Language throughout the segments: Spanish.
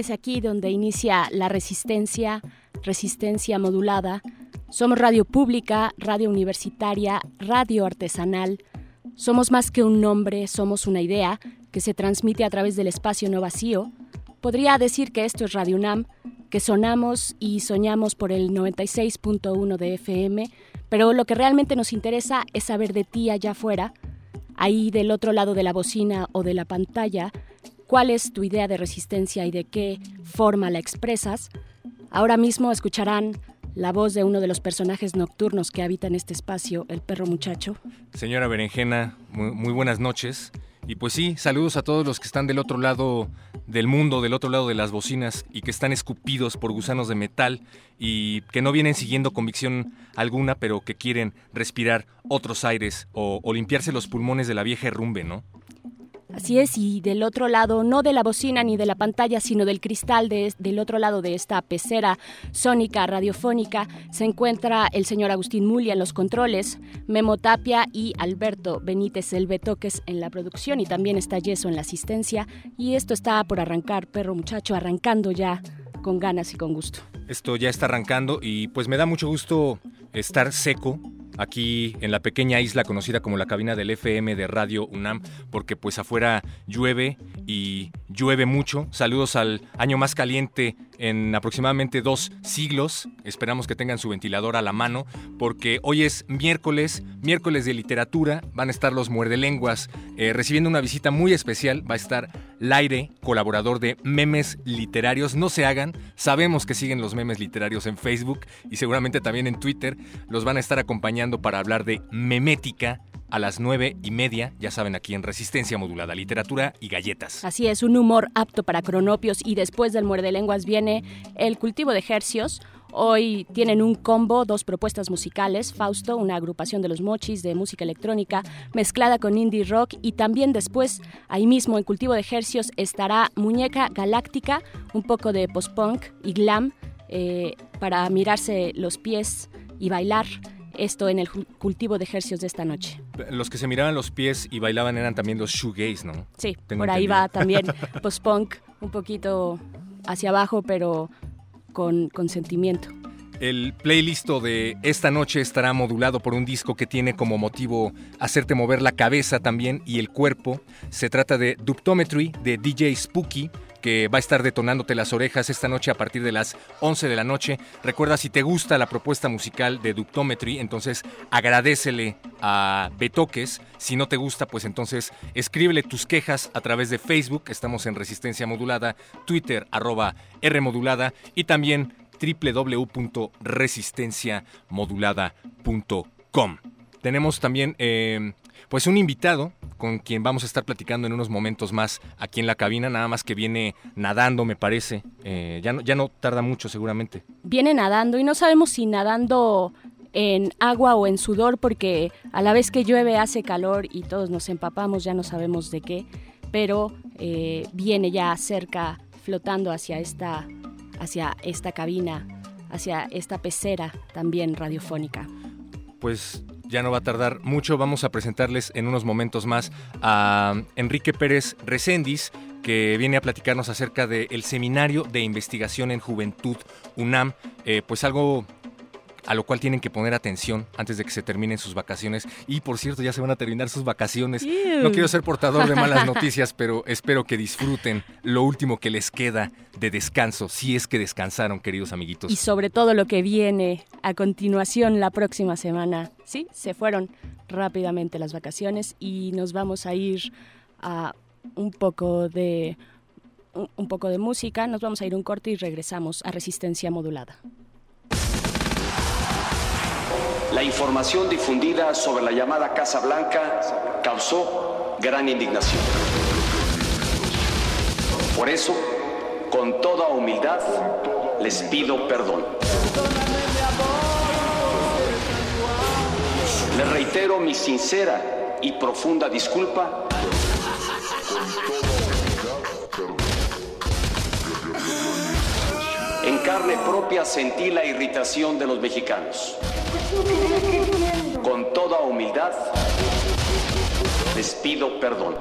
Es aquí donde inicia la resistencia, resistencia modulada. Somos radio pública, radio universitaria, radio artesanal. Somos más que un nombre, somos una idea que se transmite a través del espacio no vacío. Podría decir que esto es Radio UNAM, que sonamos y soñamos por el 96.1 de FM, pero lo que realmente nos interesa es saber de ti allá afuera, ahí del otro lado de la bocina o de la pantalla, cuál es tu idea de resistencia y de qué forma la expresas. Ahora mismo escucharán la voz de uno de los personajes nocturnos que habitan este espacio, el perro muchacho. Señora Berenjena, muy, buenas noches. Y pues sí, saludos a todos los que están del otro lado del mundo, del otro lado de las bocinas y que están escupidos por gusanos de metal y que no vienen siguiendo convicción alguna, pero que quieren respirar otros aires o, o limpiarse los pulmones de la vieja herrumbe, ¿no? Así es, y del otro lado, no de la bocina ni de la pantalla, sino del cristal de, del otro lado de esta pecera sónica radiofónica, se encuentra el señor Agustín Mulia en los controles, Memo Tapia y Alberto Benítez El Betoques en la producción, y también está Yeso en la asistencia. Y esto está por arrancar, perro muchacho, arrancando ya con ganas y con gusto. Esto ya está arrancando y pues me da mucho gusto estar seco aquí en la pequeña isla conocida como la cabina del FM de Radio UNAM, porque pues afuera llueve y llueve mucho. Saludos al año más caliente en aproximadamente dos siglos. Esperamos que tengan su ventilador a la mano, porque hoy es miércoles, miércoles de literatura. Van a estar los muerdelenguas eh, recibiendo una visita muy especial. Va a estar Laire, colaborador de Memes Literarios. No se hagan, sabemos que siguen los memes literarios en Facebook y seguramente también en Twitter. Los van a estar acompañando para hablar de memética a las nueve y media, ya saben, aquí en Resistencia Modulada, Literatura y Galletas. Así es, un humor apto para cronopios y después del muerde lenguas viene el cultivo de hercios. Hoy tienen un combo, dos propuestas musicales, Fausto, una agrupación de los mochis de música electrónica mezclada con indie rock y también después, ahí mismo en Cultivo de Hercios, estará Muñeca Galáctica, un poco de post-punk y glam eh, para mirarse los pies y bailar esto en el cultivo de ejercicios de esta noche. Los que se miraban los pies y bailaban eran también los shoegaze, ¿no? Sí, por ahí va también post-punk, un poquito hacia abajo, pero con, con sentimiento. El playlist de esta noche estará modulado por un disco que tiene como motivo hacerte mover la cabeza también y el cuerpo. Se trata de Duptometry de DJ Spooky, que va a estar detonándote las orejas esta noche a partir de las 11 de la noche. Recuerda, si te gusta la propuesta musical de Ductometry, entonces agradecele a Betoques. Si no te gusta, pues entonces escríbele tus quejas a través de Facebook. Estamos en Resistencia Modulada, Twitter, arroba R Modulada y también www.resistenciamodulada.com. Tenemos también eh, pues un invitado con quien vamos a estar platicando en unos momentos más aquí en la cabina, nada más que viene nadando, me parece. Eh, ya, no, ya no tarda mucho seguramente. Viene nadando y no sabemos si nadando en agua o en sudor porque a la vez que llueve hace calor y todos nos empapamos, ya no sabemos de qué, pero eh, viene ya cerca flotando hacia esta, hacia esta cabina, hacia esta pecera también radiofónica. Pues ya no va a tardar mucho. Vamos a presentarles en unos momentos más a Enrique Pérez Recendis, que viene a platicarnos acerca del Seminario de Investigación en Juventud UNAM. Eh, pues algo a lo cual tienen que poner atención antes de que se terminen sus vacaciones. Y por cierto, ya se van a terminar sus vacaciones. No quiero ser portador de malas noticias, pero espero que disfruten lo último que les queda de descanso, si es que descansaron, queridos amiguitos. Y sobre todo lo que viene a continuación la próxima semana. Sí, se fueron rápidamente las vacaciones y nos vamos a ir a un poco de un poco de música, nos vamos a ir un corte y regresamos a Resistencia Modulada. La información difundida sobre la llamada Casa Blanca causó gran indignación. Por eso, con toda humildad, les pido perdón. Les reitero mi sincera y profunda disculpa. En carne propia sentí la irritación de los mexicanos. Con toda humildad, les pido perdón.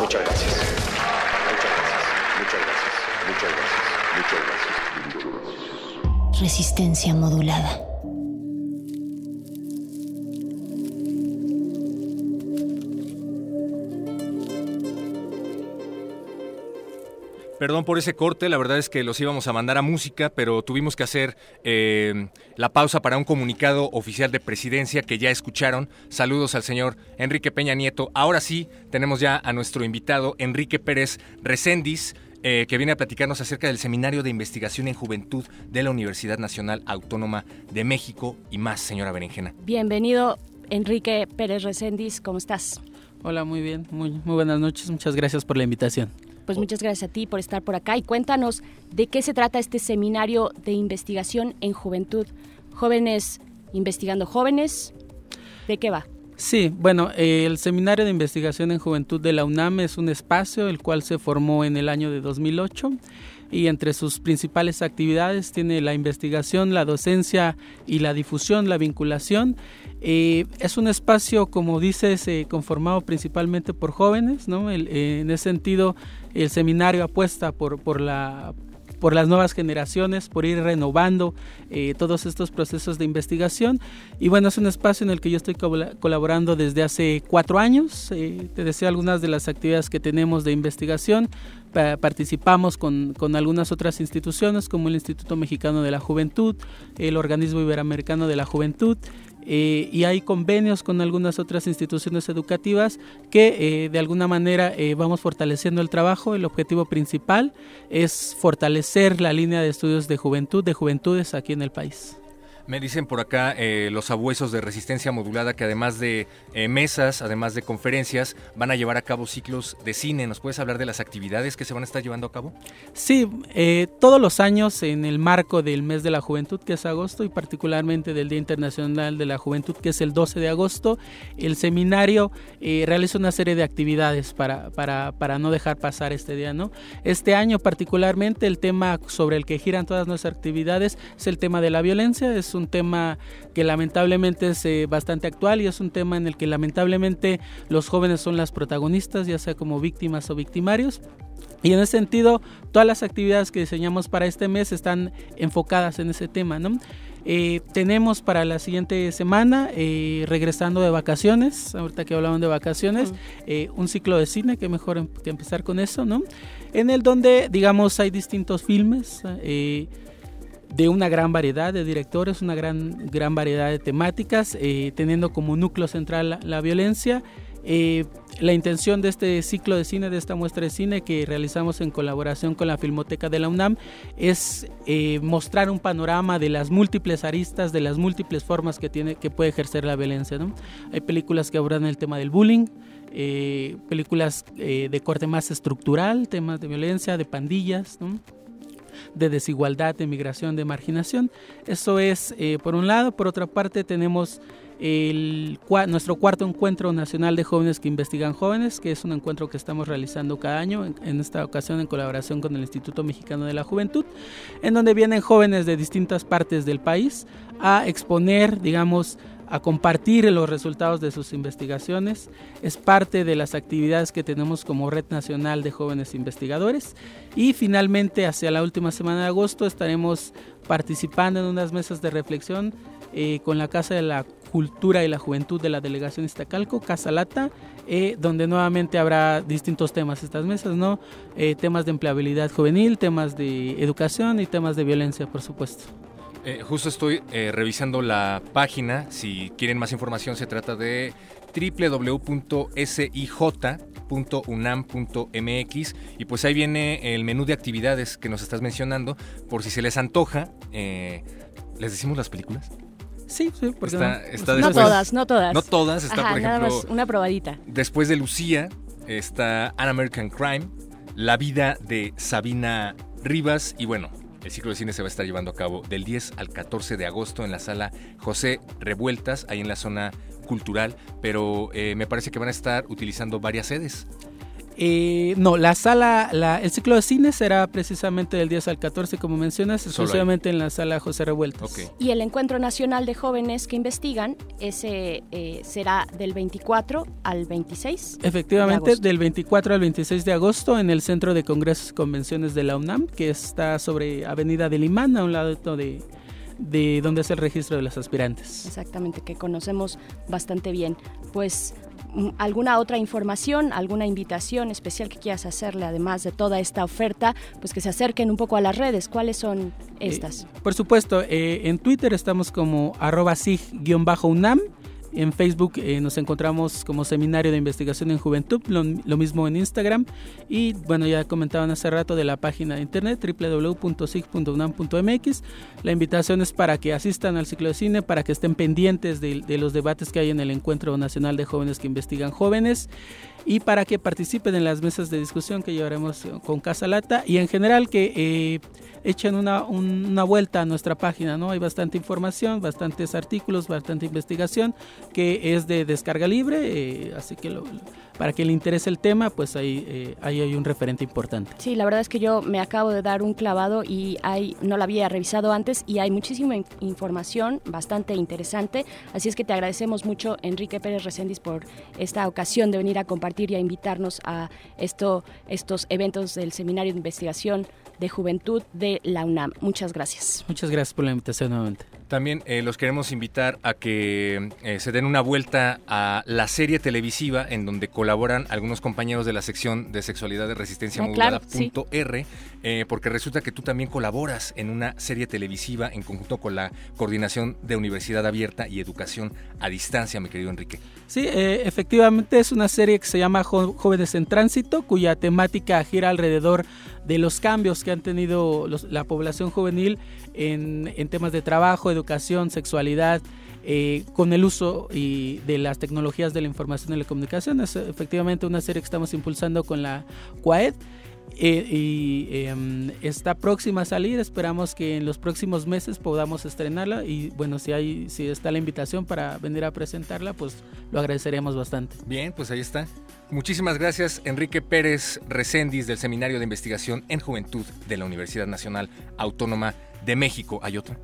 Muchas gracias. Muchas gracias. Muchas gracias. Muchas gracias. Muchas gracias. Resistencia modulada. Perdón por ese corte, la verdad es que los íbamos a mandar a música, pero tuvimos que hacer eh, la pausa para un comunicado oficial de presidencia que ya escucharon. Saludos al señor Enrique Peña Nieto. Ahora sí, tenemos ya a nuestro invitado, Enrique Pérez Recendis. Eh, que viene a platicarnos acerca del Seminario de Investigación en Juventud de la Universidad Nacional Autónoma de México y más, señora Berenjena. Bienvenido, Enrique Pérez Recendis, ¿cómo estás? Hola, muy bien, muy, muy buenas noches, muchas gracias por la invitación. Pues muchas gracias a ti por estar por acá y cuéntanos de qué se trata este seminario de investigación en juventud. Jóvenes investigando jóvenes, ¿de qué va? Sí, bueno, el Seminario de Investigación en Juventud de la UNAM es un espacio el cual se formó en el año de 2008 y entre sus principales actividades tiene la investigación, la docencia y la difusión, la vinculación eh, es un espacio, como dices, eh, conformado principalmente por jóvenes, ¿no? Eh, en ese sentido, el seminario apuesta por, por, la, por las nuevas generaciones, por ir renovando todos estos procesos de investigación. Y bueno, es un espacio en el que yo estoy colaborando desde hace cuatro años. te decía algunas de las actividades que tenemos de investigación. participamos con, con, algunas otras instituciones como el Instituto Mexicano de la Juventud, el Organismo Iberoamericano de la Juventud, eh, y hay convenios con algunas otras instituciones educativas que eh, de alguna manera eh, vamos fortaleciendo el trabajo. El objetivo principal es fortalecer la línea de estudios de juventud, de juventudes aquí en el país. Me dicen por acá eh, los abuesos de resistencia modulada que además de eh, mesas, además de conferencias, van a llevar a cabo ciclos de cine. ¿Nos puedes hablar de las actividades que se van a estar llevando a cabo? Sí, eh, todos los años en el marco del mes de la juventud, que es agosto, y particularmente del Día Internacional de la Juventud, que es el 12 de agosto, el seminario realiza una serie de actividades para, para, para no dejar pasar este día. ¿no? Este año particularmente el tema sobre el que giran todas nuestras actividades es el tema de la violencia. Es tema que lamentablemente es eh, bastante actual y es un tema en el que lamentablemente los jóvenes son las protagonistas, ya sea como víctimas o victimarios. Y en ese sentido, todas las actividades que diseñamos para este mes están enfocadas en ese tema, ¿no? Eh, tenemos para la siguiente semana, eh, regresando de vacaciones, ahorita que hablaban de vacaciones, un ciclo de cine, que mejor em, que empezar con eso, ¿no? En el donde, digamos, hay distintos filmes, de una gran variedad de directores, una gran, gran variedad de temáticas, eh, teniendo como núcleo central la, violencia. Eh, la intención de este ciclo de cine, de esta muestra de cine que realizamos en colaboración con la Filmoteca de la UNAM, es eh, mostrar un panorama de las múltiples aristas, de las múltiples formas que, tiene, que puede ejercer la violencia. ¿no? Hay películas que abordan el tema del bullying, películas de corte más estructural, temas de violencia, de pandillas. De desigualdad, de migración, de marginación. Eso es eh, por un lado. Por otra parte tenemos nuestro cuarto encuentro nacional de jóvenes que investigan jóvenes, que es un encuentro que estamos realizando cada año, en, esta ocasión en colaboración con el Instituto Mexicano de la Juventud, en donde vienen jóvenes de distintas partes del país a exponer, digamos, a compartir los resultados de sus investigaciones. Es parte de las actividades que tenemos como Red Nacional de Jóvenes Investigadores. Y finalmente, hacia la última semana de agosto, estaremos participando en unas mesas de reflexión eh, con la Casa de la Cultura y la Juventud de la Delegación Iztacalco, Casa Lata, eh, donde nuevamente habrá distintos temas estas mesas, ¿no? Eh, temas de empleabilidad juvenil, temas de educación y temas de violencia, por supuesto. Eh, justo estoy eh, revisando la página. Si quieren más información, se trata de www.sij.unam.mx y pues ahí viene el menú de actividades que nos estás mencionando. Por si se les antoja, eh, ¿les decimos las películas? Sí, sí, porque Está- no? está no después- todas, no todas. No todas, está Ajá, por nada ejemplo... más una probadita. Después de Lucía está An American Crime, La vida de Sabina Rivas y bueno, el ciclo de cine se va a estar llevando a cabo del 10 al 14 de agosto en la sala José Revueltas, ahí en la zona cultural, pero eh, me parece que van a estar utilizando varias sedes. Eh, no, la sala, la- el ciclo de cine será precisamente del 10 al 14, como mencionas, exclusivamente en la sala José Revueltas. Y el Encuentro Nacional de Jóvenes que Investigan, ese eh, será del 24 al 26. Efectivamente, De agosto. del 24 al 26 de agosto en el Centro de Congresos y Convenciones de la UNAM, que está sobre Avenida del Imán, a un lado de, de donde es el registro de los aspirantes. Exactamente, que conocemos bastante bien. Pues, ¿alguna otra información, alguna invitación especial que quieras hacerle, además de toda esta oferta? Pues que se acerquen un poco a las redes. ¿Cuáles son estas? Por supuesto, eh, en Twitter estamos como arroba sig-unam. En Facebook eh, nos encontramos como Seminario de Investigación en Juventud, lo, mismo en Instagram. Y bueno, ya comentaban hace rato de la página de internet www.sig.unam.mx. La invitación es para que asistan al ciclo de cine, para que estén pendientes de, los debates que hay en el Encuentro Nacional de Jóvenes que Investigan Jóvenes y para que participen en las mesas de discusión que llevaremos con Casa Lata y en general que eh, echen una, un- una vuelta a nuestra página, ¿no? Hay bastante información, bastantes artículos, bastante investigación que es de descarga libre, eh, así que lo- para que le interese el tema, pues ahí, eh, ahí hay un referente importante. Sí, la verdad es que yo me acabo de dar un clavado y hay, no la había revisado antes y hay muchísima in- información bastante interesante. Así es que te agradecemos mucho, Enrique Pérez Recendis, por esta ocasión de venir a compartir y a invitarnos a esto, estos eventos del Seminario de Investigación de Juventud de la UNAM. Muchas gracias. Muchas gracias por la invitación nuevamente. También eh, los queremos invitar a que eh, se den una vuelta a la serie televisiva en donde colaboran algunos compañeros de la sección de sexualidad de resistencia Ah, claro, modulada.r, eh, porque resulta que tú también colaboras en una serie televisiva en conjunto con la Coordinación de Universidad Abierta y Educación a Distancia, mi querido Enrique. Sí, eh, efectivamente es una serie que se llama Jo- Jóvenes en Tránsito, cuya temática gira alrededor de los cambios que han tenido los- la población juvenil en, temas de trabajo, educación, sexualidad, eh, con el uso y de las tecnologías de la información y la comunicación. Es efectivamente una serie que estamos impulsando con la CUAED. eh, y em, está próxima a salir, esperamos que en los próximos meses podamos estrenarla y bueno, si hay si está la invitación para venir a presentarla, pues lo agradeceríamos bastante. Bien, pues ahí está. Muchísimas gracias, Enrique Pérez Recendis, del Seminario de Investigación en Juventud de la Universidad Nacional Autónoma de México. ¿Hay otro?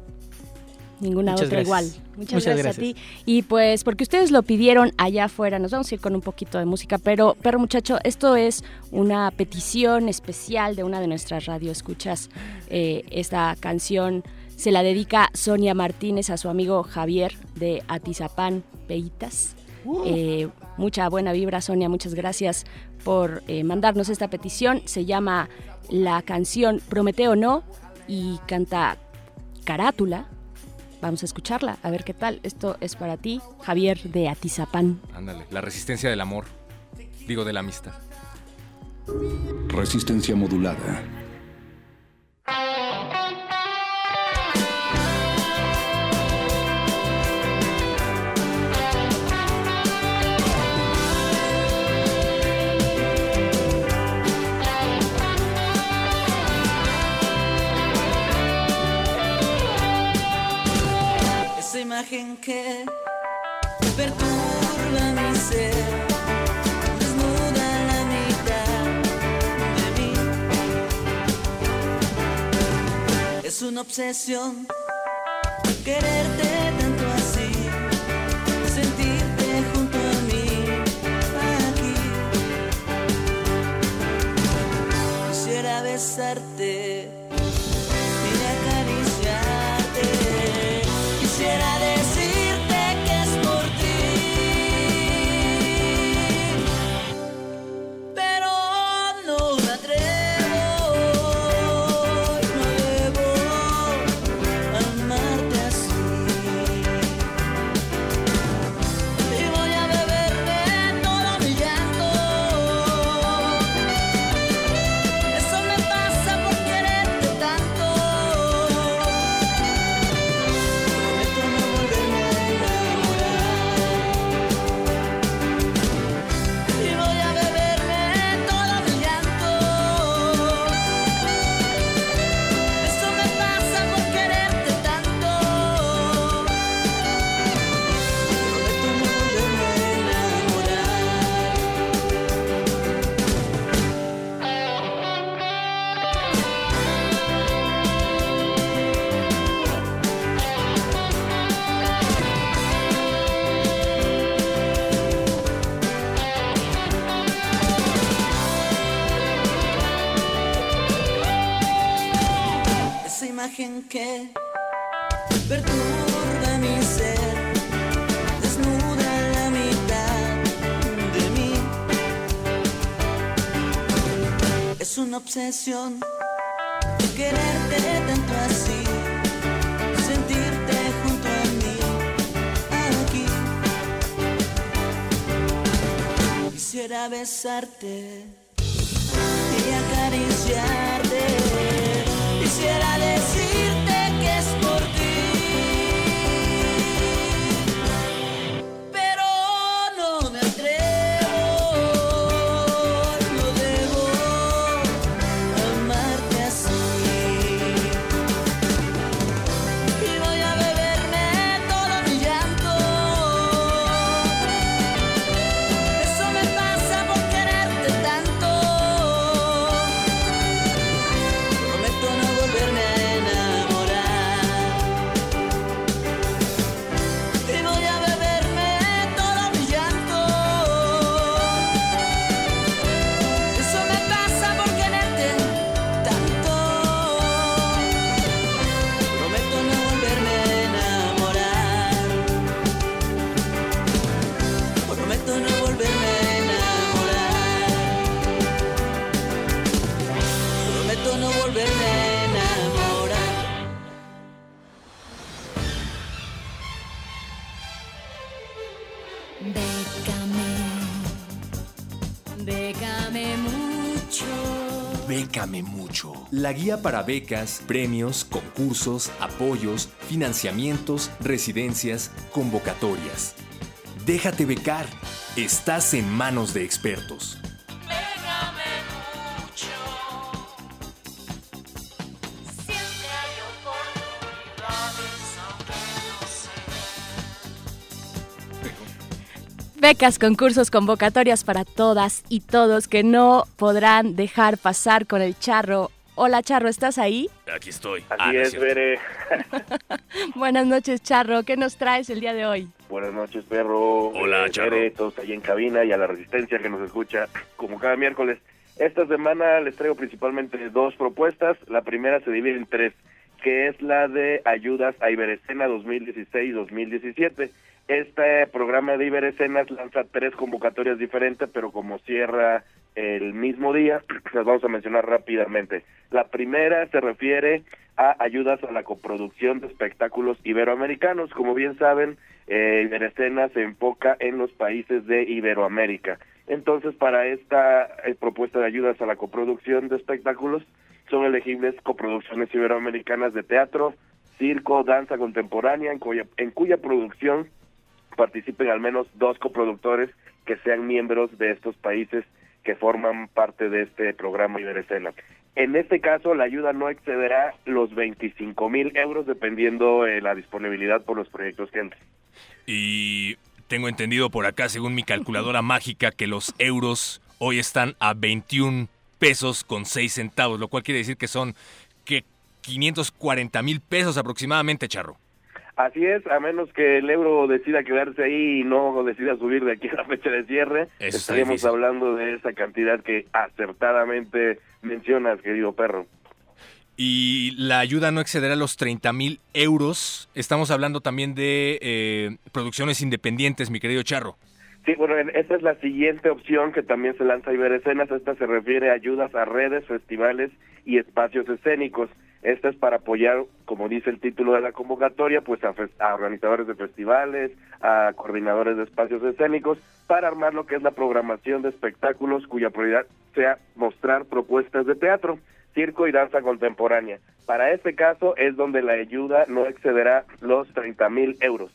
Ninguna Muchas otra gracias. igual. Muchas, Muchas gracias, gracias. a ti. Y pues porque ustedes lo pidieron allá afuera, nos vamos a ir con un poquito de música, pero, pero muchacho, esto es una petición especial de una de nuestras radioescuchas. Eh, esta canción se la dedica Sonia Martínez a su amigo Javier de Atizapán, Peitas. Eh, mucha buena vibra, Sonia, muchas gracias por eh, mandarnos esta petición. Se llama la canción Prometeo No y canta Carátula. Vamos a escucharla, a ver qué tal. Esto es para ti, Javier de Atizapán. Ándale, la resistencia del amor. Digo, de la amistad. Resistencia modulada. imagen que perturba mi ser. desnuda la mitad de mí es una obsesión quererte tanto así, sentirte junto a mí aquí. Quisiera besarte. Imagen que perturba mi ser, desnuda la mitad de mí. Es una obsesión quererte tanto así, sentirte junto a mí, aquí. Quisiera besarte y acariciarte. Quisiera decirte La guía para becas, premios, concursos, apoyos, financiamientos, residencias, convocatorias. Déjate becar. Estás en manos de expertos. Becas, concursos, convocatorias para todas y todos que no podrán dejar pasar con el charro. Hola Charro, ¿estás ahí? Aquí estoy. Así Ah, no es. Bere. Buenas noches Charro, ¿qué nos traes el día de hoy? Buenas noches, perro. Hola, Eh, Charro. Bere, todos ahí en cabina y a la resistencia que nos escucha como cada miércoles. Esta semana les traigo principalmente dos propuestas. La primera se divide en tres, que es la de ayudas a Iberescena 2016-2017. Este programa de Iberescenas lanza tres convocatorias diferentes, pero como cierra el mismo día, las vamos a mencionar rápidamente. La primera se refiere a ayudas a la coproducción de espectáculos iberoamericanos. Como bien saben, eh, Iberescena se enfoca en los países de Iberoamérica. Entonces, para esta eh, propuesta de ayudas a la coproducción de espectáculos, son elegibles coproducciones iberoamericanas de teatro, circo, danza contemporánea, en cuya, en cuya producción participen al menos dos coproductores que sean miembros de estos países que forman parte de este programa Iberescena. En este caso, la ayuda no excederá los 25 mil euros dependiendo eh, la disponibilidad por los proyectos que entren. Y tengo entendido por acá, según mi calculadora mágica, que los euros hoy están a 21 pesos con 6 centavos, lo cual quiere decir que son que 540 mil pesos aproximadamente, Charro. Así es, a menos que el euro decida quedarse ahí y no decida subir de aquí a la fecha de cierre, Eso estaríamos hablando de esa cantidad que acertadamente mencionas, querido perro. Y la ayuda no excederá los 30 mil euros. Estamos hablando también de eh, producciones independientes, mi querido Charro. Sí, bueno, en- esta es la siguiente opción que también se lanza a Iberecenas. Esta se refiere a ayudas a redes, festivales y espacios escénicos. Esta es para apoyar, como dice el título de la convocatoria, pues a, a organizadores de festivales, a coordinadores de espacios escénicos, para armar lo que es la programación de espectáculos cuya prioridad sea mostrar propuestas de teatro, circo y danza contemporánea. Para este caso es donde la ayuda no excederá los 30 mil euros.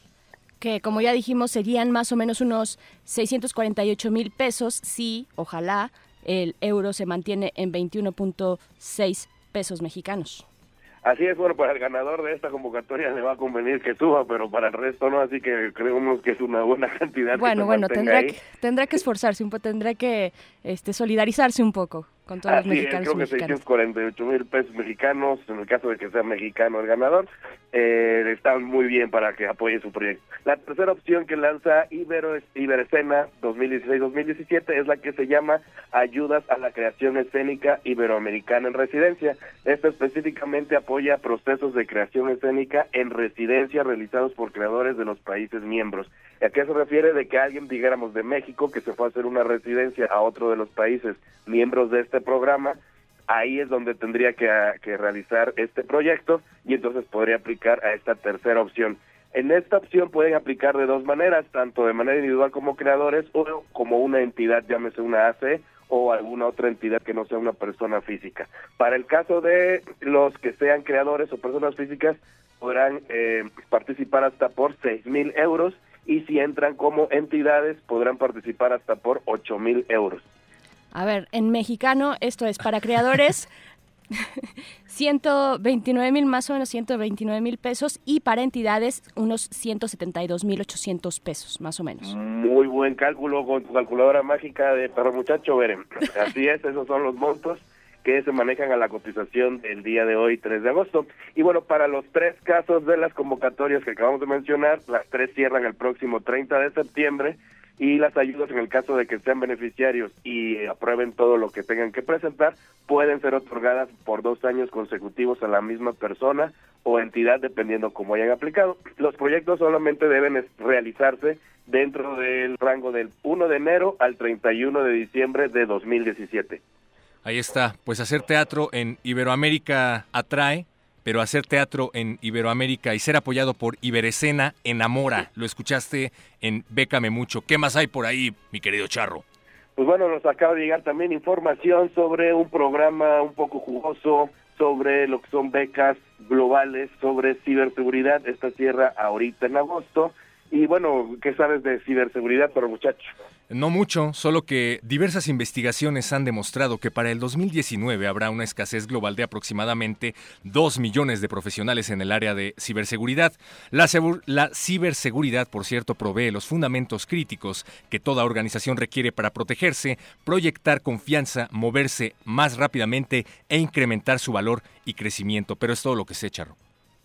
que como ya dijimos serían más o menos unos 648 mil pesos si, ojalá, el euro se mantiene en 21.6 pesos mexicanos. Así es, bueno, para el ganador de esta convocatoria le va a convenir que suba, pero para el resto no, así que creemos que es una buena cantidad. Bueno, bueno, tendrá ahí. que, tendrá que esforzarse un poco, tendrá que este, solidarizarse un poco con todos los Así es, mexicanos creo y que mexicanas. 648 mil pesos mexicanos, en el caso de que sea mexicano el ganador, eh, están muy bien para que apoye su proyecto. La tercera opción que lanza Ibero, Iberescena 2016-2017 es la que se llama Ayudas a la Creación Escénica Iberoamericana en Residencia. Esta específicamente apoya procesos de creación escénica en residencia realizados por creadores de los países miembros. ¿A qué se refiere? De que alguien, digáramos, de México que se fue a hacer una residencia a otro de los países miembros de este programa, ahí es donde tendría que, realizar este proyecto y entonces podría aplicar a esta tercera opción. En esta opción pueden aplicar de dos maneras, tanto de manera individual como creadores o como una entidad, llámese una AC o alguna otra entidad que no sea una persona física. Para el caso de los que sean creadores o personas físicas, podrán eh, participar hasta por seis mil euros y si entran como entidades podrán participar hasta por ocho mil euros. A ver, en mexicano esto es para creadores 129 mil, más o menos 129 mil pesos y para entidades unos 172 mil 800 pesos, más o menos. Muy buen cálculo con tu calculadora mágica de perro muchacho, Beren. Así es, esos son los montos que se manejan a la cotización del día de hoy, 3 de agosto. Y bueno, para los tres casos de las convocatorias que acabamos de mencionar, las tres cierran el próximo 30 de septiembre y las ayudas en el caso de que sean beneficiarios y eh, aprueben todo lo que tengan que presentar, pueden ser otorgadas por dos años consecutivos a la misma persona o entidad dependiendo cómo hayan aplicado. Los proyectos solamente deben realizarse dentro del rango del 1 de enero al 31 de diciembre de 2017. Ahí está, pues hacer teatro en Iberoamérica atrae, pero hacer teatro en Iberoamérica y ser apoyado por Iberescena enamora. Lo escuchaste en Bécame Mucho. ¿Qué más hay por ahí, mi querido Charro? Pues bueno, nos acaba de llegar también información sobre un programa un poco jugoso, sobre lo que son becas globales, sobre ciberseguridad. Esta cierra ahorita en agosto. Y bueno, ¿qué sabes de ciberseguridad, pero muchacho? No mucho, solo que diversas investigaciones han demostrado que para el 2019 habrá una escasez global de aproximadamente 2 millones de profesionales en el área de ciberseguridad. La, la ciberseguridad, por cierto, provee los fundamentos críticos que toda organización requiere para protegerse, proyectar confianza, moverse más rápidamente e incrementar su valor y crecimiento. Pero es todo lo que sé, Charro.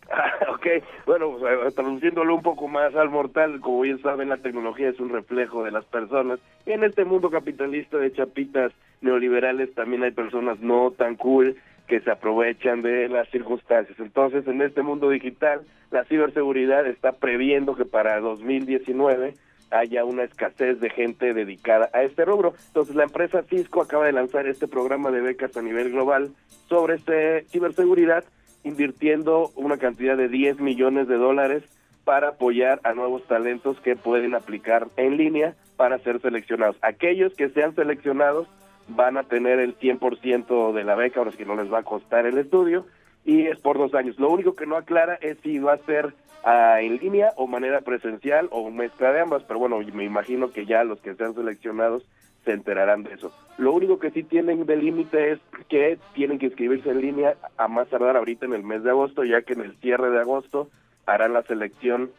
ok, bueno, pues, eh, traduciéndolo un poco más al mortal, como bien saben, la tecnología es un reflejo de las personas. Y en este mundo capitalista de chapitas neoliberales también hay personas no tan cool que se aprovechan de las circunstancias. Entonces, en este mundo digital, la ciberseguridad está previendo que para 2019 haya una escasez de gente dedicada a este rubro. Entonces, la empresa Cisco acaba de lanzar este programa de becas a nivel global sobre este ciberseguridad invirtiendo una cantidad de 10 millones de dólares para apoyar a nuevos talentos que pueden aplicar en línea para ser seleccionados. Aquellos que sean seleccionados van a tener el 100% de la beca, ahora es que no les va a costar el estudio, y es por dos años. Lo único que no aclara es si va a ser ah, en línea o manera presencial o mezcla de ambas, pero bueno, me imagino que ya los que sean seleccionados se enterarán de eso. Lo único que sí tienen de límite es que tienen que inscribirse en línea a más tardar ahorita en el mes de agosto, ya que en el cierre de agosto harán la selección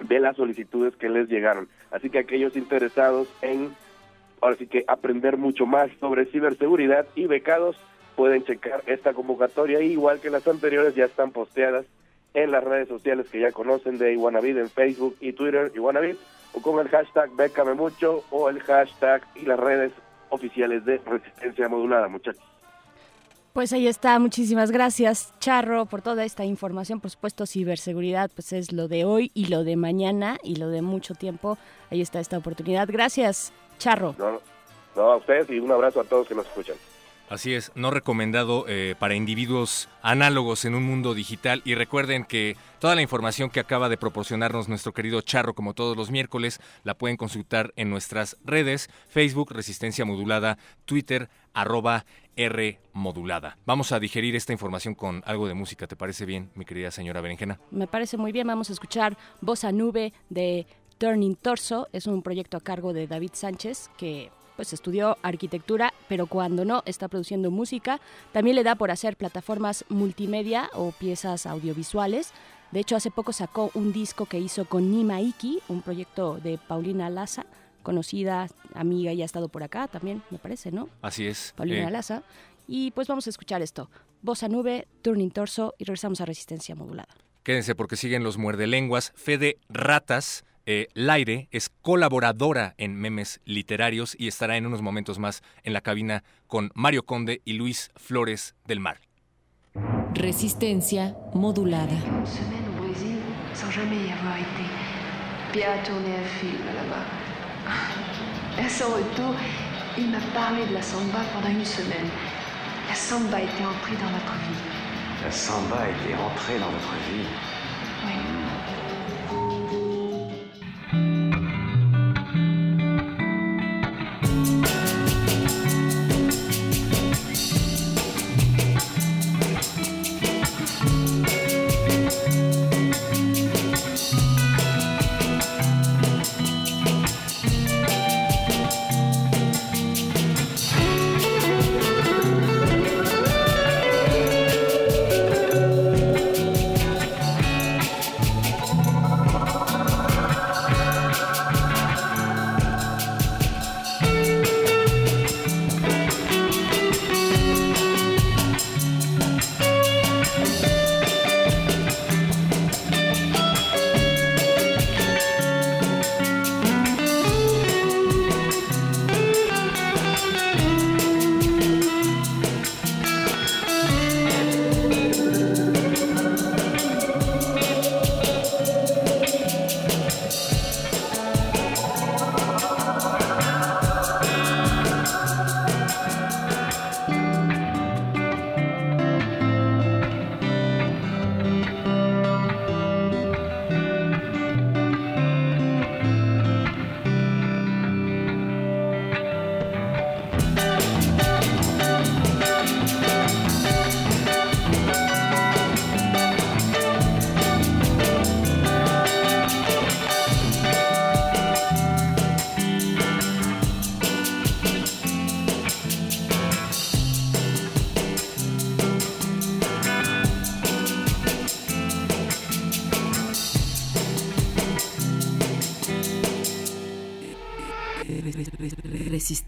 de las solicitudes que les llegaron. Así que aquellos interesados en, ahora sí que aprender mucho más sobre ciberseguridad y becados pueden checar esta convocatoria, igual que las anteriores ya están posteadas en las redes sociales que ya conocen de Iguanavid en Facebook y Twitter, Iguanavid, o con el hashtag Bécame Mucho o el hashtag y las redes oficiales de Resistencia Modulada, muchachos. Pues ahí está, muchísimas gracias Charro por toda esta información, por supuesto ciberseguridad pues es lo de hoy y lo de mañana y lo de mucho tiempo, ahí está esta oportunidad, gracias Charro. No, no a ustedes y un abrazo a todos que nos escuchan. Así es, no recomendado eh, para individuos análogos en un mundo digital y recuerden que toda la información que acaba de proporcionarnos nuestro querido Charro como todos los miércoles la pueden consultar en nuestras redes Facebook Resistencia Modulada, Twitter arroba R modulada. Vamos a digerir esta información con algo de música, ¿te parece bien, mi querida señora Berenjena? Me parece muy bien, vamos a escuchar Voz a Nube de Turning Torso, es un proyecto a cargo de David Sánchez que pues estudió arquitectura, pero cuando no está produciendo música, también le da por hacer plataformas multimedia o piezas audiovisuales. De hecho, hace poco sacó un disco que hizo con Nima Iki, un proyecto de Paulina Laza, conocida, amiga y ha estado por acá también, me parece, ¿no? Así es. Paulina Eh, Laza. Y pues vamos a escuchar esto. Voz a nube, Turning Torso y regresamos a Resistencia Modulada. Quédense porque siguen los muerdelenguas. Fede Ratas, eh, Laire, es colaboradora en memes literarios y estará en unos momentos más en la cabina con Mario Conde y Luis Flores del Mar. Resistencia modulada. Une semaine au Brésil sans jamais y avoir été. Pierre a tourné un film là-bas. À son retour, il m'a parlé de la samba pendant une semaine. La samba était entrée dans notre vie. La samba était entrée dans notre vie.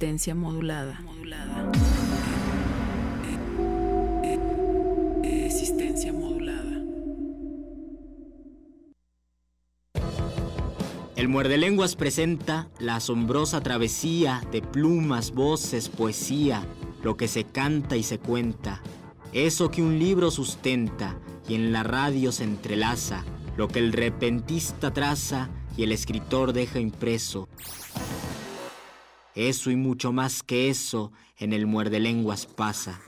Resistencia modulada. Resistencia modulada. El Muerde Lenguas presenta la asombrosa travesía de plumas, voces, poesía, lo que se canta y se cuenta, eso que un libro sustenta y en la radio se entrelaza, lo que el repentista traza y el escritor deja impreso. Eso y mucho más que eso en el Muerde Lenguas pasa.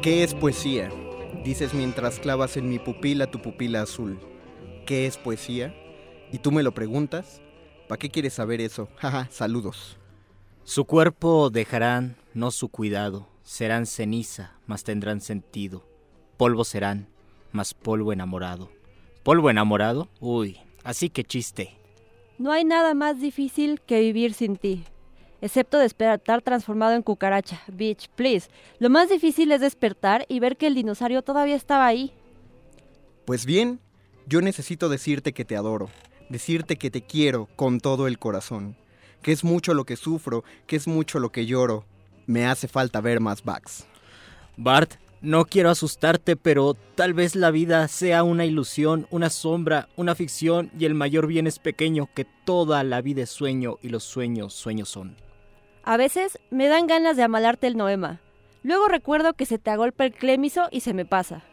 ¿Qué es poesía? Dices mientras clavas en mi pupila tu pupila azul. ¿Qué es poesía? ¿Y tú me lo preguntas? ¿Para qué quieres saber eso? Jaja, saludos. Su cuerpo dejarán, no su cuidado, serán ceniza, mas tendrán sentido. Polvo serán, mas polvo enamorado. ¿Polvo enamorado? Uy, así que chiste. No hay nada más difícil que vivir sin ti. Excepto despertar transformado en cucaracha. Bitch, please. Lo más difícil es despertar y ver que el dinosaurio todavía estaba ahí. Pues bien, yo necesito decirte que te adoro, decirte que te quiero con todo el corazón, que es mucho lo que sufro, que es mucho lo que lloro. Me hace falta ver más Bugs. Bart, no quiero asustarte, pero tal vez la vida sea una ilusión, una sombra, una ficción y el mayor bien es pequeño, que toda la vida es sueño y los sueños sueños son. A veces me dan ganas de amalarte el noema. Luego recuerdo que se te agolpa el clémiso y se me pasa.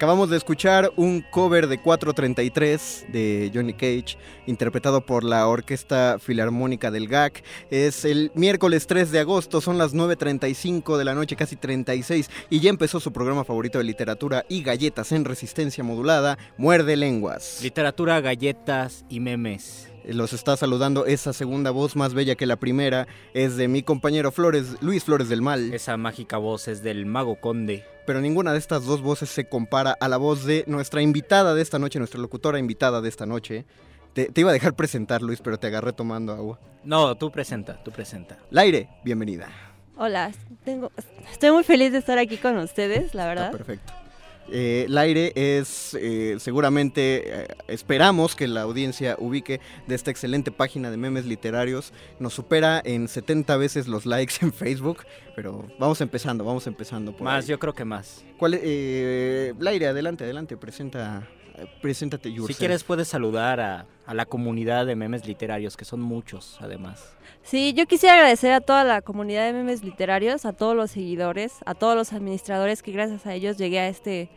Acabamos de escuchar un cover de 433 de Johnny Cage, interpretado por la Orquesta Filarmónica del GAC. Es el miércoles 3 de agosto, son las 9.35 de la noche, casi 36, y ya empezó su programa favorito de literatura y galletas en resistencia modulada, Muerde Lenguas. Literatura, galletas y memes. Los está saludando esa segunda voz más bella que la primera, es de mi compañero Flores, Luis Flores del Mal. Esa mágica voz es del Mago Conde. Pero ninguna de estas dos voces se compara a la voz de nuestra invitada de esta noche, nuestra locutora invitada de esta noche. Te, te iba a dejar presentar, Luis, pero te agarré tomando agua. No, tú presenta, tú presenta. Laire, bienvenida. Hola, tengo, estoy muy feliz de estar aquí con ustedes, la verdad. Perfecto. Eh, el aire es eh, seguramente, eh, esperamos que la audiencia ubique de esta excelente página de memes literarios. Nos supera en 70 veces los likes en Facebook, pero vamos empezando, vamos empezando. Por Más, ahí. yo creo que más. ¿Cuál es? Eh, Laire, adelante, adelante, presenta, preséntate, Si yourself. quieres puedes saludar a, a la comunidad de memes literarios, que son muchos además. Sí, yo quisiera agradecer a toda la comunidad de memes literarios, a todos los seguidores, a todos los administradores que gracias a ellos llegué a este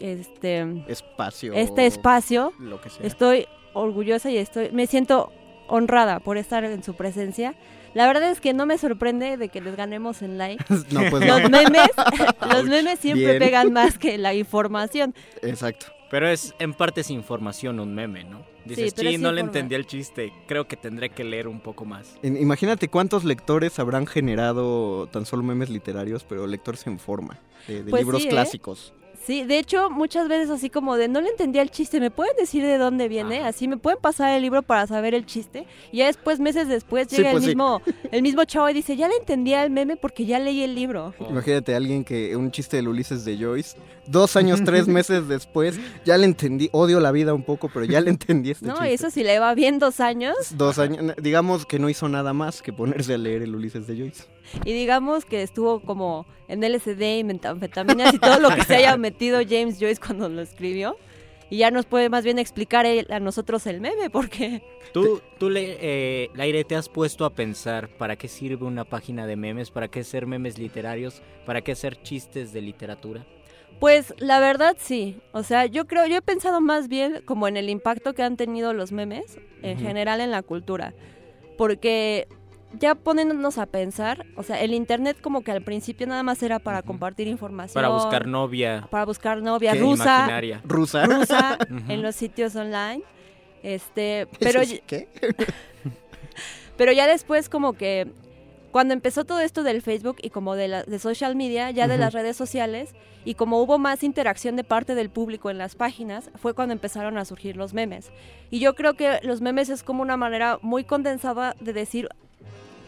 este Espacio. este espacio. Lo que sea. Estoy orgullosa y estoy me siento honrada por estar en su presencia. La verdad es que no me sorprende de que les ganemos en likes. No, pues no. los memes, los memes siempre Bien. pegan más que la información. Exacto. Pero es en parte es información un meme, ¿no? Dices, sí, no le entendí el chiste, creo que tendré que leer un poco más. En- Imagínate cuántos lectores habrán generado tan solo memes literarios, pero lectores en forma, de, de Pues libros sí, ¿eh? clásicos. Sí, de hecho, muchas veces así como de no le entendía el chiste, ¿me pueden decir de dónde viene? Así me pueden pasar el libro para saber el chiste. Y ya después, meses después, Sí, llega pues el sí. mismo el mismo chavo y dice, ya le entendía el meme porque ya leí el libro. Imagínate a alguien que un chiste del Ulises de Joyce, dos años, tres meses después, ya le entendí, odio la vida un poco, pero ya le entendí este No, chiste. y eso si le va bien dos años. Dos años, digamos que no hizo nada más que ponerse a leer el Ulises de Joyce. Y digamos que estuvo como en LSD y metanfetaminas y todo lo que se haya metido James Joyce cuando lo escribió. Y ya nos puede más bien explicar él- a nosotros el meme, porque Tú, tú le, eh, Laire, te has puesto a pensar para qué sirve una página de memes, para qué hacer memes literarios, para qué hacer chistes de literatura. Pues la verdad sí, o sea, yo creo, yo he pensado más bien como en el impacto que han tenido los memes en Ujú. general en la cultura, porque ya poniéndonos a pensar, o sea, el internet como que al principio nada más era para compartir información, Para buscar novia. para buscar novia ¿Qué? rusa, Imaginaria. Rusa. rusa en los sitios online, este, pero ¿Eso sí qué? pero ya después como que cuando empezó todo esto del Facebook y como de, la, de social media, ya de las redes sociales, y como hubo más interacción de parte del público en las páginas, fue cuando empezaron a surgir los memes. Y yo creo que los memes es como una manera muy condensada de decir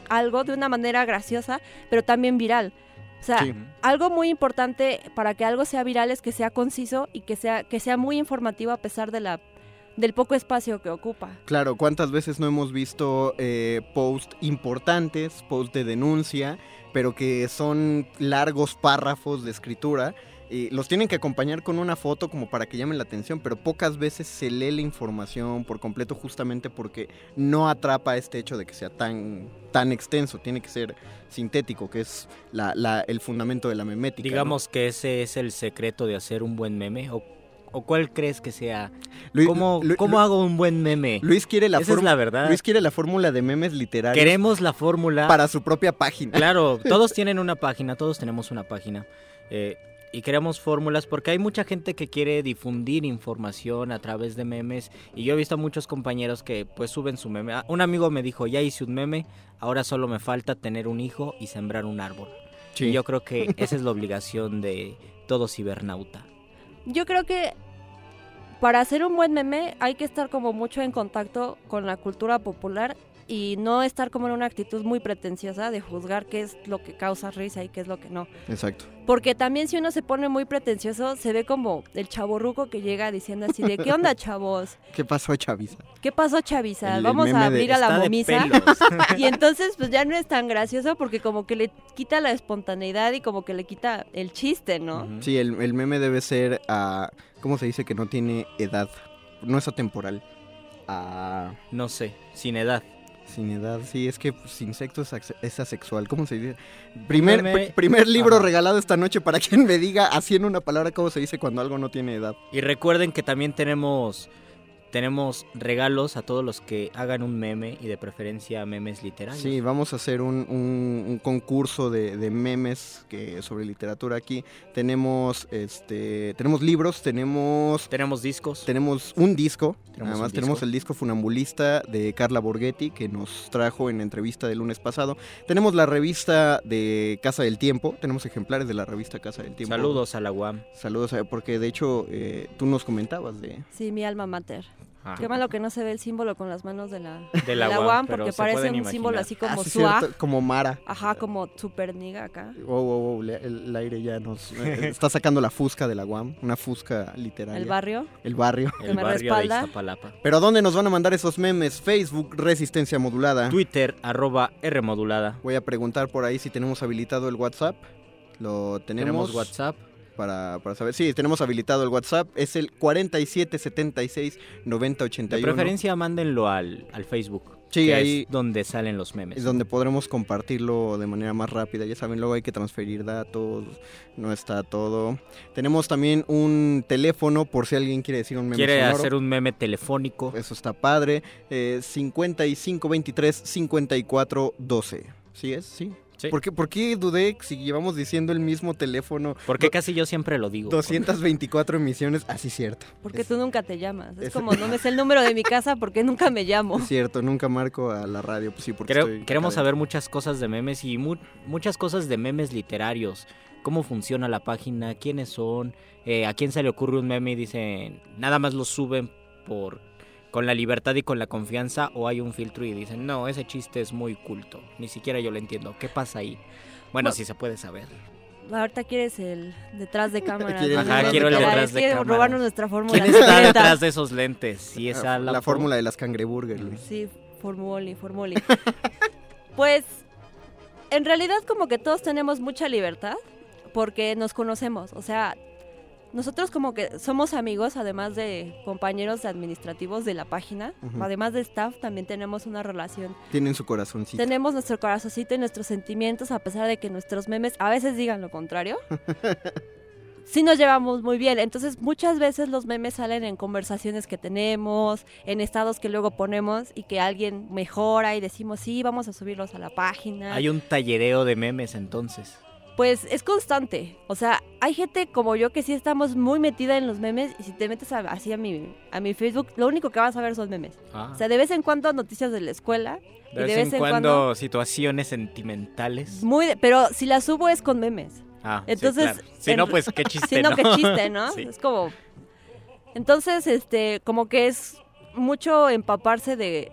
algo de una manera graciosa, pero también viral. O sea, Sí. algo muy importante para que algo sea viral es que sea conciso y que sea, que sea muy informativo a pesar de la, del poco espacio que ocupa. Claro, ¿cuántas veces no hemos visto eh, posts importantes, posts de denuncia, pero que son largos párrafos de escritura? Y los tienen que acompañar con una foto como para que llamen la atención, pero pocas veces se lee la información por completo justamente porque no atrapa este hecho de que sea tan, tan extenso, tiene que ser sintético, que es la- la- el fundamento de la memética. ¿no? Digamos que ese es el secreto de hacer un buen meme. ¿O, o cuál crees que sea? Luis- ¿Cómo, cómo hago un buen meme? Luis quiere la Esa es fórmula- la verdad. Luis quiere la fórmula de memes literarios. Queremos la fórmula. Para su propia página. Claro, todos tienen una página, todos tenemos una página. eh, y queremos fórmulas porque hay mucha gente que quiere difundir información a través de memes. Y yo he visto a muchos compañeros que pues suben su meme. Ah, Un amigo me dijo, ya hice un meme, ahora solo me falta tener un hijo y sembrar un árbol. Sí. Y yo creo que esa es la obligación de todo cibernauta. Yo creo que para hacer un buen meme hay que estar como mucho en contacto con la cultura popular y no estar como en una actitud muy pretenciosa de juzgar qué es lo que causa risa y qué es lo que no. Exacto. Porque también si uno se pone muy pretencioso, se ve como el chaborruco que llega diciendo así de, ¿qué onda, chavos? ¿Qué pasó, Chavisa? ¿Qué pasó? El- el Vamos a de, abrir a la "Está de momisa. pelos". y entonces pues ya no es tan gracioso porque como que le quita la espontaneidad y como que le quita el chiste, ¿no? Sí, el, el meme debe ser a... ¿Cómo se dice que no tiene edad? No es atemporal. A... No sé, sin edad. Sin edad, sí, es que pues, sin sexo es, asexual. ¿Cómo se dice? Primer, libro regalado esta noche para quien me diga así en una palabra cómo se dice cuando algo no tiene edad. Y recuerden que también tenemos tenemos regalos a todos los que hagan un meme y de preferencia memes literarios. Sí, vamos a hacer un, un- un concurso de, de memes que sobre literatura aquí. Tenemos este tenemos libros, tenemos tenemos discos. Tenemos un disco. Tenemos Además un tenemos disco. el disco Funambulista de Carla Borghetti que nos trajo en la entrevista del lunes pasado. Tenemos la revista de Casa del Tiempo, tenemos ejemplares de la revista Casa del Tiempo. Saludos a la UAM. Saludos, a- porque de hecho eh, tú nos comentabas de... Sí, mi alma mater. Qué malo que no se ve el símbolo con las manos de la, De la la UAM, UAM, pero porque parece un símbolo así como Ah, sí, swag. cierto, como Mara. Ajá, como super niga acá. Wow, wow, wow, le- el, el aire ya nos eh, está sacando la fusca de la UAM, una fusca literaria. El barrio. El barrio. Que me respalda. Pero ¿a dónde nos van a mandar esos memes? Facebook, Resistencia Modulada. Twitter, arroba R modulada. Voy a preguntar por ahí si tenemos habilitado el WhatsApp. Lo tenemos. Tenemos WhatsApp. Para, para saber. Sí, tenemos habilitado el WhatsApp. Es el 4776 De 9081. preferencia, mándenlo al, al Facebook. Sí, ahí- Es donde salen los memes. Es donde podremos compartirlo de manera más rápida. Ya saben, luego hay que transferir datos, no está todo. Tenemos también un teléfono por si alguien quiere decir un meme Quiere sonoro. hacer un meme telefónico. Eso está padre. Eh, 5523 5412. ¿Sí es? Sí. Sí. ¿Por qué, por qué dudé si llevamos diciendo el mismo teléfono? Porque casi yo siempre lo digo. 224 emisiones. Así cierto. Porque tú nunca te llamas. Es es- como, no me sé el número de mi casa porque nunca me llamo. Es cierto, nunca marco a la radio. Pues sí, porque Creo- estoy queremos saber muchas cosas de memes y mu- muchas cosas de memes literarios. Cómo funciona la página, quiénes son, eh, a quién se le ocurre un meme y dicen, nada más lo suben por con la libertad y con la confianza o hay un filtro y dicen, no, ese chiste es muy culto, ni siquiera yo lo entiendo. ¿Qué pasa ahí? Bueno, Bueno, si se puede saber. Ahorita quieres el detrás de cámara. Ajá, quiero el detrás de quiere cámara. robarnos nuestra fórmula. ¿Quién está detrás de esos lentes? Sí, esa Ah, la, fórmula de las cangreburger. Luis. Sí, formuli, formuli. pues, en realidad como que todos tenemos mucha libertad porque nos conocemos. O sea, nosotros como que somos amigos, además de compañeros administrativos de la página, además de staff, también tenemos una relación. Tienen su corazoncito. Tenemos nuestro corazoncito y nuestros sentimientos, a pesar de que nuestros memes a veces digan lo contrario. sí nos llevamos muy bien. Entonces, muchas veces los memes salen en conversaciones que tenemos, en estados que luego ponemos y que alguien mejora y decimos, sí, vamos a subirlos a la página. Hay un tallereo de memes entonces. Pues es constante. O sea, hay gente como yo que sí estamos muy metida en los memes y si te metes a- así a mi, a mi Facebook, lo único que vas a ver son memes. Ah. O sea, de vez en cuando noticias de la escuela. y De vez, en, cuando, situaciones sentimentales. Muy, de- pero si la subo es con memes. Ah, sí, Entonces, claro. Si en- no, pues qué chiste, Si no, ¿no? qué chiste, ¿no? Sí. Es como. Entonces, este, como que es mucho empaparse de.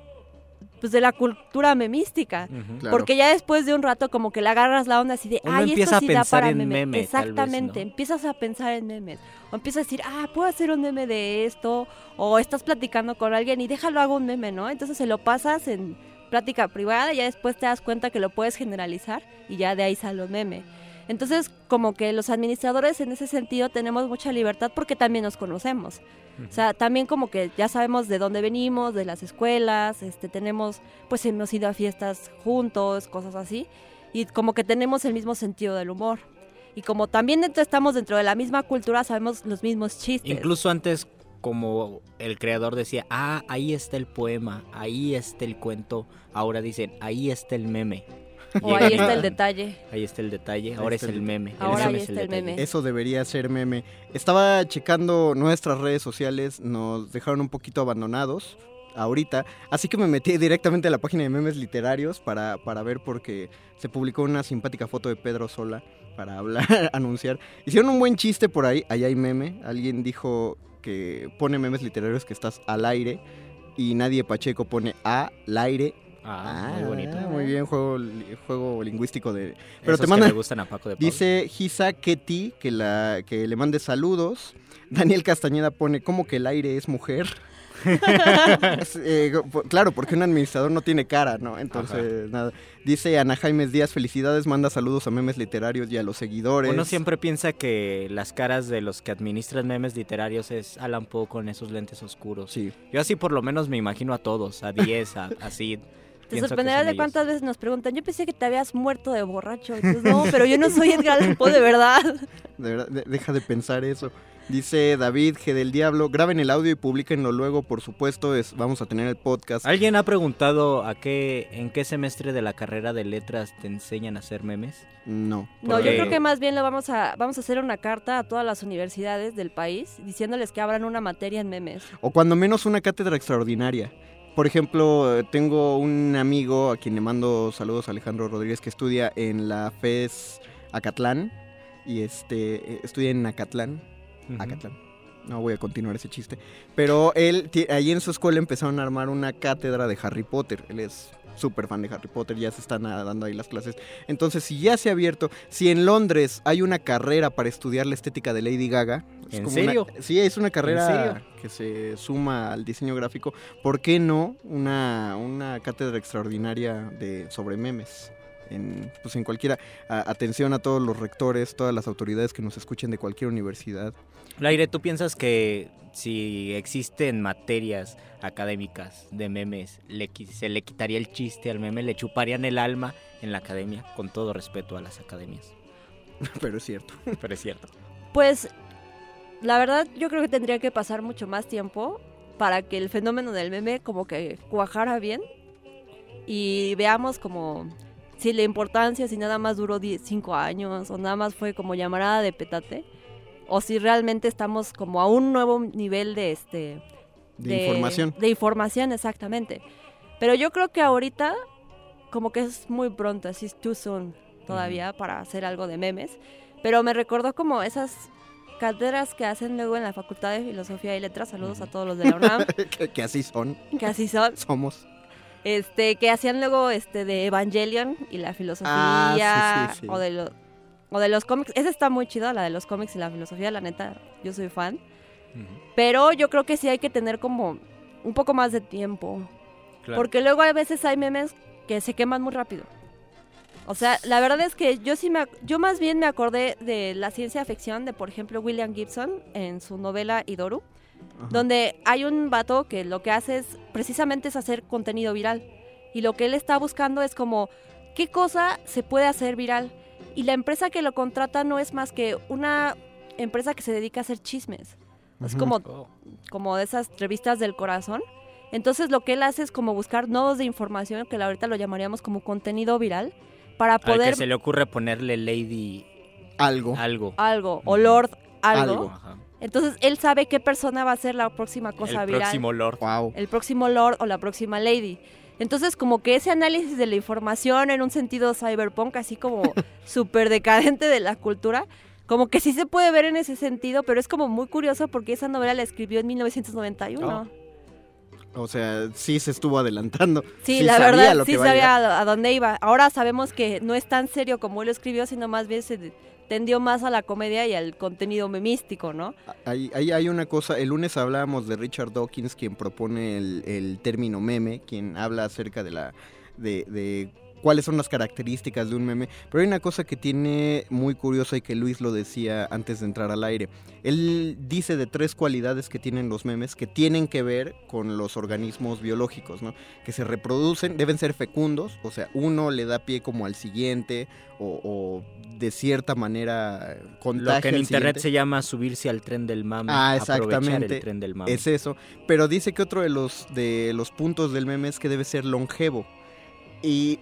Pues de la cultura memística. Claro. Porque ya después de un rato, como que le agarras la onda así de. Uno Ay, empieza esto a sí da pensar para en meme". meme, tal vez, Exactamente. ¿no? Empiezas a pensar en memes. O empiezas a decir, ah, puedo hacer un meme de esto. O estás platicando con alguien y déjalo hago un meme, ¿no? Entonces se lo pasas en plática privada y ya después te das cuenta que lo puedes generalizar y ya de ahí sale un meme. Entonces, como que los administradores en ese sentido tenemos mucha libertad porque también nos conocemos. O sea, también como que ya sabemos de dónde venimos, de las escuelas, este, tenemos, pues hemos ido a fiestas juntos, cosas así, y como que tenemos el mismo sentido del humor. Y como también dentro, estamos dentro de la misma cultura, sabemos los mismos chistes. Incluso antes, como el creador decía, ah, ahí está el poema, ahí está el cuento, ahora dicen, ahí está el meme. O ahí está el detalle. Ahí está el detalle, ahora es el meme. Ahora meme ahí es está el meme. Eso debería ser meme. Estaba checando nuestras redes sociales, nos dejaron un poquito abandonados ahorita, así que me metí directamente a la página de memes literarios para, para ver porque se publicó una simpática foto de Pedro Sola para hablar, anunciar. Hicieron un buen chiste por ahí, allá hay meme, alguien dijo que pone memes literarios que estás al aire y nadie Pacheco pone al aire. Ah, muy bonito. Muy bien, juego, juego lingüístico de... Pero Esos te que manda... me gustan a Paco de Pablo. Dice Gisa Ketty que, la, que le mande saludos. Daniel Castañeda pone, ¿cómo que el aire es mujer? Eh, claro, porque un administrador no tiene cara, ¿no? Entonces, nada. Dice Ana Jaimes Díaz, felicidades, manda saludos a memes literarios y a los seguidores. Uno siempre piensa que las caras de los que administran memes literarios es Alan Poe con esos lentes oscuros. Sí. Yo así por lo menos me imagino a todos, a 10, a, así. Te sorprenderás de ellos. cuántas veces nos preguntan, yo pensé que te habías muerto de borracho. Entonces, no, pero yo no soy Edgar Allan Poe de verdad. De verdad, de- deja de pensar eso. Dice David G del Diablo, graben el audio y publiquenlo luego, por supuesto, es, vamos a tener el podcast. ¿Alguien ha preguntado a qué, en qué semestre de la carrera de letras te enseñan a hacer memes? No. No, yo creo que más bien lo vamos a vamos a hacer una carta a todas las universidades del país diciéndoles que abran una materia en memes. O cuando menos una cátedra extraordinaria. Por ejemplo, tengo un amigo a quien le mando saludos, Alejandro Rodríguez, que estudia en la FES Acatlán. Y este, eh, estudia en Acatlán. Acatlán. No voy a continuar ese chiste. Pero él, ahí en su escuela empezaron a armar una cátedra de Harry Potter. Él es súper fan de Harry Potter, ya se están dando ahí las clases. Entonces, si ya se ha abierto, si en Londres hay una carrera para estudiar la estética de Lady Gaga. es ¿En como una- serio? sí, es una carrera que se suma al diseño gráfico. ¿Por qué no una, una cátedra extraordinaria de, sobre memes? En, pues en cualquiera, a- atención a todos los rectores, todas las autoridades que nos escuchen de cualquier universidad. Laire, ¿tú piensas que si existen materias académicas de memes, le se le quitaría el chiste al meme, le chuparían el alma en la academia? Con todo respeto a las academias. Pero es cierto. Pero es cierto. Pues la verdad yo creo que tendría que pasar mucho más tiempo para que el fenómeno del meme como que cuajara bien y veamos como si la importancia, si nada más duró 5 años o nada más fue como llamarada de petate o si realmente estamos como a un nuevo nivel de este De información. de información exactamente pero yo creo que ahorita como que es muy pronto así es too soon todavía para hacer algo de memes pero me recordó como esas cátedras que hacen luego en la Facultad de Filosofía y Letras saludos a todos los de la UNAM que, que así son. que así son Somos. Este que hacían luego este de Evangelion y la filosofía Ah, sí, sí, sí. o de los o de los cómics. Esa está muy chida la de los cómics y la filosofía la neta yo soy fan. Pero yo creo que sí hay que tener como un poco más de tiempo. Claro. porque luego a veces hay memes que se queman muy rápido. O sea la verdad es que yo sí me yo más bien me acordé de la ciencia ficción de por ejemplo William Gibson en su novela Idoru donde hay un vato que lo que hace es precisamente es hacer contenido viral. Y lo que él está buscando es como, ¿qué cosa se puede hacer viral? Y la empresa que lo contrata no es más que una empresa que se dedica a hacer chismes. Es como, Oh. como de esas revistas del corazón. Entonces lo que él hace es como buscar nodos de información, que ahorita lo llamaríamos como contenido viral, para Al poder que se le ocurre ponerle Lady algo. Algo. algo, o Lord algo. Algo. Entonces él sabe qué persona va a ser la próxima cosa El viral. próximo Lord. El próximo Lord o la próxima Lady. Entonces como que ese análisis de la información en un sentido cyberpunk, así como súper decadente de la cultura, como que sí se puede ver en ese sentido, pero es como muy curioso porque esa novela la escribió en 1991. O sea, sí se estuvo adelantando. Sí, la sabía verdad, lo sí que sabía a, a dónde iba. Ahora sabemos que no es tan serio como él lo escribió, sino más bien se tendió más a la comedia y al contenido memístico, ¿no? Ahí, ahí hay una cosa, el lunes hablábamos de Richard Dawkins, quien propone el, término meme, quien habla acerca de la de cuáles son las características de un meme, pero hay una cosa que tiene muy curiosa y que Luis lo decía antes de entrar al aire. Él dice de tres cualidades que tienen los memes que tienen que ver con los organismos biológicos, ¿no? Que se reproducen, deben ser fecundos, o sea, uno le da pie como al siguiente o, o de cierta manera contagia Lo que en internet siguiente. se llama subirse al tren del mame. Ah, exactamente. el tren del mame. Es eso. Pero dice que otro de los, de los puntos del meme es que debe ser longevo. Y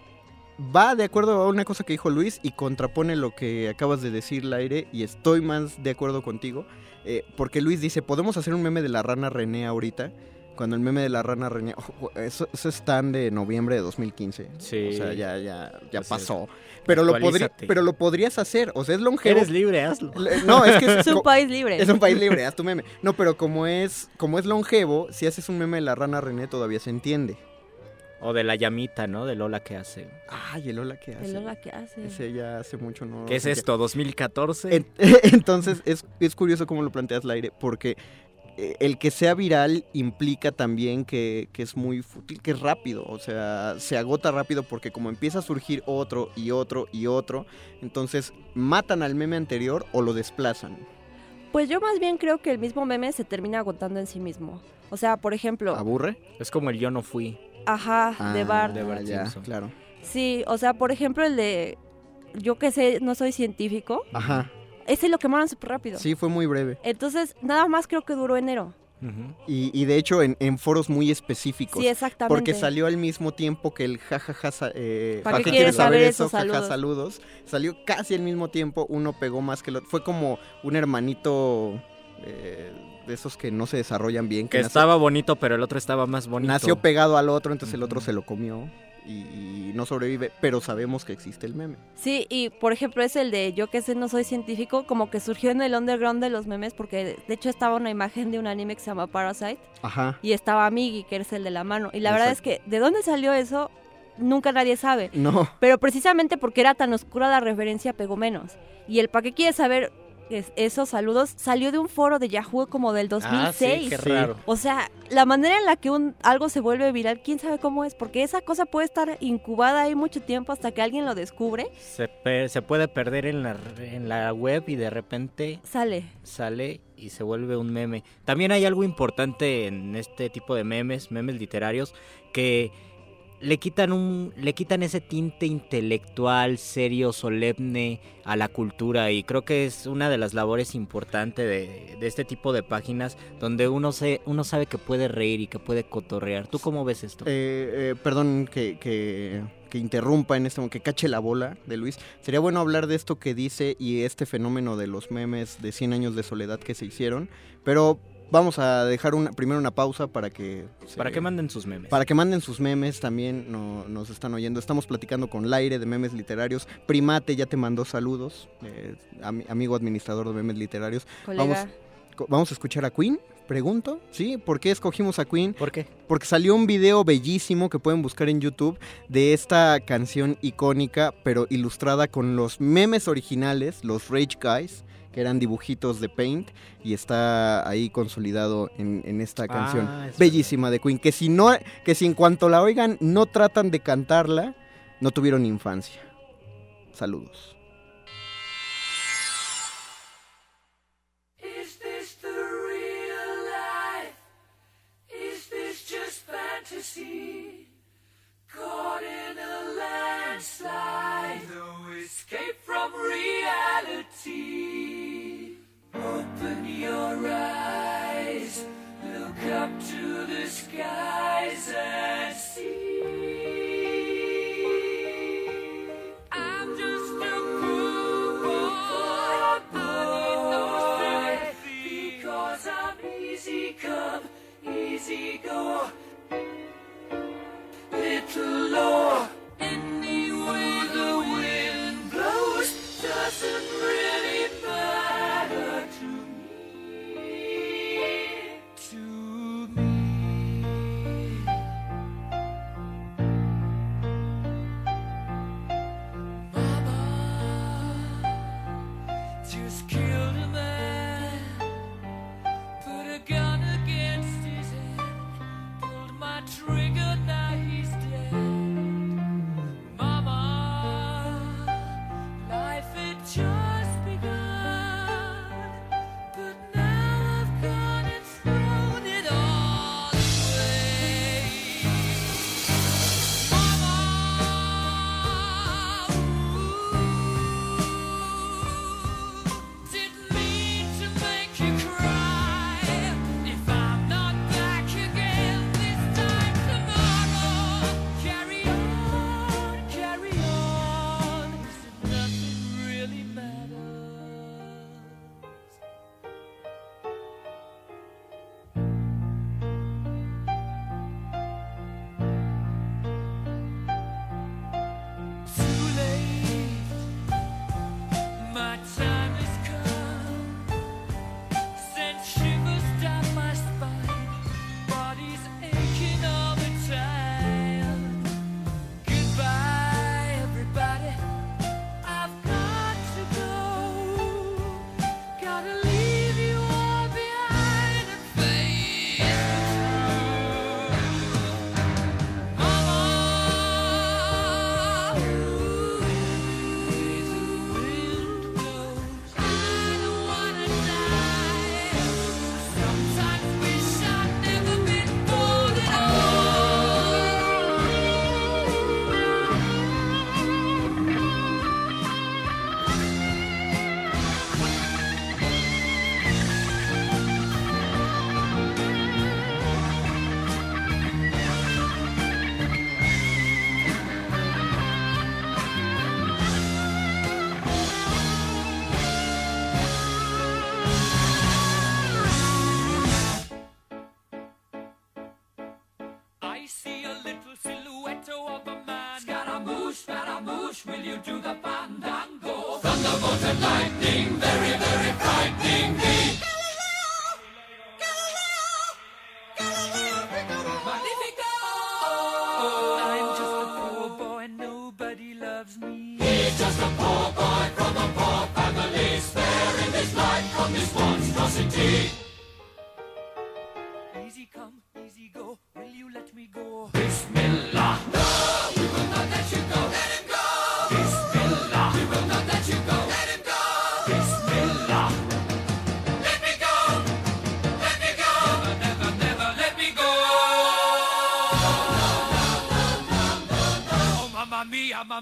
va de acuerdo a una cosa que dijo Luis y contrapone lo que acabas de decir, Laire, y estoy más de acuerdo contigo. eh, porque Luis dice, ¿podemos hacer un meme de la rana René ahorita? Cuando el meme de la rana René, eso, eso es tan de noviembre de 2015. Sí. O sea, ya, ya, ya es. pasó. Pero lo, pero lo podrías hacer. O sea, es longevo. Eres libre, hazlo. No, es que Es un co- país libre. Es un país libre, haz tu meme. No, pero como es, como es longevo, si haces un meme de la rana René todavía se entiende. O de la llamita, ¿no? De Lola que hace. Ay, el Lola que hace. El Lola que hace. Ese ya hace mucho no. ¿Qué es esto? ¿2014? En- entonces, es, es curioso cómo lo planteas, Laire, porque eh, el que sea viral implica también que, que es muy fútil, que es rápido. O sea, se agota rápido porque como empieza a surgir otro y otro y otro, entonces matan al meme anterior o lo desplazan. Pues yo más bien creo que el mismo meme se termina agotando en sí mismo. O sea, por ejemplo, ¿Aburre? Es como el yo no fui. Ajá, de Bart. de Bart Ah, ya, claro. Sí, o sea, por ejemplo, el de yo que sé, no soy científico, Ajá. ese lo quemaron súper rápido. Sí, fue muy breve. Entonces, nada más creo que duró enero. Y, y de hecho en, en foros muy específicos. Sí, exactamente. Porque salió al mismo tiempo que el jajaja. eh, ¿Para ¿para qué quieres saber eso? Saludos. saludos. Salió casi al mismo tiempo, uno pegó más que el otro. Fue como un hermanito eh, de esos que no se desarrollan bien. Que nació- estaba bonito, pero el otro estaba más bonito. Nació pegado al otro, entonces el otro se lo comió. Y, y no sobrevive, pero sabemos que existe el meme. Sí, y por ejemplo es el de yo que sé, no soy científico, como que surgió en el underground de los memes, porque de hecho estaba una imagen de un anime que se llama Parasite, Ajá. y estaba Migi, que es el de la mano. Y la verdad es que de dónde salió eso, nunca nadie sabe. No. Pero precisamente porque era tan oscura la referencia, pegó menos. Y el para qué quiere saber es- esos saludos salió de un foro de Yahoo como del 2006. qué raro. O sea, la manera en la que un, algo se vuelve viral, quién sabe cómo es, porque esa cosa puede estar incubada ahí mucho tiempo hasta que alguien lo descubre. Se, pe- se puede perder en la, en la web y de repente Sale. sale y se vuelve un meme. También hay algo importante en este tipo de memes, memes literarios, que le quitan un le quitan ese tinte intelectual, serio, solemne a la cultura y creo que es una de las labores importantes de, de este tipo de páginas donde uno se uno sabe que puede reír y que puede cotorrear. ¿Tú cómo ves esto? Eh, eh, perdón que, que, interrumpa en este que cache la bola de Luis. Sería bueno hablar de esto que dice y este fenómeno de los memes de 100 años de soledad que se hicieron, pero vamos a dejar una, primero una pausa para que... se- Para que manden sus memes. Para que manden sus memes también no- nos están oyendo. Estamos platicando con Laire de memes literarios. Primate ya te mandó saludos, eh, ami- amigo administrador de memes literarios. Colega. Vamos, vamos a escuchar a Queen, pregunto. ¿Sí? ¿Por qué escogimos a Queen? ¿Por qué? Porque salió un video bellísimo que pueden buscar en YouTube de esta canción icónica, pero ilustrada con los memes originales, los Rage Guys, que eran dibujitos de Paint, y está ahí consolidado en, en esta canción Ah, es bellísima de Queen, que si no, que si en cuanto la oigan no tratan de cantarla, no tuvieron infancia. Saludos. Escape from reality. Open your eyes, look up to the skies and see. I'm just a poor boy boy, because I'm easy come, easy go. Little law, any way the wind blows doesn't really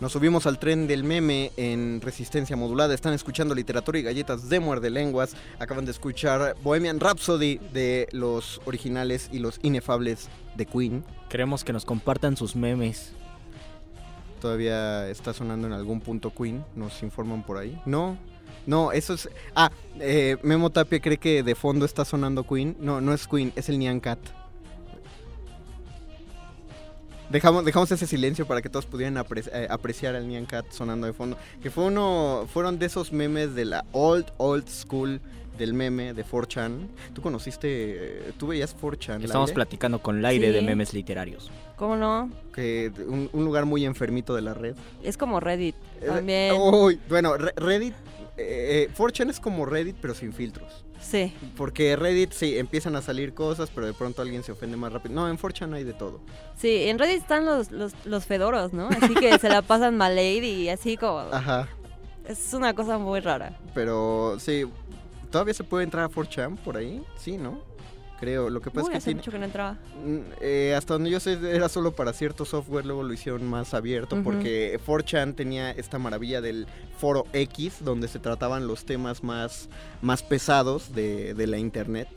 Nos subimos al tren del meme en resistencia modulada. Están escuchando literatura y galletas de muerde lenguas. Acaban de escuchar Bohemian Rhapsody de los originales y los inefables de Queen. Queremos que nos compartan sus memes. Todavía está sonando en algún punto Queen. Nos informan por ahí. No. No, eso es. Ah, eh, Memo Tapia cree que de fondo está sonando Queen. No, no es Queen, es el Nyan Cat. Dejamos, dejamos ese silencio para que todos pudieran apre- eh, apreciar al Nyan Cat sonando de fondo. Que fue uno, fueron de esos memes de la old, old school del meme de 4chan. ¿Tú conociste, eh, tú veías 4chan? Estamos Laire? platicando con Laire de Sí. memes literarios. ¿Cómo no? Que un, un lugar muy enfermito de la red. Es como Reddit Eh, también. uy, bueno, Re- Reddit, eh, 4chan es como Reddit pero sin filtros. Sí. Porque Reddit sí, empiezan a salir cosas, pero de pronto alguien se ofende más rápido. No, en 4chan hay de todo. Sí, en Reddit están los, los, los fedoros, ¿no? Así que se la pasan malade y así como... Ajá. Es una cosa muy rara. Pero sí, ¿todavía se puede entrar a 4chan por ahí? Sí, ¿no? Creo, lo que pasa Uy, es que hace tiene- mucho que no entraba. Mm, eh, hasta donde yo sé era solo para cierto software, luego lo hicieron más abierto porque 4chan tenía esta maravilla del foro X donde se trataban los temas más, más pesados de, de la internet.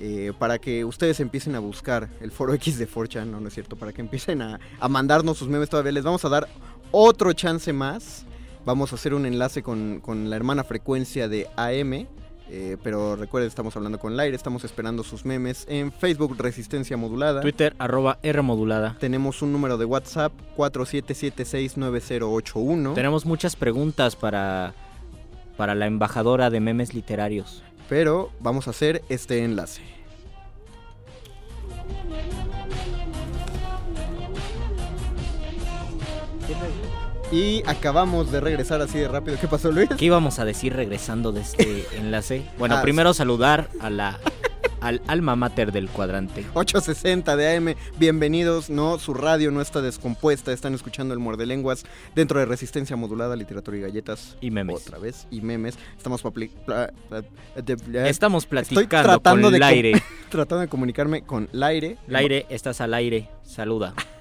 eh, para que ustedes empiecen a buscar el foro X de 4chan, no, no es cierto, para que empiecen a, a mandarnos sus memes todavía. Les vamos a dar otro chance más. Vamos a hacer un enlace con, con la hermana frecuencia de AM. Eh, pero recuerden, estamos hablando con Laire, estamos esperando sus memes en Facebook Resistencia Modulada. Twitter, arroba R modulada. Tenemos un número de WhatsApp 47769081. Tenemos muchas preguntas para, para la embajadora de memes literarios. Pero vamos a hacer este enlace. Y acabamos de regresar así de rápido. ¿Qué pasó, Luis? ¿Qué íbamos a decir regresando de este enlace? Bueno, Ah, primero saludar a la al alma mater del cuadrante. 860 de AM, bienvenidos, no, su radio no está descompuesta, están escuchando el Muerde Lenguas dentro de Resistencia Modulada, Literatura y Galletas. Y memes. Otra vez, y memes. Estamos, Estamos Estoy platicando tratando con de com- Laire. tratando de comunicarme con Laire. Laire, estás al aire, saluda.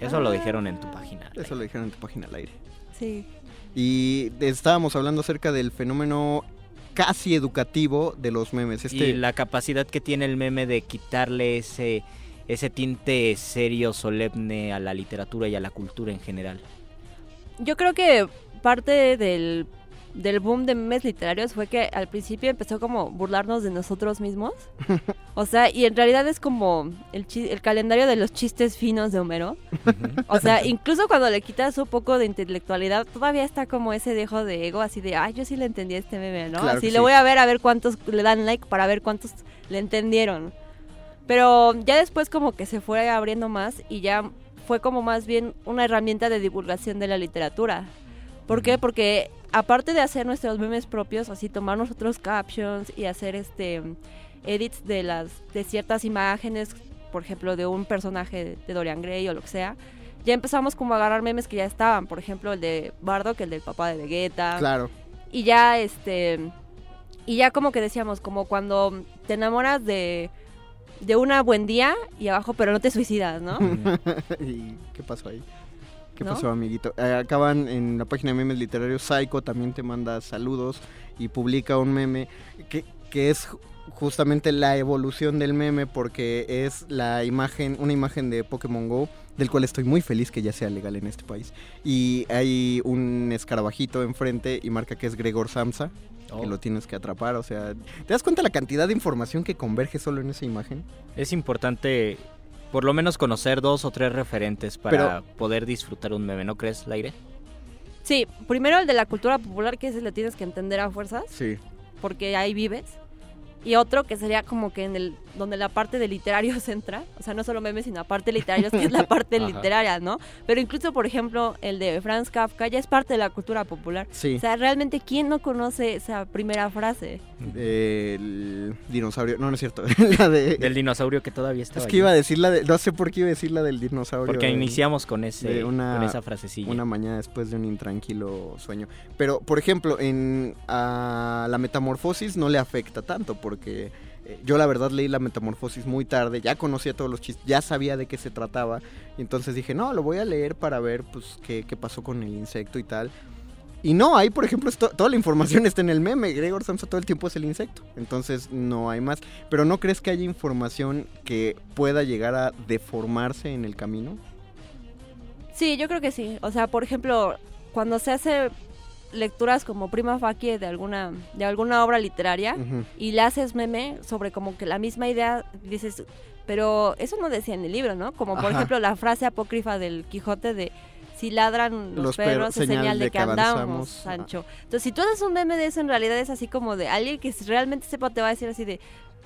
Eso lo dijeron en tu página. Eso lo dijeron en tu página al aire. Sí. Y estábamos hablando acerca del fenómeno casi educativo de los memes. Este, Y la capacidad que tiene el meme de quitarle ese, ese tinte serio, solemne a la literatura y a la cultura en general. Yo creo que parte del, del boom de memes literarios fue que al principio empezó como burlarnos de nosotros mismos. O sea, y en realidad es como el, el calendario de los chistes finos de Homero. O sea, incluso cuando le quitas un poco de intelectualidad, todavía está como ese dejo de ego, así de, ay, yo sí le entendí a este meme, ¿no? Claro así le sí. voy a ver a ver cuántos le dan like para ver cuántos le entendieron. Pero ya después como que se fue abriendo más y ya fue como más bien una herramienta de divulgación de la literatura. ¿Por qué? Porque aparte de hacer nuestros memes propios, así tomar nosotros captions y hacer este edits de las de ciertas imágenes, por ejemplo, de un personaje de Dorian Gray o lo que sea, ya empezamos como a agarrar memes que ya estaban, por ejemplo, el de Bardock, el del papá de Vegeta. Claro. Y ya este y ya como que decíamos, como cuando te enamoras de de una buen día y abajo, pero no te suicidas, ¿no? ¿Y qué pasó ahí? ¿Qué ¿No? pasó, amiguito? Eh, acaban en la página de memes literarios. Psycho también te manda saludos y publica un meme que, que es ju- justamente la evolución del meme porque es la imagen, una imagen de Pokémon Go, del cual estoy muy feliz que ya sea legal en este país. Y hay un escarabajito enfrente y marca que es Gregor Samsa. Que Oh. lo tienes que atrapar, o sea, ¿te das cuenta la cantidad de información que converge solo en esa imagen? Es importante por lo menos conocer dos o tres referentes para Pero- poder disfrutar un meme, ¿no crees, Laire? Sí, primero el de la cultura popular, que ese le tienes que entender a fuerzas, Sí. porque ahí vives. Y otro que sería como que en el donde la parte de literario se entra, o sea, no solo memes, sino la parte literaria, que es la parte literaria, ¿no? Pero incluso, por ejemplo, el de Franz Kafka ya es parte de la cultura popular. Sí. O sea, realmente, ¿quién no conoce esa primera frase? El dinosaurio, no, no es cierto. la de, Del dinosaurio que todavía estaba Es que iba a decir la de, no sé por qué iba a decir la del dinosaurio. Porque de- iniciamos con ese- de una, con esa frasecilla. Una mañana después de un intranquilo sueño. Pero, por ejemplo, en a la metamorfosis no le afecta tanto porque eh, yo la verdad leí la metamorfosis muy tarde, ya conocía todos los chistes, ya sabía de qué se trataba. Y entonces dije, no, lo voy a leer para ver pues qué, qué pasó con el insecto y tal. Y no, ahí por ejemplo toda la información está en el meme. Gregor Samsa todo el tiempo es el insecto. Entonces no hay más. Pero ¿no crees que haya información que pueda llegar a deformarse en el camino? Sí, yo creo que sí. O sea, por ejemplo, cuando se hace lecturas como prima facie de alguna de alguna obra literaria y le haces meme sobre como que la misma idea dices pero eso no decía en el libro no como por Ajá. ejemplo la frase apócrifa del Quijote de si ladran los, Los perros es señal de que andamos. Sancho entonces si tú haces un meme de eso en realidad es así como de alguien que realmente sepa te va a decir así de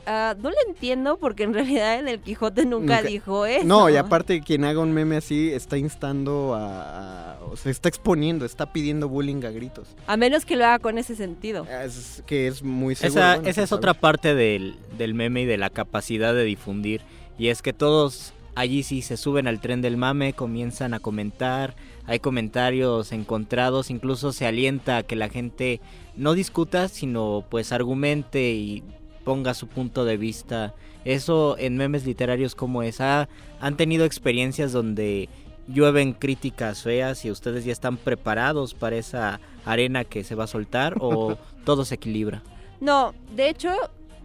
"Ah, no le entiendo porque en realidad en el Quijote nunca, Nunca- dijo eso No, y aparte quien haga un meme así está instando a, a- o sea, está exponiendo, está pidiendo bullying a gritos. a menos que lo haga con ese sentido Es que es muy seguro. Esa, bueno, esa es otra parte del, del meme y de la capacidad de difundir. Y es que todos allí sí se suben al tren del mame, comienzan a comentar, hay comentarios encontrados, incluso se alienta a que la gente no discuta, sino pues argumente y ponga su punto de vista. Eso en memes literarios como esa, han tenido experiencias donde llueven críticas feas y ustedes ya están preparados para esa arena que se va a soltar o todo se equilibra. No, de hecho,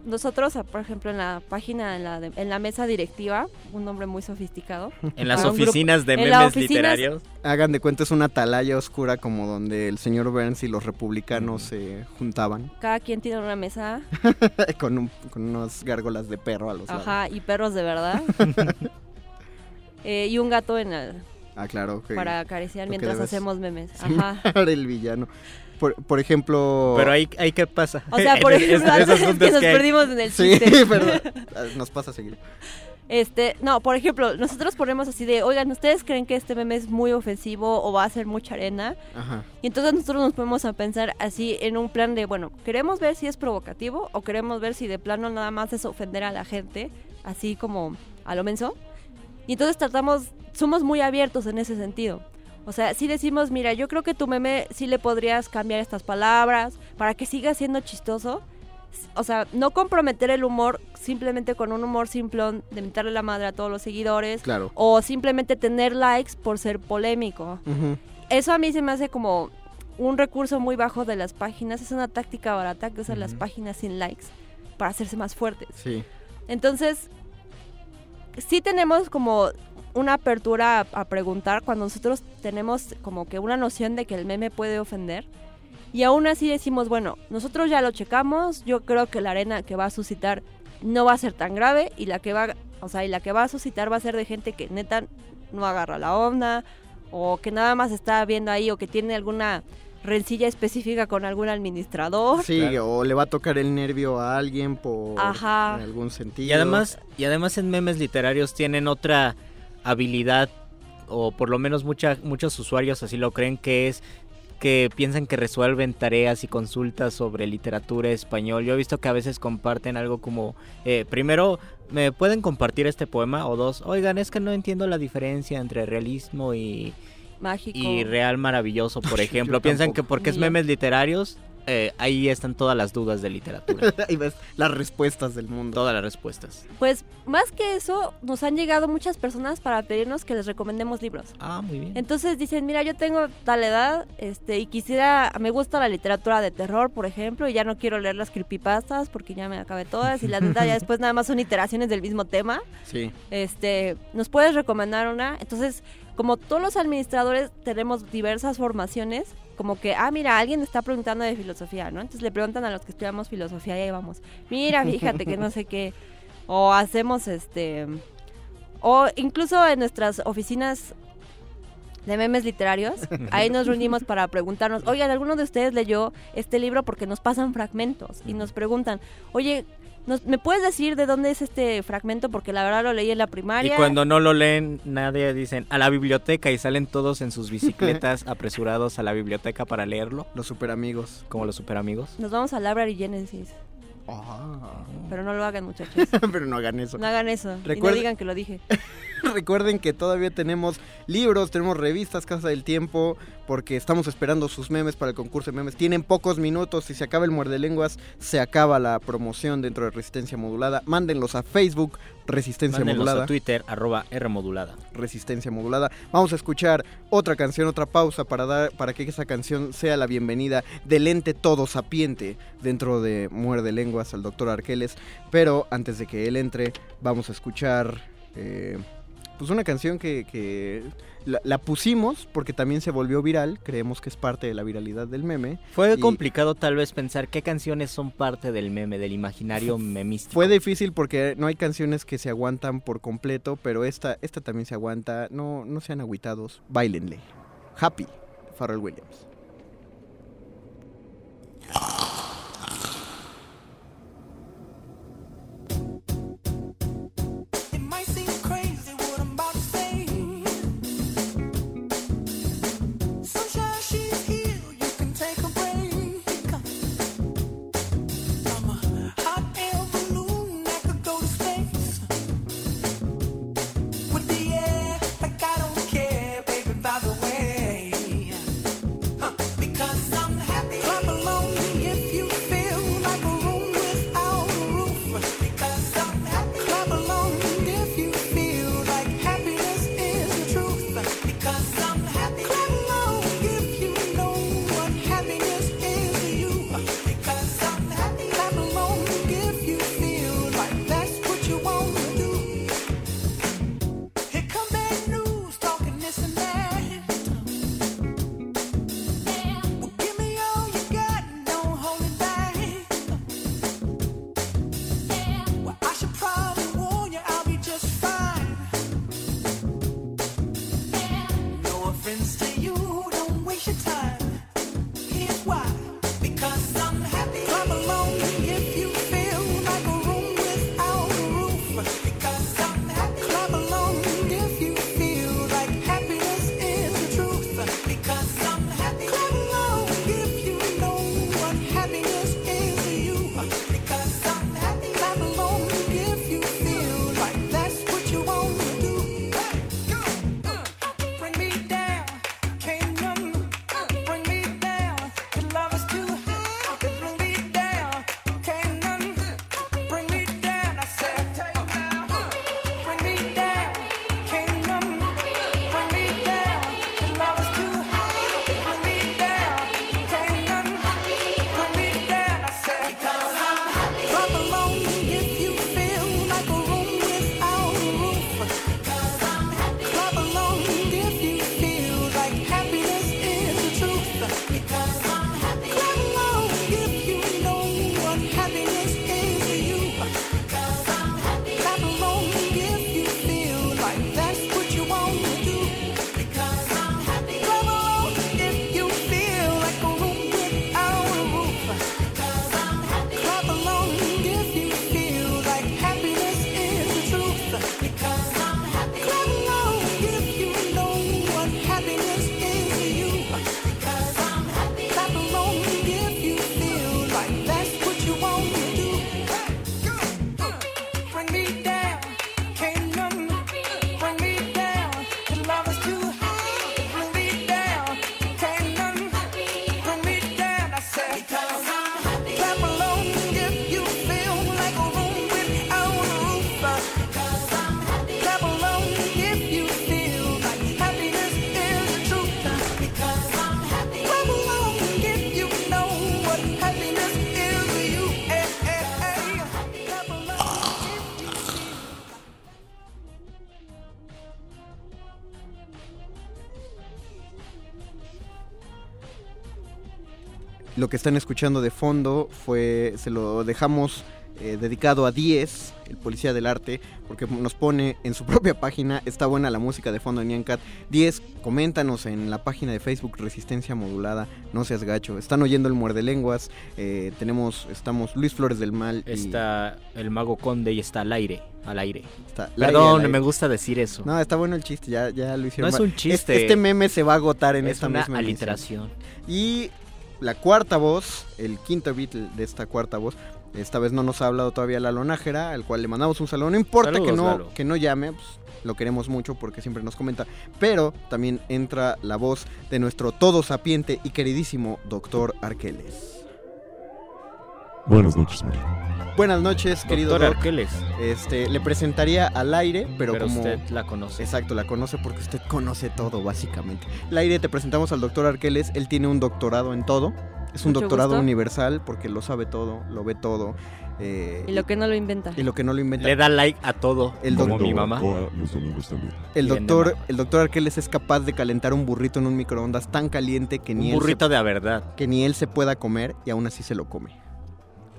nosotros, ah, por ejemplo, en la página, en la, de- en la mesa directiva, un nombre muy sofisticado. En las grupo- oficinas de memes oficinas- literarios. Hagan de cuenta, es una atalaya oscura como donde el señor Burns y los republicanos se juntaban Cada quien tiene una mesa, con, un- con unas gárgolas de perro a los lados. ajá, y perros de verdad. Eh, y un gato en el, Ah, claro. que- para acariciar mientras hacemos memes. Ajá. el villano. Por, por ejemplo... Pero ahí, ahí qué pasa. O sea, por Es- es- ejemplo, juntos que nos que perdimos en el Sí, chiste. perdón. Ah, Nos pasa seguir. Este, no, por ejemplo, nosotros ponemos así de, oigan, ¿ustedes creen que este meme es muy ofensivo o va a ser mucha arena? Ajá. Y entonces nosotros nos ponemos a pensar así en un plan de, bueno, queremos ver si es provocativo o queremos ver si de plano nada más es ofender a la gente, así como a lo menso. Y entonces tratamos, somos muy abiertos en ese sentido. O sea, si decimos, mira, yo creo que tu meme sí le podrías cambiar estas palabras para que siga siendo chistoso. O sea, no comprometer el humor simplemente con un humor simplón de mentarle la madre a todos los seguidores. Claro. O simplemente tener likes por ser polémico. Eso a mí se me hace como un recurso muy bajo de las páginas. Es una táctica barata que usan las páginas sin likes para hacerse más fuertes. Sí. Entonces, sí tenemos como una apertura a, a preguntar cuando nosotros tenemos como que una noción de que el meme puede ofender. Y aún así decimos, bueno, nosotros ya lo checamos, yo creo que la arena que va a suscitar no va a ser tan grave y la que va, o sea, y la que va a suscitar va a ser de gente que neta no agarra la onda o que nada más está viendo ahí o que tiene alguna rencilla específica con algún administrador. Sí, o le va a tocar el nervio a alguien por Ajá. en algún sentido. Y además, y además en memes literarios tienen otra habilidad, o por lo menos mucha, muchos usuarios así lo creen, que es que piensan que resuelven tareas y consultas sobre literatura español. Yo he visto que a veces comparten algo como, eh, primero, ¿me pueden compartir este poema? O dos, oigan, es que no entiendo la diferencia entre realismo y, Mágico. y real maravilloso, por ejemplo. Piensan que porque es memes literarios, eh, ahí están todas las dudas de literatura. Ahí ves las respuestas del mundo. Todas las respuestas. Pues más que eso, nos han llegado muchas personas para pedirnos que les recomendemos libros. Ah, muy bien. Entonces dicen, mira, yo tengo tal edad, este, y quisiera, me gusta la literatura de terror, por ejemplo, y ya no quiero leer las creepypastas porque ya me acabé todas, y la neta ya después nada más son iteraciones del mismo tema. Sí. Este, ¿nos puedes recomendar una? Entonces, como todos los administradores tenemos diversas formaciones, como que, ah, mira, alguien está preguntando de filosofía, ¿no? Entonces le preguntan a los que estudiamos filosofía y ahí vamos, mira, fíjate que no sé qué. O hacemos este. O incluso en nuestras oficinas de memes literarios, ahí nos reunimos para preguntarnos, oigan, ¿alguno de ustedes leyó este libro? Porque nos pasan fragmentos y nos preguntan, oye, ¿nos- ¿me puedes decir de dónde es este fragmento? Porque la verdad lo leí en la Y primaria. cuando no lo leen, nadie dicen a la biblioteca y salen todos en sus bicicletas apresurados a la biblioteca para leerlo. Los super amigos. Como los super amigos. Nos vamos a Library Genesis. Ah. Pero no lo hagan, muchachos. Pero no hagan eso. No hagan eso. Y Recuerda- no digan que lo dije. Recuerden que todavía tenemos libros, tenemos revistas, Casa del Tiempo, porque estamos esperando sus memes para el concurso de memes. Tienen pocos minutos, si se acaba el muerde lenguas, se acaba la promoción dentro de Resistencia Modulada. Mándenlos a Facebook, Resistencia Modulada. a Twitter, arroba R modulada. Resistencia Modulada. Vamos a escuchar otra canción, otra pausa para dar para que esa canción sea la bienvenida del ente todo sapiente dentro de Muerde Lenguas al doctor Arqueles. Pero antes de que él entre, vamos a escuchar eh, pues una canción que, que la, la pusimos porque también se volvió viral. Creemos que es parte de la viralidad del meme. Fue Y complicado tal vez pensar qué canciones son parte del meme, del imaginario memístico. Fue difícil porque no hay canciones que se aguantan por completo, pero esta, esta también se aguanta. No, no sean agüitados, bailenle. Happy, Pharrell Williams. Lo que están escuchando de fondo fue, se lo dejamos eh, dedicado a Diez, el policía del arte, porque nos pone en su propia página, está buena la música de fondo de Nyan Cat. Diez, coméntanos en la página de Facebook Resistencia Modulada, no seas gacho. Están oyendo el muerde lenguas, eh, tenemos, estamos Luis Flores del Mal. y- Está el mago conde y está al aire, al aire. Está al aire, Perdón, al aire. me gusta decir eso. No, está bueno el chiste, ya, ya lo hicieron. No es un chiste. Este, este meme se va a agotar en Es esta una misma emisión. aliteración. Y la cuarta voz, el quinto beat de esta cuarta voz, esta vez no nos ha hablado todavía Lalo Nájera, al cual le mandamos un saludo. No importa que, no, Lalo. que no llame, pues, lo queremos mucho porque siempre nos comenta. Pero también entra la voz de nuestro todo sapiente y queridísimo doctor Arqueles. Buenas noches, Mario. Buenas noches, querido Doctor Doc. Arqueles. Este, le presentaría al aire, pero, Pero como usted la conoce. Exacto, la conoce porque usted conoce todo, básicamente. Al aire te presentamos al doctor Arqueles, él tiene un doctorado en todo. Es un Mucho doctorado gusto. universal porque lo sabe todo, lo ve todo. eh, Y lo que no lo inventa. y lo que no lo inventa. Le da like a todo, El como doctor- mi mamá. Coa los domingos también. El doctor, el doctor Arqueles es capaz de calentar un burrito en un microondas tan caliente que ni, Un él burrito se, de verdad. que ni él se pueda comer y aún así se lo come.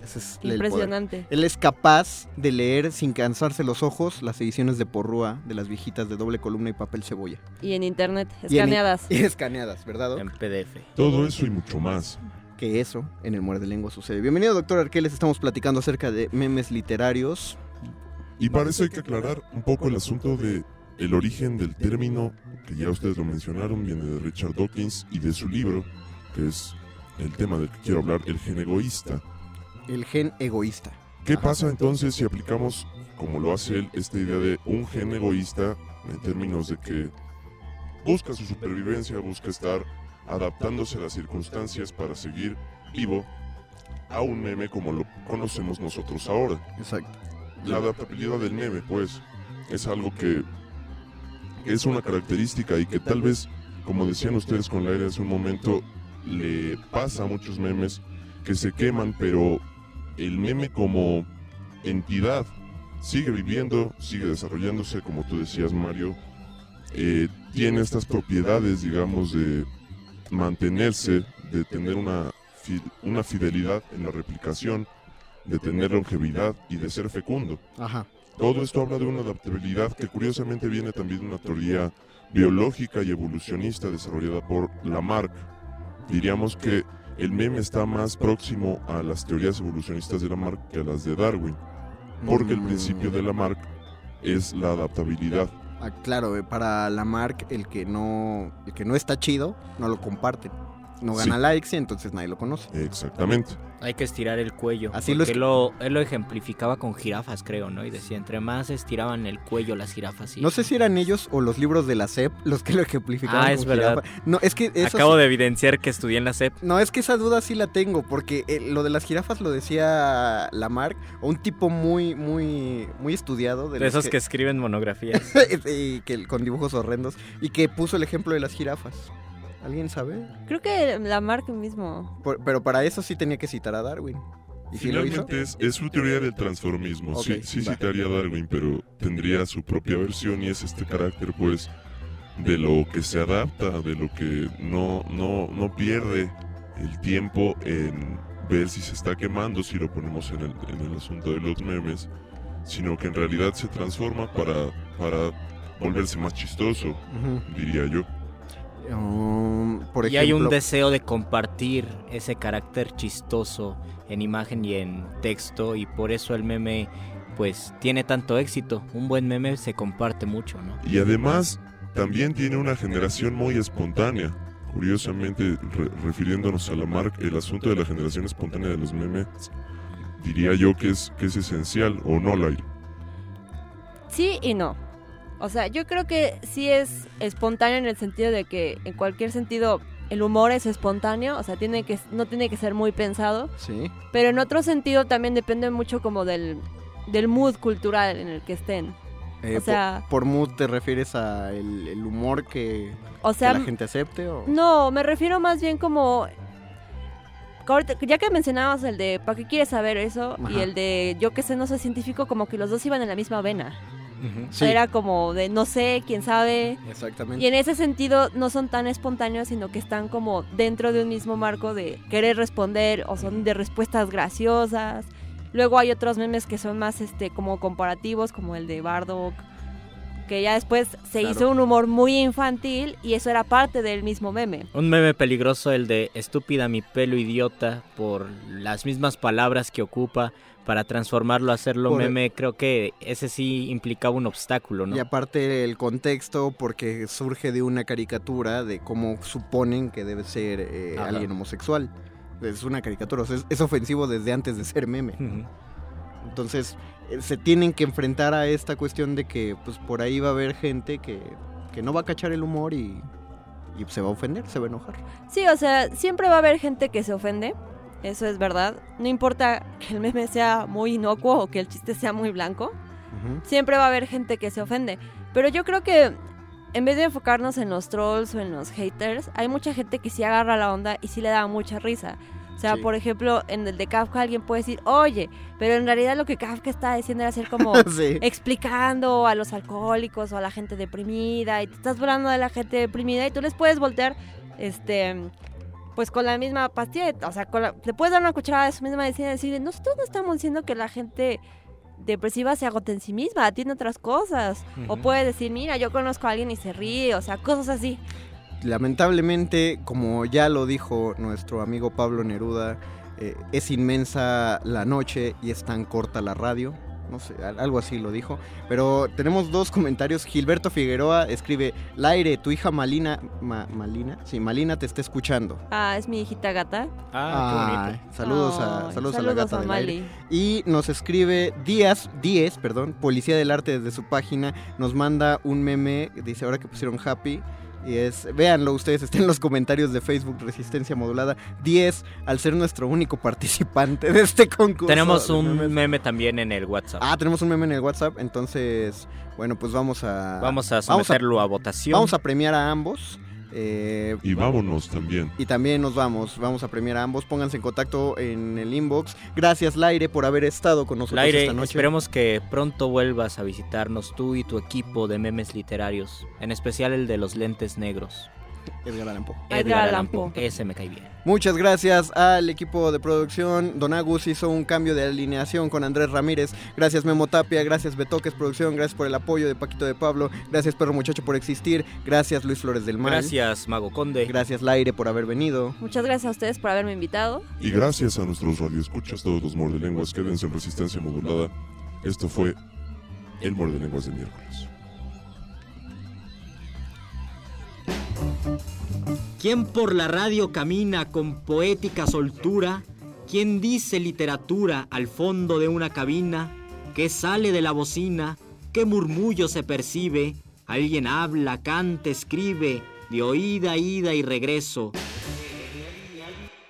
Ese es el poder. Impresionante. Él es capaz de leer sin cansarse los ojos las ediciones de porrúa de las viejitas de doble columna y papel cebolla. Y en internet, Y en- escaneadas. Y escaneadas, ¿verdad? Doc? En PDF. Todo eso y mucho más. que eso en el Muerde Lengua sucede. Bienvenido, doctor Arqueles. Estamos platicando acerca de memes literarios. Y para eso hay que aclarar un poco el asunto de el origen del término, que ya ustedes lo mencionaron, viene de Richard Dawkins y de su libro, que es el tema del que quiero hablar, el gen egoísta. El gen egoísta. ¿Qué pasa entonces si aplicamos, como lo hace él, esta idea de un gen egoísta en términos de que busca su supervivencia, busca estar adaptándose a las circunstancias para seguir vivo a un meme como lo conocemos nosotros ahora? Exacto. La adaptabilidad del meme, pues, es algo que es una característica y que tal vez, como decían ustedes con la aire hace un momento, le pasa a muchos memes que se queman, pero el meme como entidad sigue viviendo, sigue desarrollándose, como tú decías, Mario, eh, tiene estas propiedades, digamos, de mantenerse, de tener una, una fidelidad en la replicación, de tener longevidad y de ser fecundo. Ajá. Todo esto habla de una adaptabilidad que curiosamente viene también de una teoría biológica y evolucionista desarrollada por Lamarck. Diríamos que el meme está más próximo a las teorías evolucionistas de Lamarck que a las de Darwin, porque el principio de Lamarck es la adaptabilidad. Ah, claro, eh, para Lamarck el que no el que no está chido no lo comparten. No gana Sí. likes y entonces nadie lo conoce. Exactamente. Hay que estirar el cuello. Así lo es- lo, él lo ejemplificaba con jirafas, creo, ¿no? Y decía, entre más estiraban el cuello las jirafas. y- No sé si eran ellos o los libros de la SEP los que lo ejemplificaban Ah, es con verdad. jirafa. No, es que eso Acabo sí- de evidenciar que estudié en la SEP. No, es que esa duda sí la tengo, porque eh, lo de las jirafas lo decía Lamarck, un tipo muy, muy, muy estudiado. De esos que escriben monografías. y que, con dibujos horrendos, y que puso el ejemplo de las jirafas. ¿Alguien sabe? Creo que la marca mismo. Por- pero para eso sí tenía que citar a Darwin. ¿Y si lo hizo? Finalmente es, es su teoría del transformismo. sí, Ok, sí va. citaría a Darwin, pero tendría su propia versión y es este carácter, pues, de lo que se adapta, de lo que no, no, no pierde el tiempo en ver si se está quemando, si lo ponemos en el, en el asunto de los memes, sino que en realidad se transforma para, para volverse más chistoso, Ujú. diría yo. Um, por y hay un deseo de compartir ese carácter chistoso en imagen y en texto y por eso el meme pues tiene tanto éxito. Un buen meme se comparte mucho, ¿no? Y además también tiene una generación muy espontánea. Curiosamente, re- refiriéndonos a la marca, el asunto de la generación espontánea de los memes, diría yo que es, que es esencial, o no, Lair. Sí y no. O sea, yo creo que sí es espontáneo en el sentido de que en cualquier sentido el humor es espontáneo, o sea, tiene que no tiene que ser muy pensado, Sí. pero en otro sentido también depende mucho como del del mood cultural en el que estén. Eh, o sea, por, por mood te refieres a el, el humor que, O sea, que la gente acepte o No, me refiero más bien como... Ya que mencionabas el de ¿para qué quieres saber eso? Y el de yo que sé, no soy científico, como que los dos iban en la misma vena. Sí. Era como de no sé, quién sabe. Exactamente. Y en ese sentido no son tan espontáneos, sino que están como dentro de un mismo marco de querer responder o son de respuestas graciosas. Luego hay otros memes que son más este como comparativos, como el de Bardock, que ya después se Claro. hizo un humor muy infantil y eso era parte del mismo meme. Un meme peligroso, el de estúpida mi pelo idiota, por las mismas palabras que ocupa para transformarlo a hacerlo Por- meme, creo que ese sí implicaba un obstáculo, ¿no? Y aparte el contexto, porque surge de una caricatura de cómo suponen que debe ser eh, alguien homosexual. Es una caricatura, o sea, es, es ofensivo desde antes de ser meme. Entonces, eh, se tienen que enfrentar a esta cuestión de que pues por ahí va a haber gente que, que no va a cachar el humor y, y se va a ofender, se va a enojar. Sí, o sea, siempre va a haber gente que se ofende, eso es verdad. No importa que el meme sea muy inocuo o que el chiste sea muy blanco, siempre va a haber gente que se ofende. Pero yo creo que en vez de enfocarnos en los trolls o en los haters, hay mucha gente que sí agarra la onda y sí le da mucha risa. O sea, Sí. por ejemplo, en el de Kafka alguien puede decir, oye, pero en realidad lo que Kafka está diciendo era hacer como Sí. explicando a los alcohólicos o a la gente deprimida y te estás hablando de la gente deprimida y tú les puedes voltear, este, pues con la misma pastilla, o sea, con la- le puedes dar una cucharada de su misma medicina y decir, nosotros no estamos diciendo que la gente depresiva se agota en sí misma, tiene otras cosas. O Ujú. puedes decir, mira, yo conozco a alguien y se ríe, o sea, cosas así. Lamentablemente, como ya lo dijo nuestro amigo Pablo Neruda, eh, es inmensa la noche y es tan corta la radio. No sé, al- algo así lo dijo. Pero tenemos dos comentarios. Gilberto Figueroa escribe, Laire, tu hija Malina, Ma- Malina, sí, Malina te está escuchando. Ah, es mi hijita gata. Ay, saludos, a, Ay, saludos, a la saludos gata a del Mali. aire. Y nos escribe Díaz, Díez, perdón, Policía del Arte desde su página, nos manda un meme, dice ahora que pusieron happy. Y es, véanlo ustedes, está en los comentarios de Facebook Resistencia Modulada. 10, al ser nuestro único participante de este concurso. Tenemos un meme también en el WhatsApp. Ah, tenemos un meme en el WhatsApp, entonces, bueno, pues vamos a... Vamos a someterlo a votación. Vamos a premiar a ambos. Eh, Y vámonos también. y también nos vamos, vamos a premiar a ambos. Pónganse en contacto en el inbox. Gracias, Laire, por haber estado con nosotros Laire, esta noche. esperemos que pronto vuelvas a visitarnos tú y tu equipo de memes literarios, en especial el de los lentes negros. Edgar Allan Poe. Edgar Allan Poe. Ese me cae bien. Muchas gracias al equipo de producción. Don Agus hizo un cambio de alineación con Andrés Ramírez. Gracias Memo Tapia, gracias Betoques Producción, gracias por el apoyo de Paquito de Pablo, gracias Perro Muchacho por existir, gracias Luis Flores del Mal. Gracias, Mago Conde. Gracias Laire por haber venido. Muchas gracias a ustedes por haberme invitado. Y gracias a nuestros radioescuchas, todos los mordelenguas, quédense en resistencia modulada. Esto fue el mordelenguas de miércoles. ¿Quién por la radio camina con poética soltura? ¿Quién dice literatura al fondo de una cabina? ¿Qué sale de la bocina? ¿Qué murmullo se percibe? Alguien habla, canta, escribe, de oída, ida y regreso.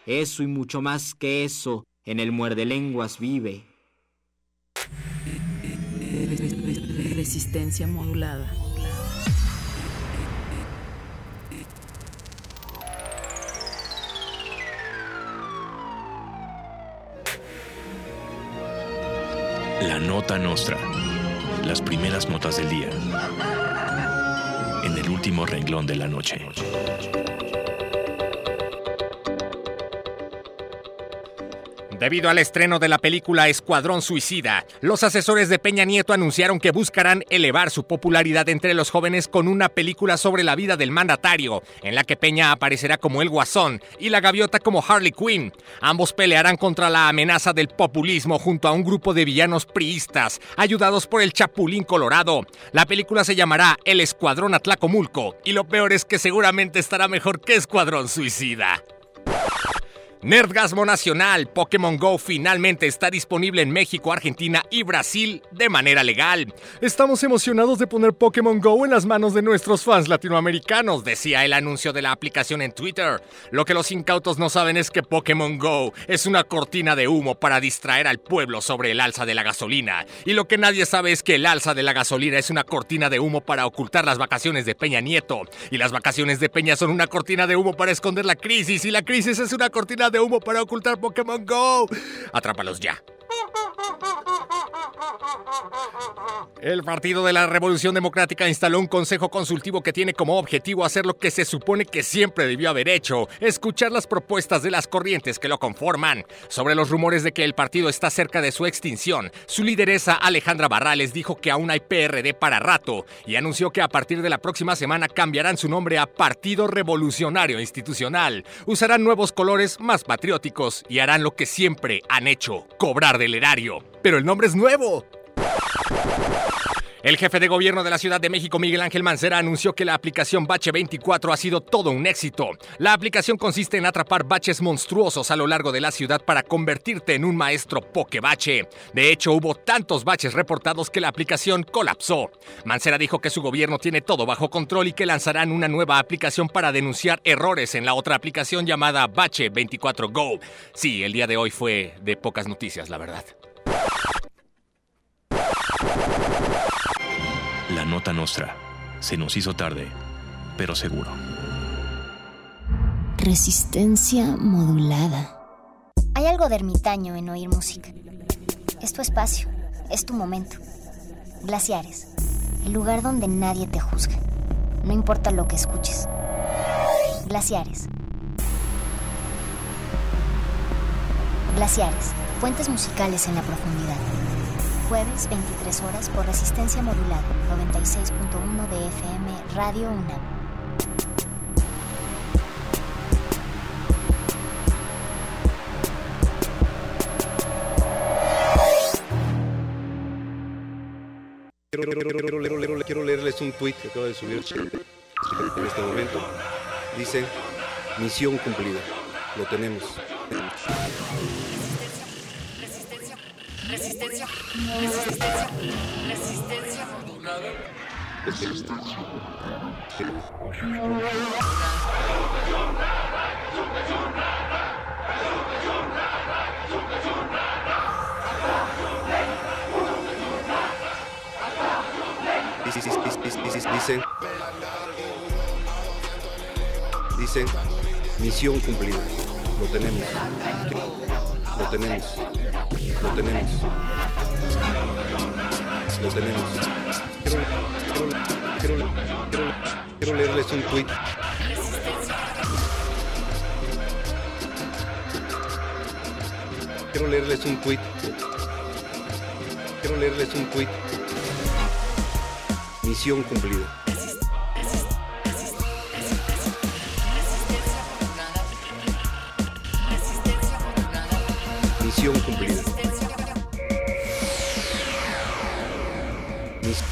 Eso y mucho más que eso, en el muerde lenguas vive. Resistencia modulada. La nota nostra. Las primeras notas del día. En el último renglón de la noche. Debido al estreno de la película Escuadrón Suicida, los asesores de Peña Nieto anunciaron que buscarán elevar su popularidad entre los jóvenes con una película sobre la vida del mandatario, en la que Peña aparecerá como el Guasón y la Gaviota como Harley Quinn. Ambos pelearán contra la amenaza del populismo junto a un grupo de villanos priistas, ayudados por el Chapulín Colorado. La película se llamará El Escuadrón Atlacomulco, y lo peor es que seguramente estará mejor que Escuadrón Suicida. Nerdgasmo Nacional, Pokémon Go finalmente está disponible en México, Argentina y Brasil de manera legal. Estamos emocionados de poner Pokémon Go en las manos de nuestros fans latinoamericanos, decía el anuncio de la aplicación en Twitter. Lo que los incautos no saben es que Pokémon Go es una cortina de humo para distraer al pueblo sobre el alza de la gasolina. Y lo que nadie sabe es que el alza de la gasolina es una cortina de humo para ocultar las vacaciones de Peña Nieto. Y las vacaciones de Peña son una cortina de humo para esconder la crisis. Y la crisis es una cortina de humo para ocultar Pokémon Go. Atrápalos ya. El Partido de la Revolución Democrática instaló un consejo consultivo que tiene como objetivo hacer lo que se supone que siempre debió haber hecho, escuchar las propuestas de las corrientes que lo conforman. Sobre los rumores de que el partido está cerca de su extinción, su lideresa Alejandra Barrales dijo que aún hay PRD para rato y anunció que a partir de la próxima semana cambiarán su nombre a Partido Revolucionario Institucional. Usarán nuevos colores más patrióticos y harán lo que siempre han hecho, cobrar del erario. Pero el nombre es nuevo. El jefe de gobierno de la Ciudad de México, Miguel Ángel Mancera, anunció que la aplicación Bache 24 ha sido todo un éxito. La aplicación consiste en atrapar baches monstruosos a lo largo de la ciudad para convertirte en un maestro pokebache. De hecho, hubo tantos baches reportados que la aplicación colapsó. Mancera dijo que su gobierno tiene todo bajo control y que lanzarán una nueva aplicación para denunciar errores en la otra aplicación llamada Bache 24 Go. Sí, el día de hoy fue de pocas noticias, la verdad. La nota nostra. Se nos hizo tarde, pero seguro. Resistencia modulada. Hay algo de ermitaño en oír música. Es tu espacio, es tu momento. Glaciares, el lugar donde nadie te juzga. No importa lo que escuches. Glaciares. Glaciares, fuentes musicales en la profundidad. Jueves 23 horas por resistencia modulada 96.1 de FM Radio UNAM. Quiero, leerles un tuit que acaba de subir en este momento. Dice, misión cumplida. Lo tenemos. Resistencia, resistencia, resistencia, resistencia modulada. Dice, dice, dice, dice, dice, dice, misión cumplida. Lo tenemos. Lo tenemos. Lo tenemos. Lo tenemos. Quiero, leerles un tuit. Quiero leerles un tuit. Quiero leerles un tuit. Misión cumplida. Misión cumplida.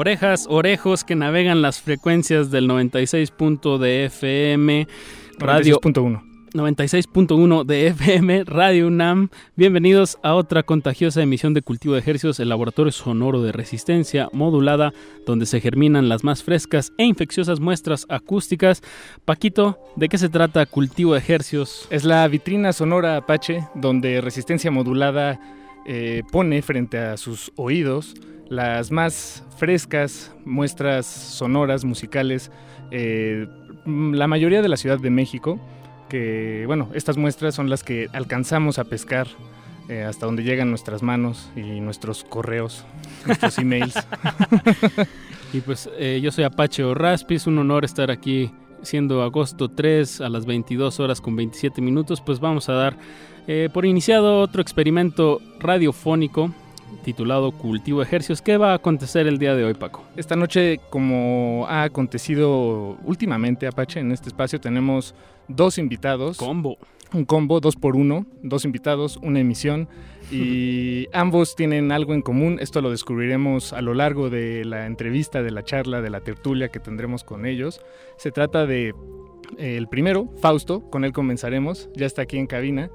Orejas, orejos que navegan las frecuencias del 96. de FM, radio 96.1. 96.1 de FM, Radio UNAM. Bienvenidos a otra contagiosa emisión de Cultivo de Ejercios, el laboratorio sonoro de resistencia modulada, donde se germinan las más frescas e infecciosas muestras acústicas. Paquito, ¿de qué se trata Cultivo de Ejercios? Es la vitrina sonora Apache donde Resistencia Modulada eh, pone frente a sus oídos las más frescas muestras sonoras, musicales, eh, la mayoría de la Ciudad de México, que bueno, estas muestras son las que alcanzamos a pescar eh, hasta donde llegan nuestras manos y nuestros correos, nuestros emails. Y pues eh, yo soy Apache Orraspi, es un honor estar aquí siendo agosto 3 a las 22 horas con 27 minutos, pues vamos a dar eh, por iniciado otro experimento radiofónico titulado Cultivo Ejercios. ¿Qué va a acontecer el día de hoy, Paco? Esta noche, como ha acontecido últimamente, Apache, en este espacio tenemos dos invitados. Combo. un combo, dos por uno, dos invitados, una emisión y ambos tienen algo en común. Esto lo descubriremos a lo largo de la entrevista, de la charla, de la tertulia que tendremos con ellos. Se trata de eh, el primero, Fausto, con él comenzaremos, ya está aquí en cabina.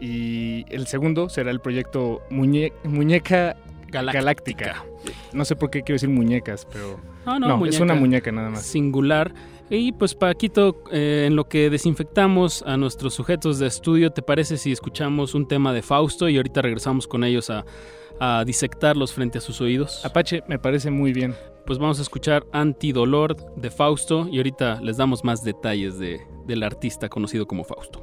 Y el segundo será el proyecto Muñe- Muñeca Galáctica. No sé por qué quiero decir muñecas, pero No, no, es una muñeca nada más. Singular. Y pues Paquito, eh, en lo que desinfectamos a nuestros sujetos de estudio, ¿te parece si escuchamos un tema de Fausto y ahorita regresamos con ellos a, a disectarlos frente a sus oídos? Apache, me parece muy bien. Pues vamos a escuchar Antidolor de Fausto y ahorita les damos más detalles de, del artista conocido como Fausto.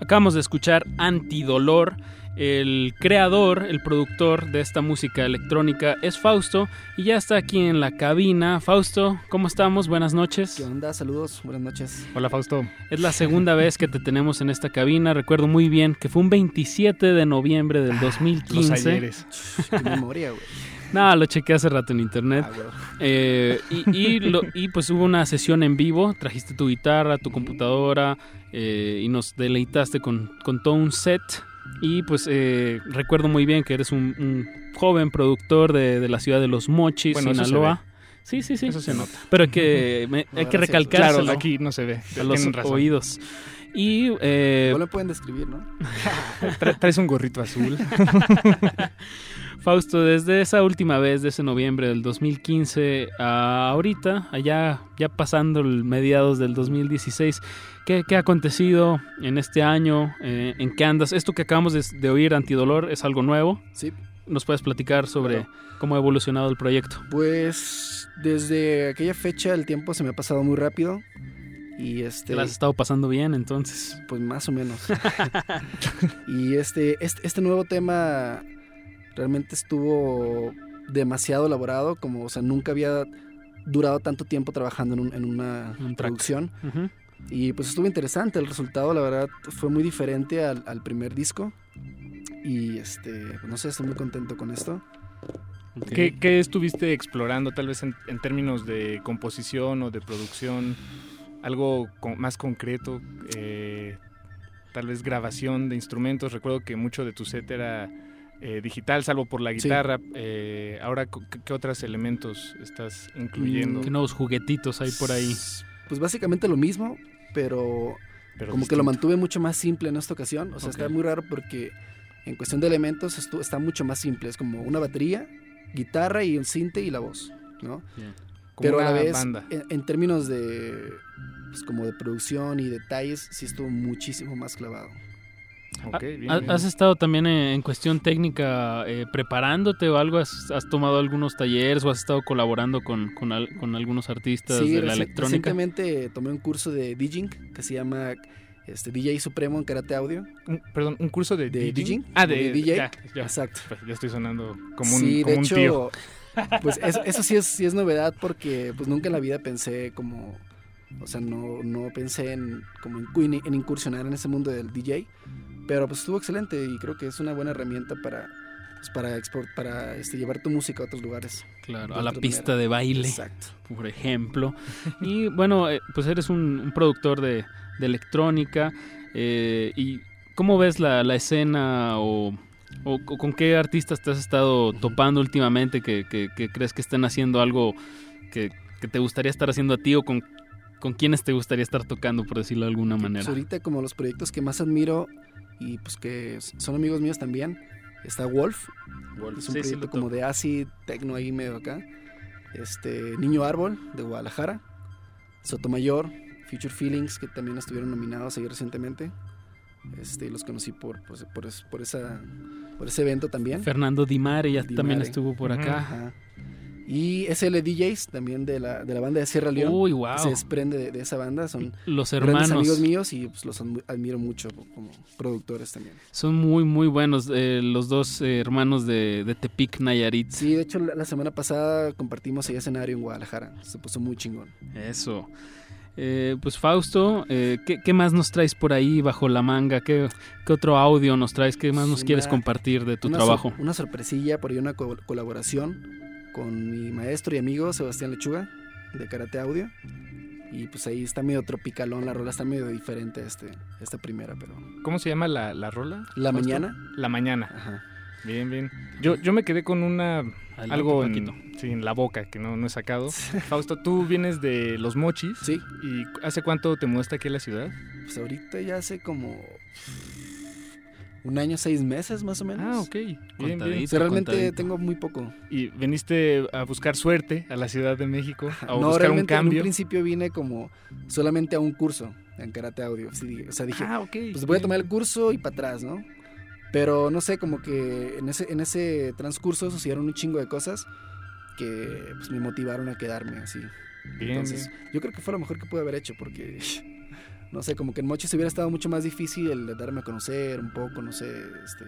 Acabamos de escuchar Antidolor El creador, el productor de esta música electrónica es Fausto y ya está aquí en la cabina. Fausto, ¿cómo estamos? Buenas noches. ¿Qué onda? Saludos, buenas noches. Hola Fausto. Es la segunda vez que te tenemos en esta cabina. Recuerdo muy bien que fue un 27 de noviembre del 2015. Los ayeres. Qué memoria, güey. No, lo chequé hace rato en internet. Ah. Eh, y, y lo- y, pues hubo una sesión en vivo, trajiste tu guitarra, tu computadora eh, y nos deleitaste con, con todo un set. Y pues eh, recuerdo muy bien que eres un, un joven productor de, de la ciudad de Los Mochis, Bueno, Sinaloa. Sí, sí, sí. Eso se nota. Pero hay que, me- No, hay que recalcárselo Claro, aquí no se ve. a los razón. oídos. Y eh, No lo pueden describir, ¿no? Tra- traes un gorrito azul. Fausto, desde esa última vez, de ese noviembre del 2015 a ahorita, allá ya pasando el mediados del 2016, ¿qué, qué ha acontecido en este año? Eh, ¿En qué andas? Esto que acabamos de, de oír, Antidolor, es algo nuevo. Sí. ¿Nos puedes platicar sobre cómo ha evolucionado el proyecto? Pues desde aquella fecha el tiempo se me ha pasado muy rápido. Y este. ¿Te la has estado pasando bien entonces? Pues más o menos. y este, este, este nuevo tema realmente estuvo demasiado elaborado, como, o sea, nunca había durado tanto tiempo trabajando en, un- en una Un producción. Ujú. Y pues estuvo interesante, el resultado la verdad fue muy diferente al, al primer disco. Y este, pues, no sé, estoy muy contento con esto. ¿Qué, qué estuviste explorando tal vez en, en términos de composición o de producción? Algo con- más concreto, eh, tal vez grabación de instrumentos. Recuerdo que mucho de tu set era eh, digital, salvo por la Sí. guitarra. Eh, ahora, ¿qué, qué otros elementos estás incluyendo? ¿Qué nuevos juguetitos hay por ahí? Pues básicamente lo mismo, pero, Pero como que lo mantuve mucho más simple en esta ocasión. O sea, está muy raro porque en cuestión de elementos está mucho más simple. Es como una batería, guitarra y un cinte y la voz, ¿no? Pero a la vez, banda. En, en términos de, pues como de producción y detalles, sí estuvo muchísimo más clavado. Ok, bien, ¿Ha- bien. ¿Has estado también en, cuestión técnica eh, preparándote o algo? ¿Has, has tomado algunos talleres o has estado colaborando con, con, al- con algunos artistas Sí, de la electrónica? recientemente tomé un curso de DJing que se llama este, DJ Supremo en Karate Audio. Un- perdón, un curso de, de DJing? DJing. Ah, como de, DJ. Ya, ya. Exacto. Pues ya estoy sonando como un, sí, como de un hecho, tío. pues eso, eso sí es sí es novedad porque pues nunca en la vida pensé como o sea, no, no pensé en como en, en incursionar en ese mundo del DJ, pero pues estuvo excelente y creo que es una buena herramienta para pues, para export, para este, llevar tu música a otros lugares. Claro, a la pista manera. de baile, Exacto. por ejemplo. Y bueno, eh, pues eres un, un productor de, de electrónica. eh, ¿Y cómo ves la, la escena o, o co- con qué artistas te has estado topando últimamente que, que- que crees que estén haciendo algo que, que te gustaría estar haciendo a ti o con, con quiénes te gustaría estar tocando, por decirlo de alguna Pues manera? ahorita como los proyectos que más admiro y pues que son amigos míos también, está Wolf. Wolf, Es un sí, proyecto como de acid, tecno ahí medio acá. Este, Niño Árbol de Guadalajara. Sotomayor, Future Feelings, que también estuvieron nominados ahí recientemente. Este, los conocí por, pues, por, es- por esa, por ese evento también. Fernando Di Mare ya Di también Mare. estuvo por acá. Ajá. Y SL DJs, también de la, de la banda de Sierra León. Uy, guau. Se desprende de, de esa banda. Son Los hermanos. amigos míos y pues, los admi- admiro mucho como productores también. Son muy, muy buenos eh, los dos eh, hermanos de, de Tepic Nayarit. Sí, de hecho la, la semana pasada compartimos ahí escenario en Guadalajara. Se puso muy chingón. Eso. Eh, pues Fausto, eh, ¿qué, qué más nos traes por ahí bajo la manga? ¿Qué, qué otro audio nos traes? ¿Qué más nos Una- quieres compartir de tu una trabajo? sor- una sorpresilla, por ahí una co- colaboración con mi maestro y amigo Sebastián Lechuga de Karate Audio. Y pues ahí está medio tropicalón, la rola está medio diferente a este, esta primera, pero... ¿Cómo se llama la, la rola? La? Mañana. La mañana. Ajá. Bien, bien. Yo, yo me quedé con una algo en, sí, en la boca que no, no he sacado. Fausto, tú vienes de Los Mochis. Sí. ¿Y hace cuánto te mudaste aquí a la ciudad? Pues ahorita ya hace como un año, seis meses más o menos. Ah, ok. Bien, bien. O sea, realmente tengo muy poco. Y viniste a buscar suerte a la Ciudad de México, a no, buscar un realmente en un cambio. principio vine como solamente a un curso en karate audio. Sí, o sea, dije, Ah, ok, pues voy a bien. tomar el curso y para atrás, ¿no? Pero no sé, como que en ese, en ese transcurso sucedieron un chingo de cosas que pues, me motivaron a quedarme así. Bien, Entonces, yo creo que fue lo mejor que pude haber hecho porque, no sé, como que en Mochis hubiera estado mucho más difícil el de darme a conocer un poco, no sé, este,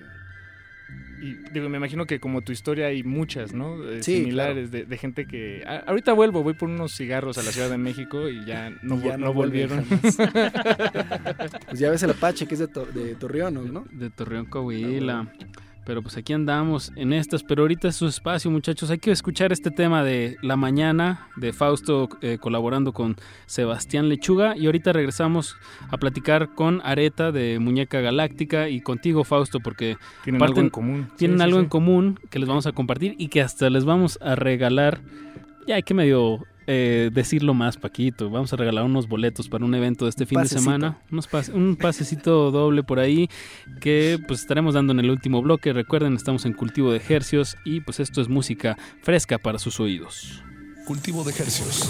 Y digo, me imagino que como tu historia hay muchas, ¿no? Eh, Sí, similares de, de gente que... "Ah, ahorita vuelvo, voy por unos cigarros a la Ciudad de México y ya no, Y ya no volvieron. Pues ya ves el Apache, que es de, Tor- de Torreón, ¿no? De Torreón, Coahuila. Pero pues aquí andamos en estas, pero ahorita es su espacio, muchachos. Hay que escuchar este tema de La Mañana, de Fausto eh, colaborando con Sebastián Lechuga. Y ahorita regresamos a platicar con Areta de Muñeca Galáctica y contigo, Fausto, porque Tienen algo en común. Tienen Sí, sí, algo sí. en común que les vamos a compartir y que hasta les vamos a regalar. Ya hay que medio eh, decirlo más, Paquito. Vamos a regalar unos boletos para un evento de este fin Pasecito. de semana. Unos pas- un pasecito doble por ahí que pues estaremos dando en el último bloque. Recuerden, estamos en cultivo de hercios y pues esto es música fresca para sus oídos. Cultivo de ejercicios.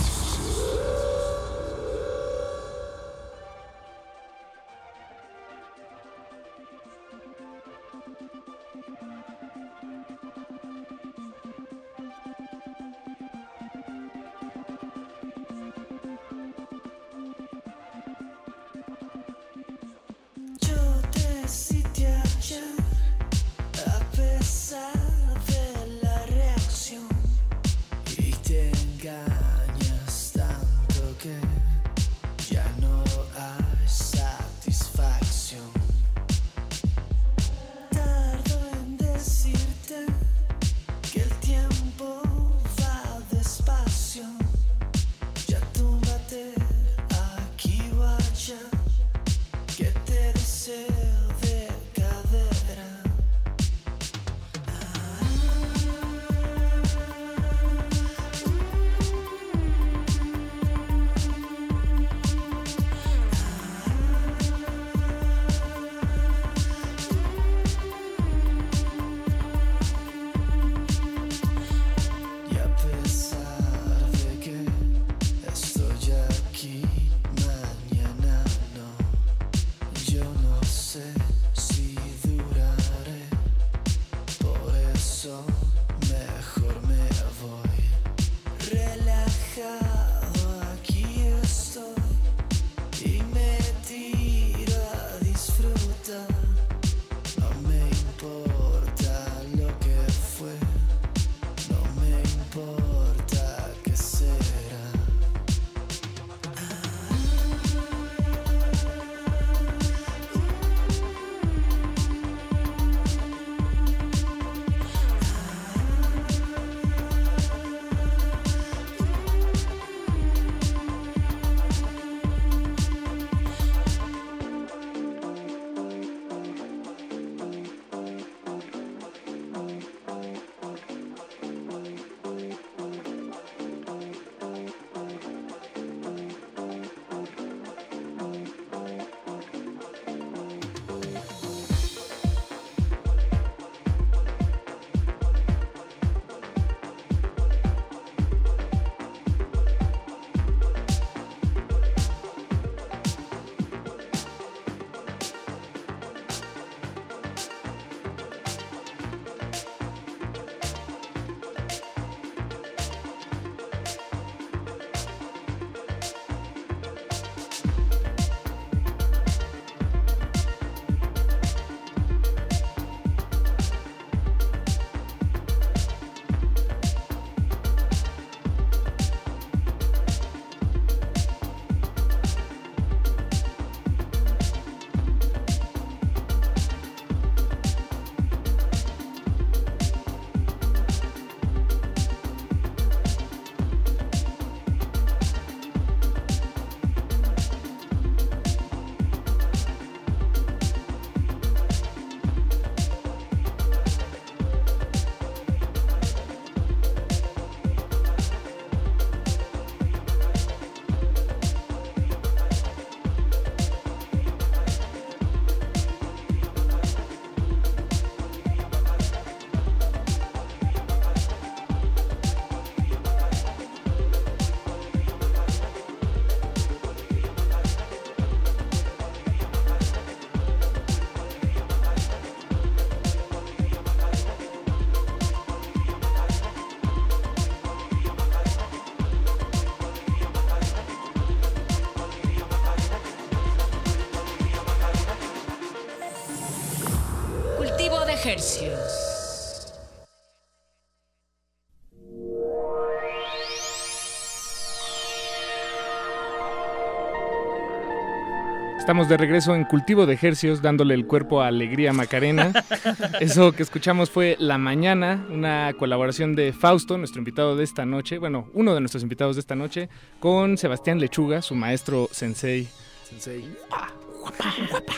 Estamos de regreso en Cultivo de Ejercios, dándole el cuerpo a Alegría Macarena. Eso que escuchamos fue La Mañana, una colaboración de Fausto, nuestro invitado de esta noche, bueno, uno de nuestros invitados de esta noche, con Sebastián Lechuga, su maestro sensei. Sensei. Ah, guapa, guapa.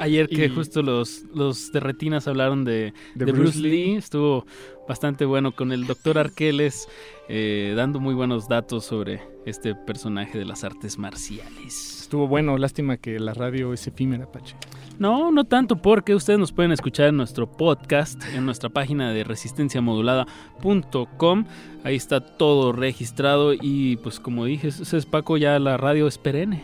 Ayer que Y- justo los, los de Retinas hablaron de, De de Bruce Bruce Lee, estuvo bastante bueno con el doctor Arqueles eh, dando muy buenos datos sobre este personaje de las artes marciales. Estuvo bueno, lástima que la radio es efímera, Pache. No, no tanto porque ustedes nos pueden escuchar en nuestro podcast, en nuestra página de resistenciamodulada.com. Ahí está todo registrado y pues como dije, ese es Paco, ya la radio es perenne.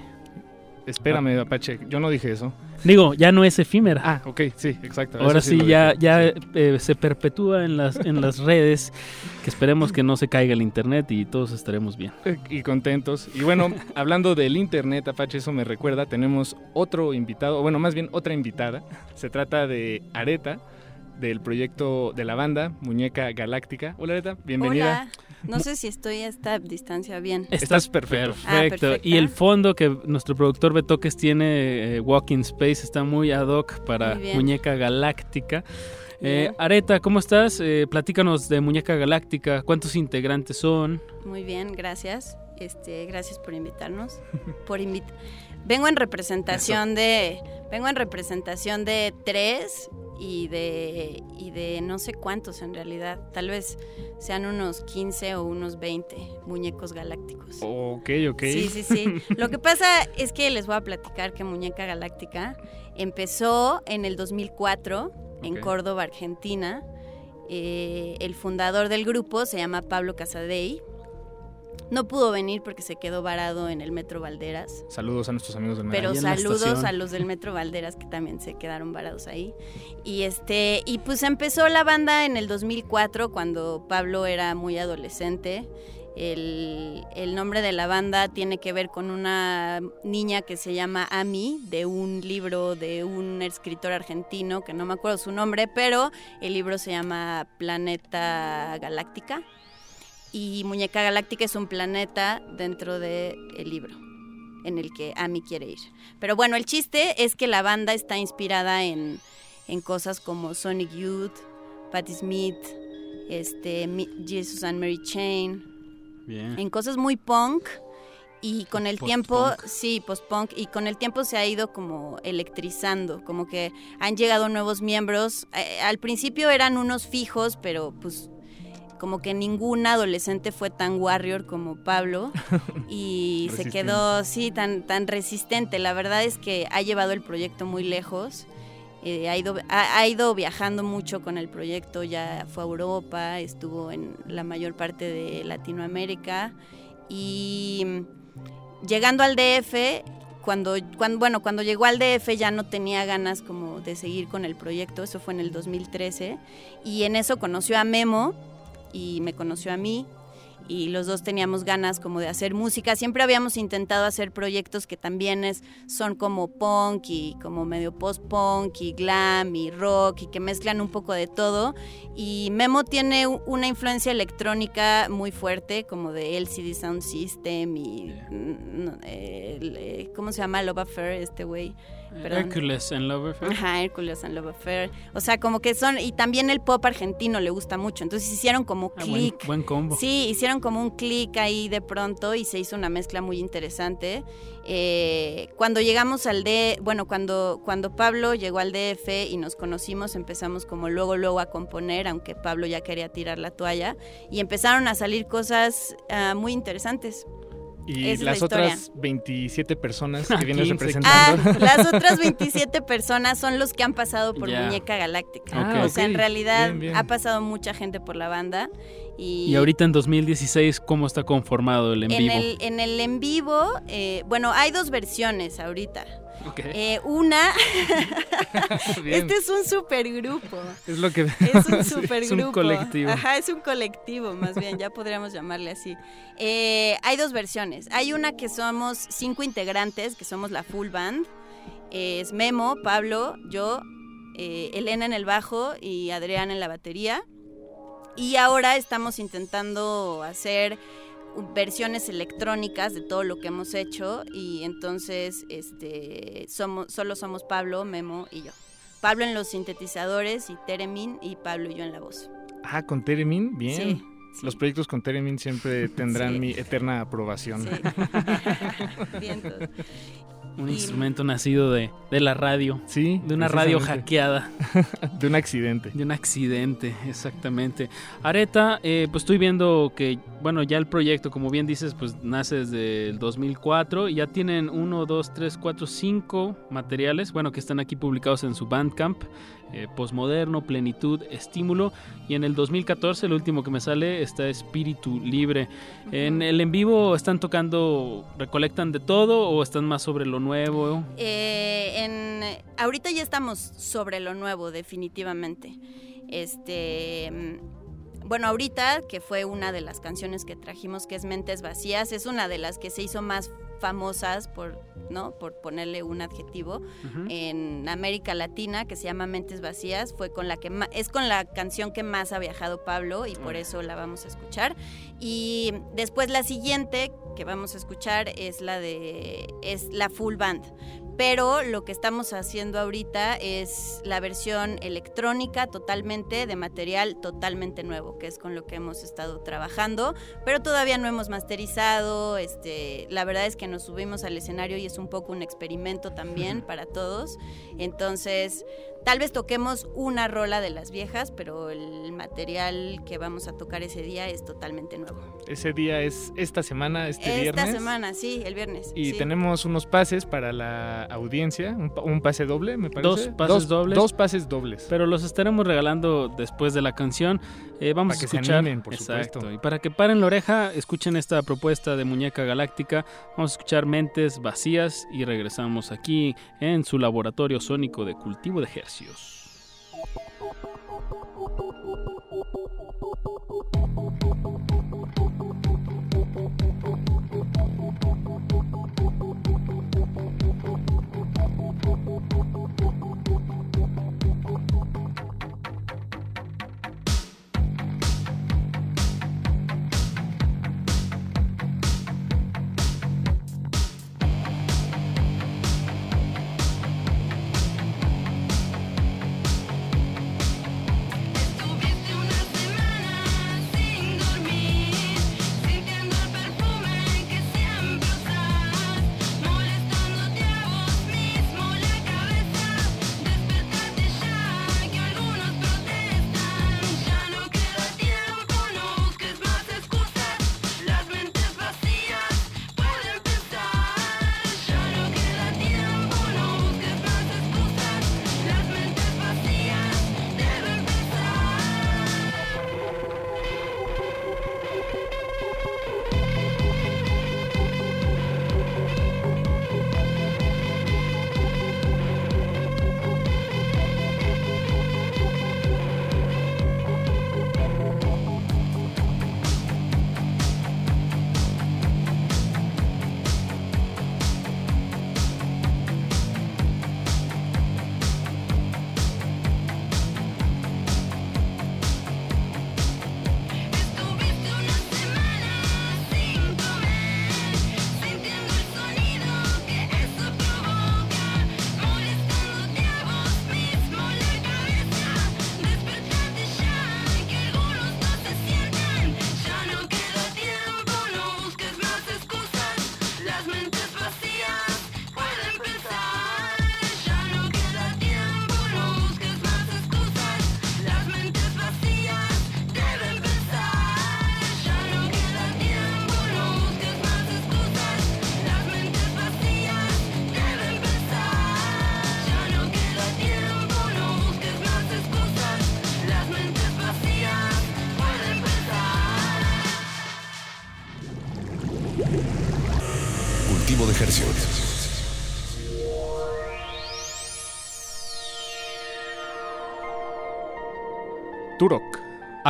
Espérame, Apache, yo no dije eso. Digo, ya no es efímera. Ah, ok, sí, exacto. Ahora sí, ya, ya eh, se perpetúa en las, en las redes, que esperemos que no se caiga el internet y todos estaremos bien. Eh, Y contentos. Y bueno, hablando del internet, Apache, eso me recuerda, tenemos otro invitado, bueno, más bien otra invitada. Se trata de Areta, del proyecto de la banda Muñeca Galáctica. Hola Areta, bienvenida. Hola. No sé si estoy a esta distancia bien. Estás perfecto. Ah, Perfecto. y el fondo que nuestro productor Betoques tiene, eh, Walking Space, está muy ad hoc para. Muñeca Galáctica. Eh. Areta, ¿cómo estás? Eh, platícanos de Muñeca Galáctica. ¿Cuántos integrantes son? Muy bien, gracias. Este, gracias por invitarnos. Por invit vengo en representación de vengo en representación de tres y de y de no sé cuántos en realidad. Tal vez sean unos 15 o unos 20 muñecos galácticos. Ok, ok. Sí, sí, sí. Lo que pasa es que les voy a platicar que Muñeca Galáctica empezó en el 2004 en. Córdoba, Argentina. Eh, el fundador del grupo se llama Pablo Casadei. No pudo venir porque se quedó varado en el Metro Valderas. Saludos a nuestros amigos del Pero Medellín. saludos a los del Metro Valderas que también se quedaron varados ahí. Y este y pues empezó la banda en el 2004 cuando Pablo era muy adolescente. El, el nombre de la banda tiene que ver con una niña que se llama Ami, de un libro de un escritor argentino, que no me acuerdo su nombre, pero el libro se llama Planeta Galáctica. Y Muñeca Galáctica es un planeta dentro del libro en el que Amy quiere ir. Pero bueno, el chiste es que la banda está inspirada en, en cosas como Sonic Youth, Patti Smith, este, Jesus and Mary Chain, Bien. en cosas muy punk y con el tiempo, sí, post-punk, y con el tiempo se ha ido como electrizando, como que han llegado nuevos miembros. Eh, al principio eran unos fijos, pero pues como que ningún adolescente fue tan warrior como Pablo y se quedó, sí, tan, tan resistente. La verdad es que ha llevado el proyecto muy lejos. Eh, ha, ido, ha, ha ido viajando mucho con el proyecto, ya fue a Europa, estuvo en la mayor parte de Latinoamérica y llegando al DF, cuando, cuando, bueno, cuando llegó al DF ya no tenía ganas como de seguir con el proyecto, eso fue en el 2013 y en eso conoció a Memo y me conoció a mí y los dos teníamos ganas como de hacer música. Siempre habíamos intentado hacer proyectos que también es, son como punk y como medio post-punk y glam y rock y que mezclan un poco de todo. Y Memo tiene una influencia electrónica muy fuerte como de LCD Sound System y... el, eh, ¿Cómo se llama? Love Affair, este güey. Perdón. Hercules en Love Affair. Ajá, Hércules and Love Affair. O sea, como que son... Y también el pop argentino le gusta mucho. Entonces hicieron como Ah, buen, click. buen combo. Sí, hicieron como un clic ahí de pronto y se hizo una mezcla muy interesante. Eh, cuando llegamos al D, bueno, cuando, cuando Pablo llegó al DF y nos conocimos, empezamos como luego, luego a componer, aunque Pablo ya quería tirar la toalla, y empezaron a salir cosas ah, muy interesantes. Y Esa la las historia. otras 27 personas que vienes 15. representando. Ah, las otras 27 personas son los que han pasado por Ya. Muñeca Galáctica. Ah, o sea, en realidad Bien, bien. ha pasado mucha gente por la banda. Y, Y ahorita en 2016, ¿cómo está conformado el en, en vivo? el, en el en vivo, eh, bueno, hay dos versiones ahorita. Eh, una, este es un supergrupo. Es lo que Es un supergrupo. es un colectivo. Ajá, es un colectivo, más bien, ya podríamos llamarle así. Eh, hay dos versiones. Hay una que somos cinco integrantes, que somos la full band. Es Memo, Pablo, yo, eh, Elena en el bajo y Adrián en la batería. Y ahora estamos intentando hacer versiones electrónicas de todo lo que hemos hecho y entonces este somos solo somos Pablo, Memo y yo. Pablo en los sintetizadores y Teremin y Pablo y yo en la voz. Ah, con Teremin, bien. Sí, Los proyectos con Teremin siempre tendrán Sí. mi eterna aprobación. Sí. Un Y- instrumento nacido de, de la radio. Sí. De una radio hackeada. de un accidente. De un accidente, exactamente. Areta, eh, pues estoy viendo que, bueno, ya el proyecto, como bien dices, pues nace desde el 2004 y ya tienen uno, dos, tres, cuatro, cinco materiales, bueno, que están aquí publicados en su Bandcamp. Eh, Postmoderno, Plenitud, Estímulo. Y en el 2014, el último que me sale, está Espíritu Libre. En el en vivo están tocando, recolectan de todo o están más sobre lo nuevo. Eh, en, ahorita ya estamos sobre lo nuevo, definitivamente. Este, mm, bueno, ahorita, que fue una de las canciones que trajimos, que es Mentes Vacías, es una de las que se hizo más famosas por, ¿no? Por ponerle un adjetivo en América Latina, que se llama Mentes Vacías, fue con la que es con la canción que más ha viajado Pablo y por eso la vamos a escuchar. Y después la siguiente que vamos a escuchar es la de es la full band. Pero lo que estamos haciendo ahorita es la versión electrónica totalmente de material totalmente nuevo, que es con lo que hemos estado trabajando, pero todavía no hemos masterizado, este, la verdad es que nos subimos al escenario y es un poco un experimento también para todos. Entonces, tal vez toquemos una rola de las viejas, pero el material que vamos a tocar ese día es totalmente nuevo. Ese día es esta semana, este Esta viernes. semana, sí, el viernes. Y sí. tenemos unos pases para la audiencia, un, pa- un pase doble, me parece. Dos pases dobles. Dos pases dobles. Pero los estaremos regalando después de la canción. Eh, vamos Para a que se escuchar. animen, por Exacto. supuesto. Y para que paren la oreja, escuchen esta propuesta de Muñeca Galáctica. Vamos a escuchar Mentes Vacías y regresamos aquí en su laboratorio sónico de cultivo de hercios.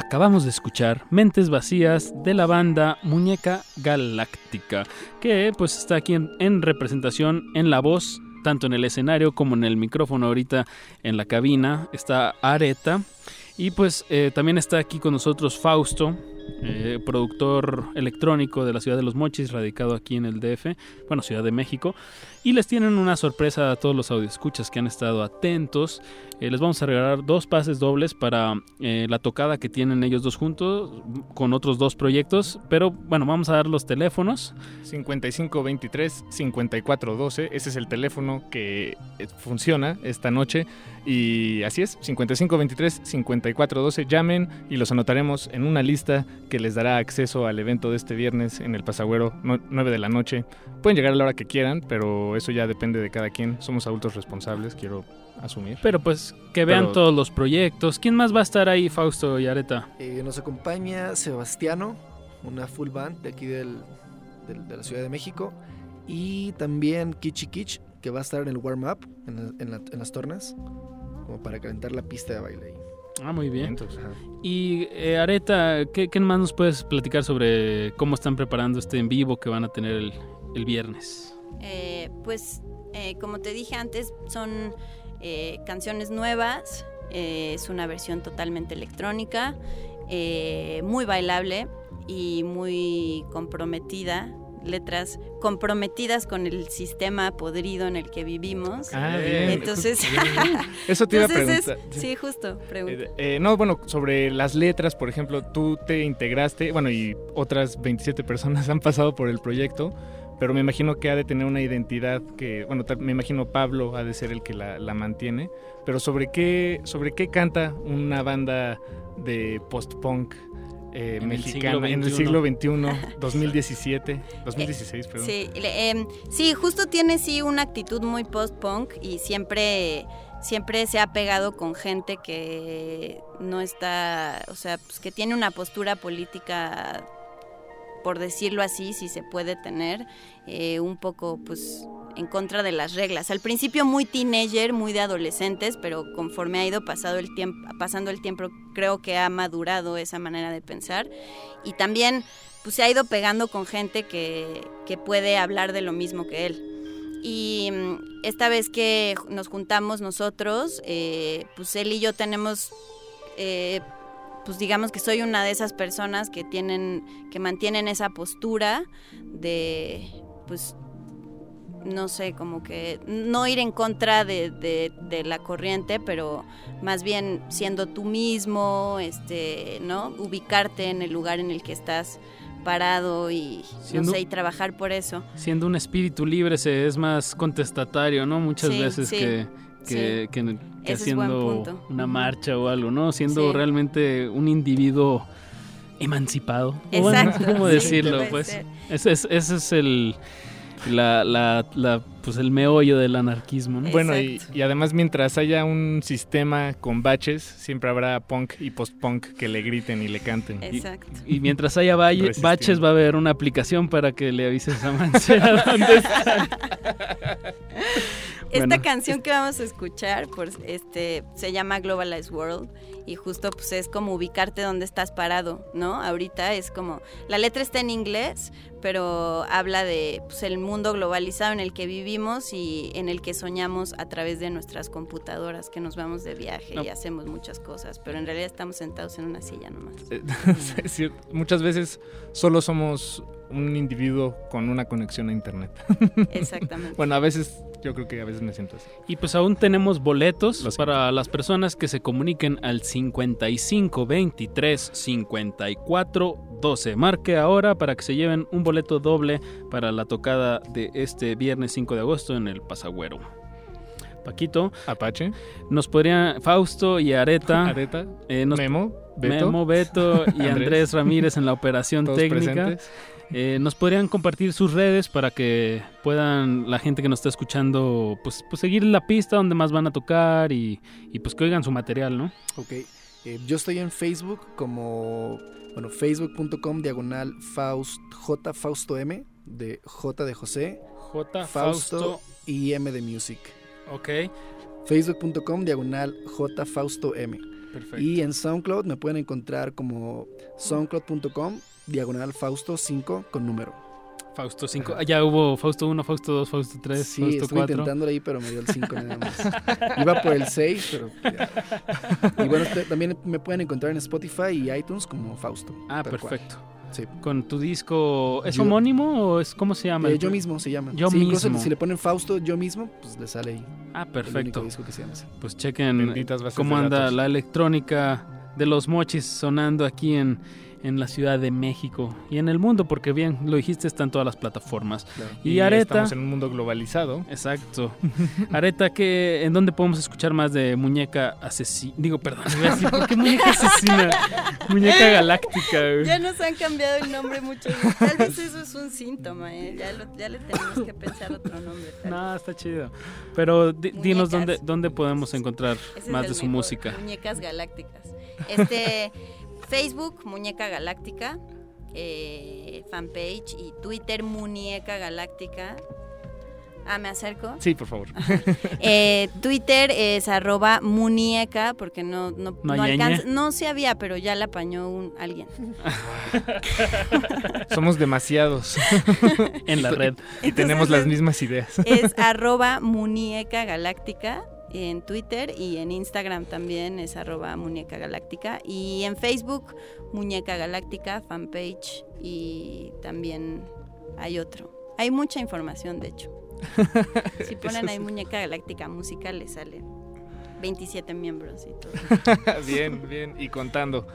Acabamos de escuchar Mentes Vacías de la banda Muñeca Galáctica, que pues está aquí en, en representación en la voz, tanto en el escenario como en el micrófono ahorita en la cabina. Está Areta y pues eh, también está aquí con nosotros Fausto, eh, productor electrónico de la ciudad de Los Mochis, radicado aquí en el DF, bueno, Ciudad de México. Y les tienen una sorpresa a todos los audioscuchas que han estado atentos. Eh, les vamos a regalar dos pases dobles para eh, la tocada que tienen ellos dos juntos con otros dos proyectos. Pero bueno, vamos a dar los teléfonos. 5523-5412, ese es el teléfono que eh, funciona esta noche. Y así es, 5523-5412, llamen y los anotaremos en una lista que les dará acceso al evento de este viernes en el Pasagüero, no- 9 de la noche. Pueden llegar a la hora que quieran, pero eso ya depende de cada quien. Somos adultos responsables, quiero asumir. Pero pues que vean Pero- todos los proyectos. ¿Quién más va a estar ahí, Fausto y Areta? Eh, nos acompaña Sebastiano, una full band de aquí del, del- de la Ciudad de México. Y también Kichi Kich, que va a estar en el warm-up, en, la- en la- en las tornas, como para calentar la pista de baile. ahí. Ah, muy bien. Entonces, Y eh, Areta, ¿qué, qué más nos puedes platicar sobre cómo están preparando este en vivo que van a tener el, el viernes? Eh, pues, eh, como te dije antes, son eh, canciones nuevas. eh, es una versión totalmente electrónica, eh, muy bailable y muy comprometida. Letras comprometidas con el sistema podrido en el que vivimos. Ah, bien. Entonces, Eso te iba a es- preguntar. sí, justo. pregunta. Eh, eh, no, bueno, sobre las letras, por ejemplo, tú te integraste, bueno, y otras 27 personas han pasado por el proyecto, pero me imagino que ha de tener una identidad que, bueno, me imagino Pablo ha de ser el que la, la mantiene, pero sobre qué, sobre qué canta una banda de post-punk eh, el mexicana en el siglo XXI, 2017, 2016, perdón. Sí, em, sí, justo tiene sí una actitud muy post-punk y siempre, siempre se ha pegado con gente que no está, o sea, pues que tiene una postura política, por decirlo así, si se puede tener, eh, un poco pues en contra de las reglas. Al principio muy teenager, muy de adolescentes, pero conforme ha ido pasado el tiempo, pasando el tiempo, creo que ha madurado esa manera de pensar. Y también pues se ha ido pegando con gente que, que puede hablar de lo mismo que él. Y mm, esta vez que nos juntamos nosotros, eh, pues él y yo tenemos, eh, pues digamos que soy una de esas personas que tienen, que mantienen esa postura de, pues, no sé, como que no ir en contra de, de- de la corriente, pero más bien siendo tú mismo, este, ¿no? Ubicarte en el lugar en el que estás parado y Siendo- no sé, y trabajar por eso. Siendo un espíritu libre se es más contestatario, ¿no? Muchas Sí, veces sí, que, que, haciendo una marcha o algo, ¿no? Siendo Sí. realmente un individuo emancipado. O bueno, Exacto, ¿Cómo decirlo? Pues ese es, ese es el, la, la, la- pues el meollo del anarquismo, ¿no? Bueno, y, y además mientras haya un sistema con baches, siempre habrá punk y post-punk que le griten y le canten. Exacto. Y mientras haya valle- baches va a haber una aplicación para que le avises a Mancera dónde está. Esta Bueno, canción que vamos a escuchar por, este, se llama Globalized World y justo pues es como ubicarte donde estás parado, ¿no? Ahorita es como, la letra está en inglés, pero habla de pues, el mundo globalizado en el que vivimos y en el que soñamos a través de nuestras computadoras, que nos vamos de viaje No. y hacemos muchas cosas, pero en realidad estamos sentados en una silla nomás. Eh, es cierto, muchas veces solo somos un individuo con una conexión a internet. Exactamente. bueno, a veces, yo creo que a veces me siento así. Y pues aún tenemos boletos para las personas que se comuniquen al 55 23 54 12. Marque ahora para que se lleven un boleto doble para la tocada de este viernes 5 de agosto en el Pasagüero. Paquito. Apache. Nos podrían Fausto y Areta. Areta, eh, nos- Memo, Beto. Memo, Beto y Andrés. Ramírez en la operación técnica. presentes. Eh, nos podrían compartir sus redes para que puedan la gente que nos está escuchando pues, pues seguir la pista donde más van a tocar y, y, pues que oigan su material, ¿no? Ok, eh, yo estoy en Facebook como, bueno, facebook.com diagonal Faust, J Fausto M, de J de José, J Fausto Fausto. y M de Music. Ok. Facebook.com diagonal J Fausto M. Perfecto. Y en SoundCloud me pueden encontrar como soundcloud.com diagonal Fausto 5 con número. Fausto 5. Ah, ya hubo Fausto 1, Fausto 2, Fausto 3, Sí, Fausto estuve 4. intentándolo ahí, pero me dio el 5 nada más. Iba por el 6, pero... ya. Y bueno, usted- también me pueden encontrar en Spotify y iTunes como Fausto. Ah, tal cual. perfecto. Sí. Con tu disco, ¿es Yo- homónimo o es cómo se llama? Eh, yo mismo se llama. Yo Sí, incluso mismo. si le ponen Fausto yo mismo, pues le sale ahí. Ah, El perfecto. único disco que se llama así. Pues chequen cómo anda la electrónica de los mochis sonando aquí en, en la Ciudad de México y en el mundo, porque bien, lo dijiste, está en todas las plataformas. Y, Y Areta... estamos en un mundo globalizado. Exacto. Areta, ¿qué, ¿en dónde podemos escuchar más de Muñeca Asesina? Digo, perdón, iba a decir, ¿por qué Muñeca Asesina? Muñeca Galáctica. güey. Ya nos han cambiado el nombre mucho. Tal vez eso es un síntoma, ¿eh? ya, lo- ya le tenemos que pensar otro nombre. tal No, está chido. Pero di- dinos dónde, dónde podemos encontrar Ese más de su mejor, música. Muñecas Galácticas. Este, Facebook, Muñeca Galáctica, eh, fanpage y Twitter, Muñeca Galáctica. Ah, ¿me acerco? Sí, por favor. Eh, Twitter es arroba muñeca, porque no, no, ¿No alcanza. No se había, pero ya la apañó un, alguien. Somos demasiados en la red. Y tenemos las mismas ideas. Es arroba muñeca galáctica en Twitter y en Instagram también es arroba muñeca galáctica y en Facebook muñeca galáctica fanpage y también hay otro. Hay mucha información de hecho. Si ponen ahí muñeca galáctica musical les salen 27 miembros y todo. bien, bien, y contando.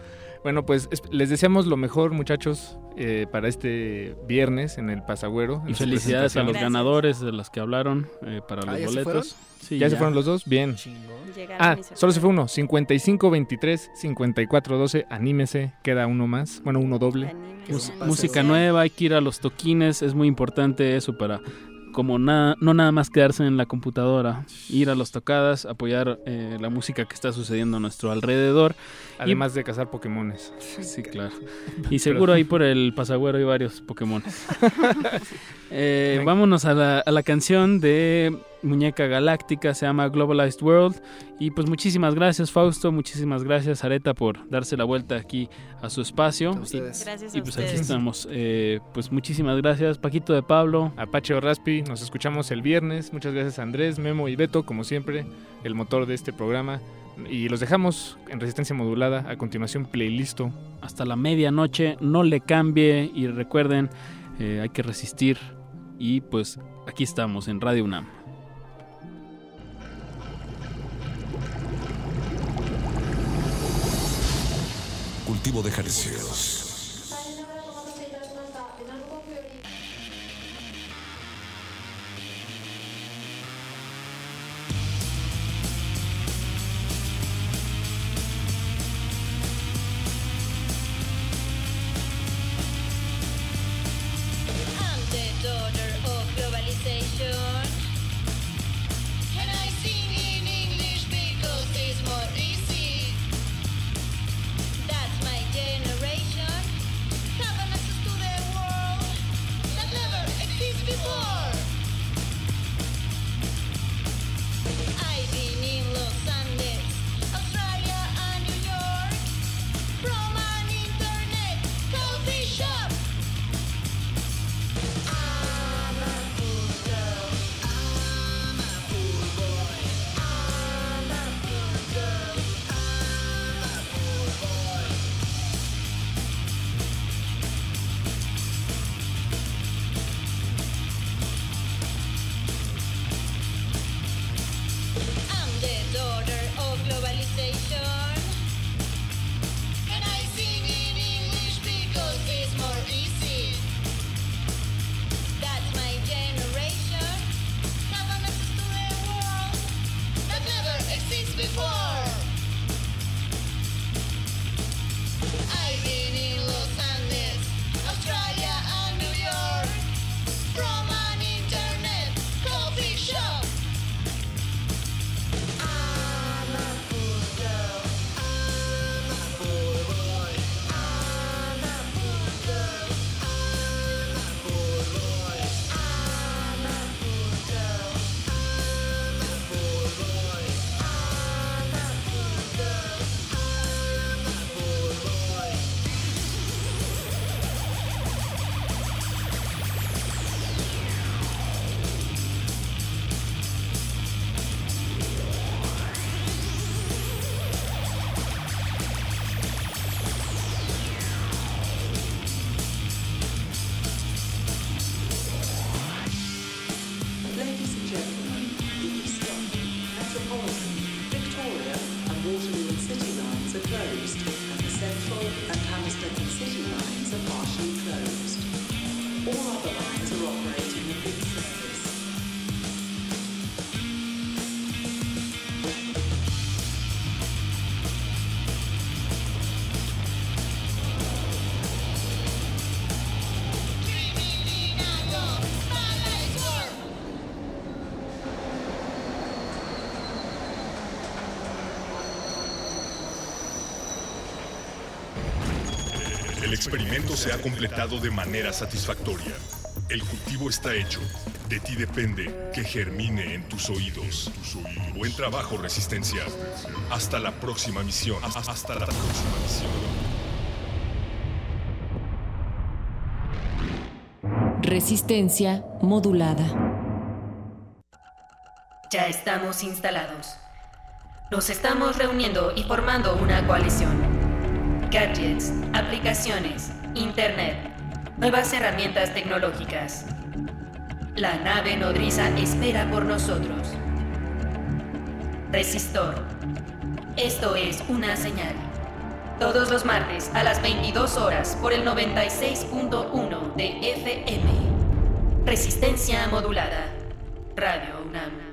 Bueno, pues es- les deseamos lo mejor, muchachos, eh, para este viernes en el Pasagüero. en Y felicidades a los ganadores de los que hablaron eh, para los Ah, ¿ya se boletos. fueron? Sí, ¿Ya, se fueron los dos? Bien. Llegaron Ah, y se solo se fue uno. 55-23-54-12. Anímese. Queda uno más. Bueno, uno doble. Música nueva, hay que ir a los toquines, es muy importante eso para como nada, no nada más quedarse en la computadora, ir a las tocadas, apoyar eh, la música que está sucediendo a nuestro alrededor. Además de cazar Pokémones. Sí, claro. Y seguro ahí por el pasagüero hay varios Pokémon. Eh, vámonos a la, a la canción de Muñeca Galáctica, se llama Globalized World. Y pues muchísimas gracias Fausto, muchísimas gracias Areta por darse la vuelta aquí a su espacio. ustedes. Y, Gracias y a pues aquí estamos. Eh, pues muchísimas gracias Paquito de Pablo. Apache o Raspi, nos escuchamos el viernes. Muchas gracias Andrés, Memo y Beto, como siempre, el motor de este programa. Y los dejamos en resistencia modulada. A continuación, playlisto. Hasta la medianoche, no le cambie y recuerden, eh, hay que resistir. Y pues aquí estamos en Radio UNAM. Cultivo de ejercicios. Experimento se ha completado de manera satisfactoria. El cultivo está hecho. De ti depende que germine en tus oídos. Buen trabajo, Resistencia. Hasta la próxima misión. Hasta la próxima misión. Resistencia modulada. Ya estamos instalados. Nos estamos reuniendo y formando una coalición. Gadgets, aplicaciones, Internet, nuevas herramientas tecnológicas. La nave nodriza espera por nosotros. Resistor. Esto es una señal. Todos los martes a las 22 horas por el 96.1 de FM. Resistencia modulada. Radio UNAM.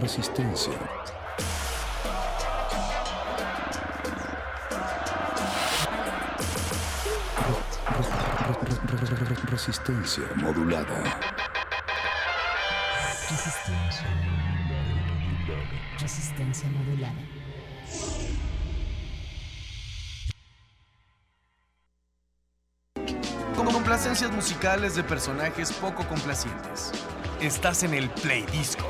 Resistencia. Resistencia. Modulada. Resistencia. Resistencia modulada. Complacencias musicales de personajes poco complacientes. Estás en el Play Disco.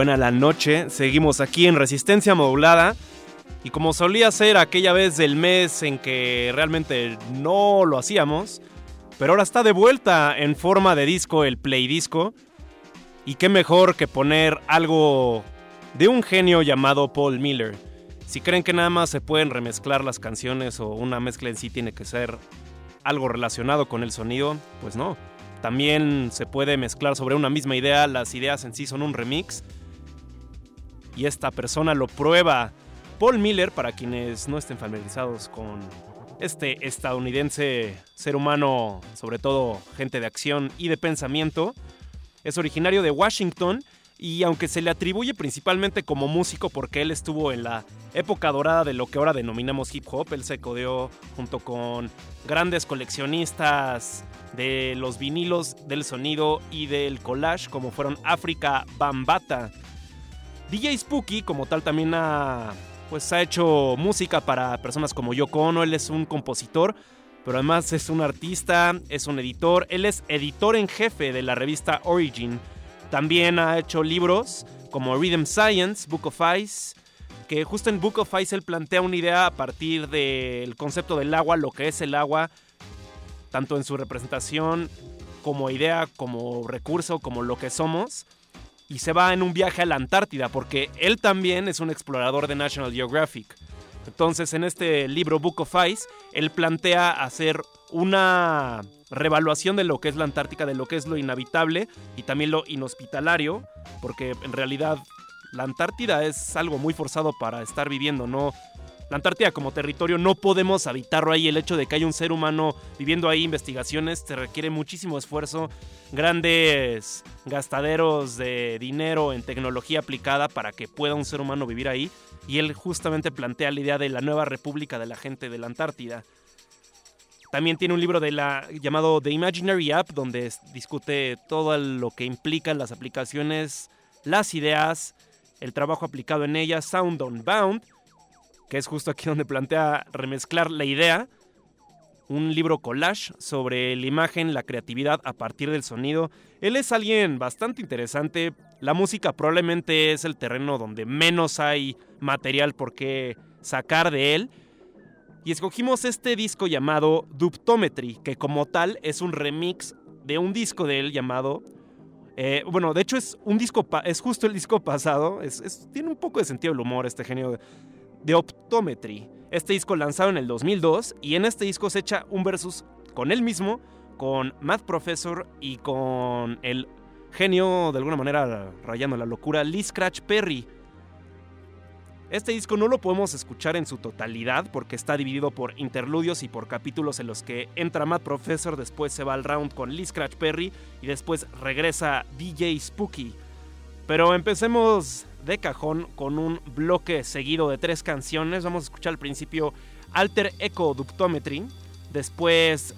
Buena la noche, seguimos aquí en Resistencia Modulada. Y como solía ser aquella vez del mes en que realmente no lo hacíamos, pero ahora está de vuelta en forma de disco el Play Disco. Y qué mejor que poner algo de un genio llamado Paul Miller. Si creen que nada más se pueden remezclar las canciones o una mezcla en sí tiene que ser algo relacionado con el sonido, pues no. También se puede mezclar sobre una misma idea, las ideas en sí son un remix. Y esta persona lo prueba. Paul Miller, para quienes no estén familiarizados con este estadounidense ser humano, sobre todo gente de acción y de pensamiento, es originario de Washington y aunque se le atribuye principalmente como músico porque él estuvo en la época dorada de lo que ahora denominamos hip hop, él se codeó junto con grandes coleccionistas de los vinilos del sonido y del collage como fueron África Bambata. DJ Spooky como tal también ha pues ha hecho música para personas como Yoko Ono, él es un compositor, pero además es un artista, es un editor, él es editor en jefe de la revista Origin. También ha hecho libros como Rhythm Science, Book of Ice, que justo en Book of Ice él plantea una idea a partir del concepto del agua, lo que es el agua, tanto en su representación como idea, como recurso, como lo que somos. Y se va en un viaje a la Antártida, porque él también es un explorador de National Geographic. Entonces, en este libro Book of Ice, él plantea hacer una revaluación de lo que es la Antártica, de lo que es lo inhabitable y también lo inhospitalario, porque en realidad la Antártida es algo muy forzado para estar viviendo, ¿no? La Antártida como territorio no podemos habitarlo ahí. El hecho de que haya un ser humano viviendo ahí investigaciones te requiere muchísimo esfuerzo, grandes gastaderos de dinero en tecnología aplicada para que pueda un ser humano vivir ahí. Y él justamente plantea la idea de la nueva república de la gente de la Antártida. También tiene un libro de la, llamado The Imaginary App, donde discute todo lo que implican las aplicaciones, las ideas, el trabajo aplicado en ellas, Sound on Bound, que es justo aquí donde plantea remezclar la idea. Un libro collage sobre la imagen, la creatividad a partir del sonido. Él es alguien bastante interesante. La música probablemente es el terreno donde menos hay material por qué sacar de él. Y escogimos este disco llamado Duptometry, que como tal es un remix de un disco de él llamado... eh, bueno, de hecho es un disco, es justo el disco pasado, tiene un poco de sentido del humor este genio de, Optometry. Este disco lanzado en el 2002 y en este disco se echa un versus con él mismo, con Matt Professor y con el genio, de alguna manera rayando la locura, Lee Scratch Perry. Este disco no lo podemos escuchar en su totalidad porque está dividido por interludios y por capítulos en los que entra Matt Professor, después se va al round con Lee Scratch Perry y después regresa DJ Spooky. Pero empecemos de cajón con un bloque seguido de tres canciones. Vamos a escuchar al principio Alter Echo Duptometry, después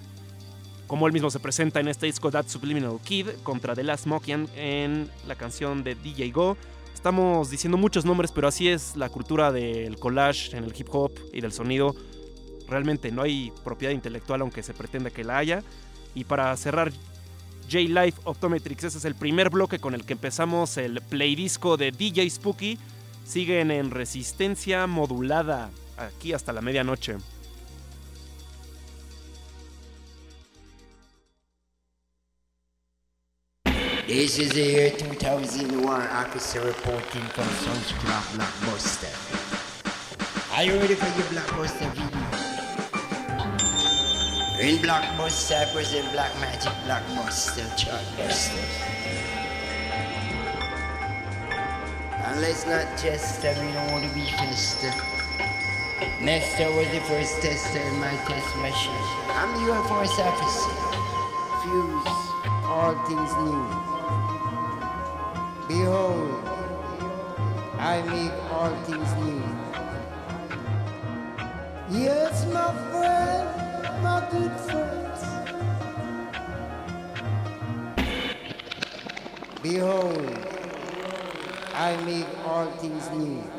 como él mismo se presenta en este disco That Subliminal Kid contra The Last Mokian en la canción de DJ Go. Estamos diciendo muchos nombres, pero así es la cultura del collage en el hip hop y del sonido. Realmente no hay propiedad intelectual aunque se pretenda que la haya. Y para cerrar J-Life Optometrics, ese es el primer bloque con el que empezamos el play disco de DJ Spooky. Siguen en resistencia modulada aquí hasta la medianoche. This is the year 2001 officer reporting from Sunscrap Blockbuster. Are you ready for your Blockbuster video? In Blockbuster, I present Black Magic black Blockbuster Chartbuster. And let's not jest, we don't want to be festive. Nestor was the first tester in my test machine. I'm the Force officer. Fuse all things new. Behold, I make all things new. Yes, my friend. Behold, I make all things new.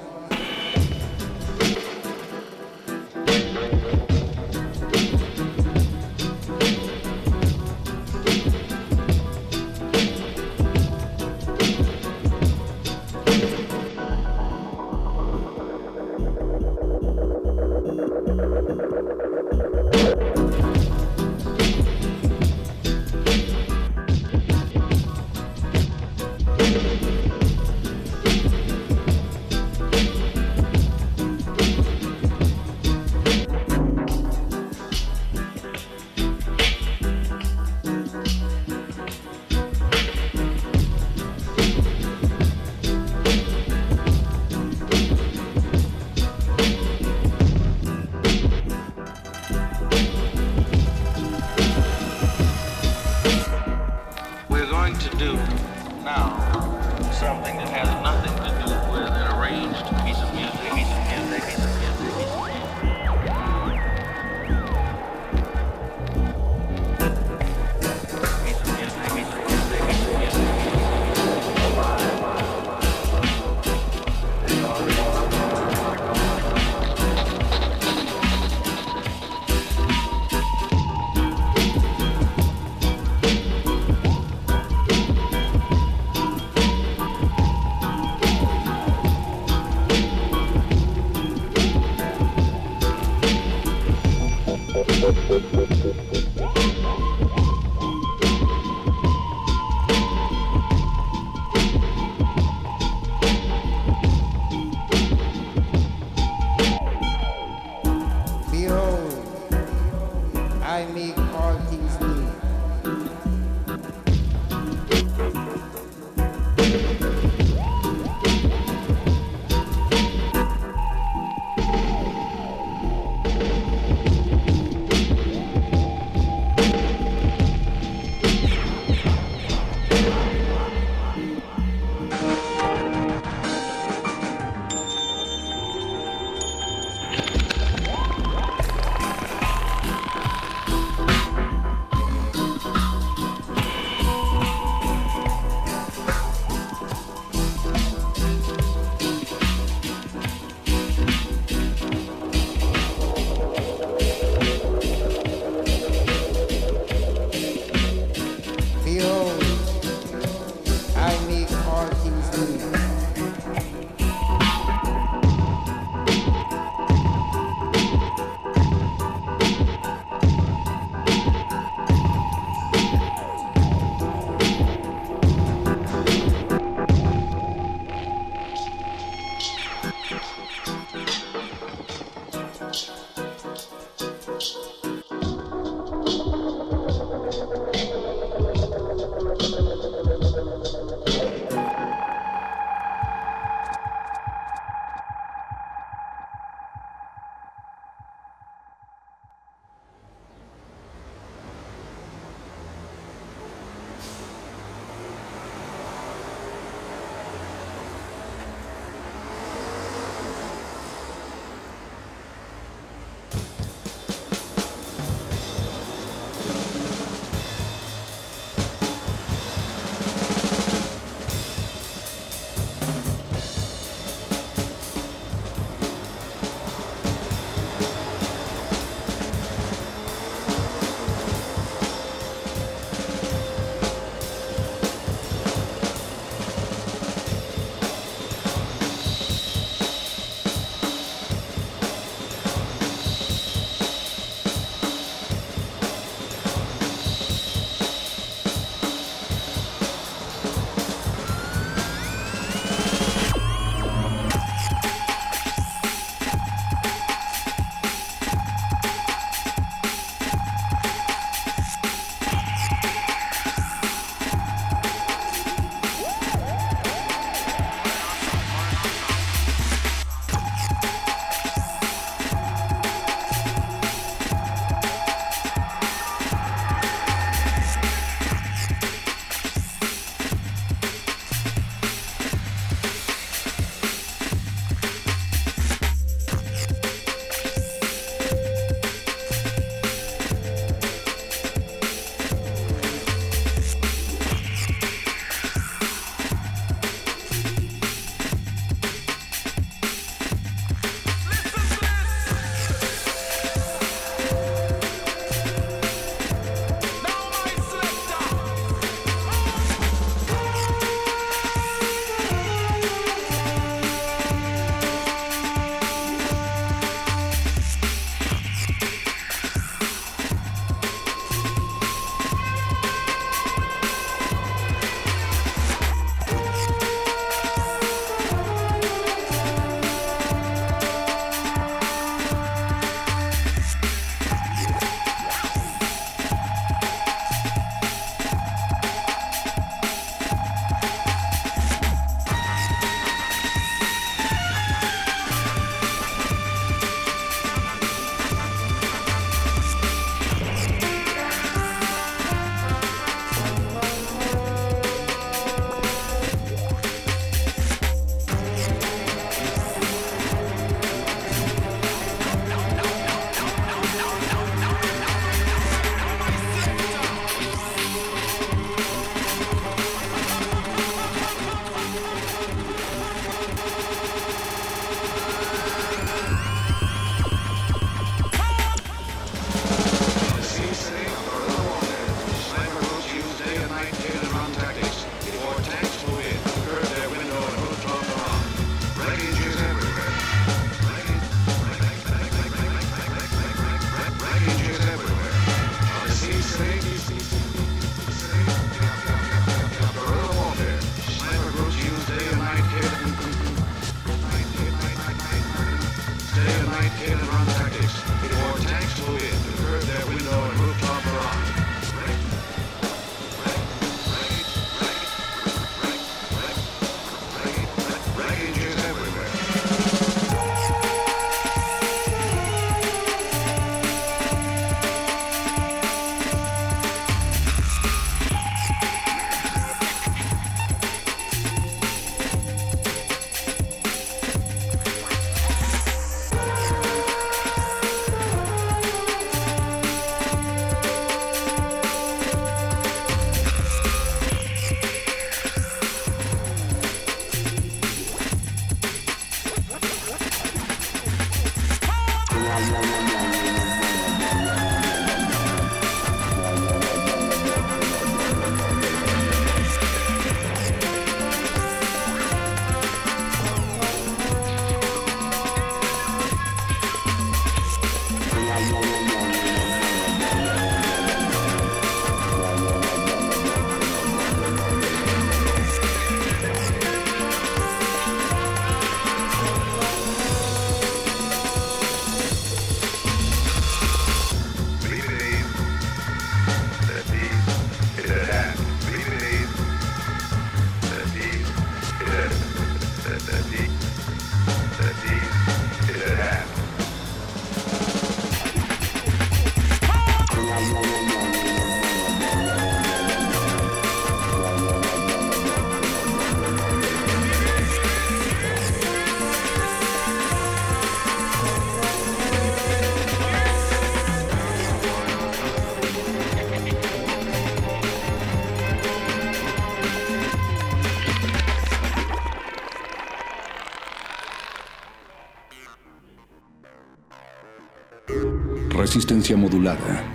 Resistencia modulada.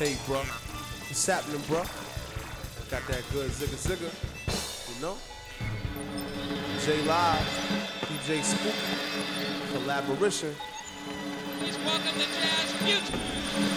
Hey, bro. What's happening, bro? Got that good zigga zigga. You know? J Live, DJ Spook, collaboration. Please welcome the Jazz Future.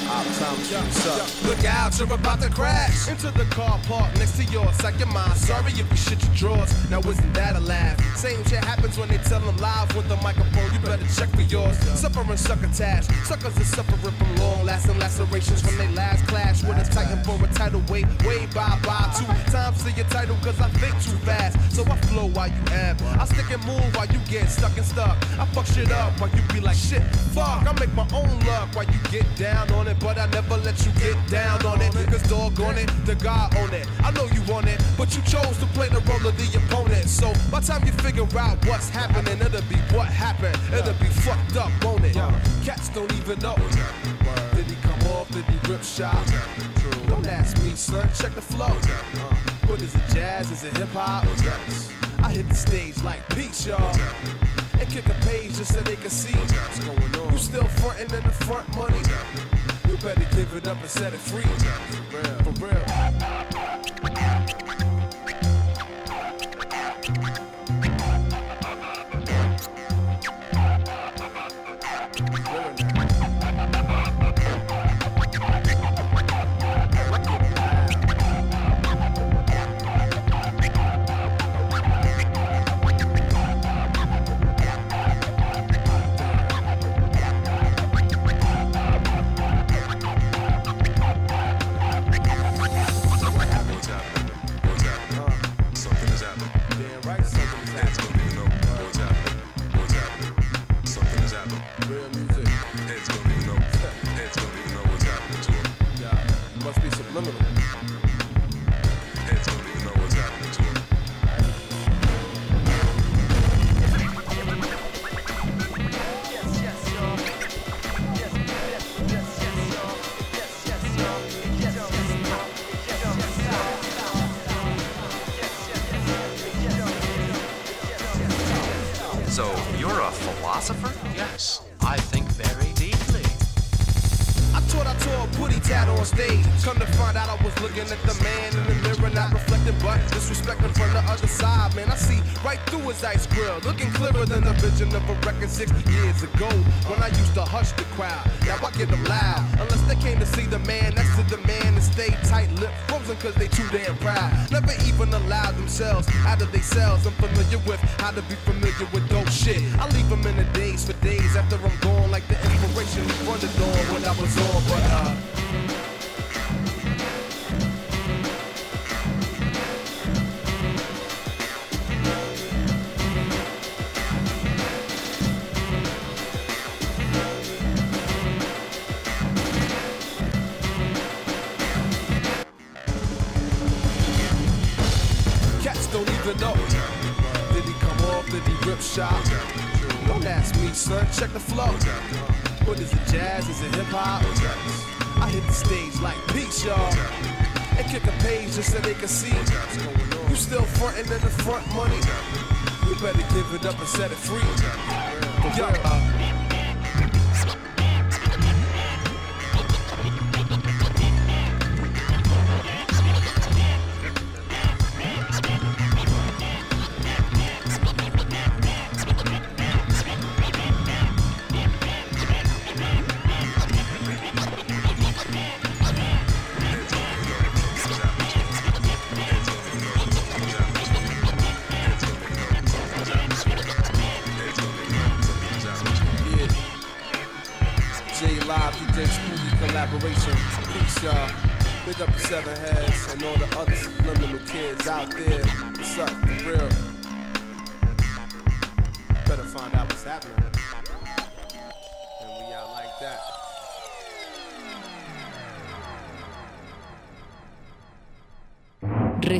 Out time to what's up. Look out, you're about to crash into the car park next to yours. Like your mind, sorry if you shit your drawers. Now isn't that a laugh? Same shit happens when they tell them live with the microphone. You better check for yours. Suffering succotash. Suckers are suffering from long lasting lacerations from their last clash with a titan for a title. Wait, way bye bye. Two times to your title cause I think too fast. So I flow while you amp. I stick and move while you get stuck and stuck. I fuck shit up while you be like shit. Fuck, I make my own luck while you get down on it. But I never let you get down on it. Cause dog on it, the guy on it. I know you want it, but you chose to play the role of the opponent. So by time you figure out what's happening, it'll be what happened. It'll be fucked up, won't it? Cats don't even know. Did he come off? Did he rip shot? Don't ask me, son. Check the flow. What is it, jazz? Is it hip hop? I hit the stage like peace, y'all. And kick a page just so they can see what's going on. You still frontin' in the front money. You better give it up and set it free. For real. For real.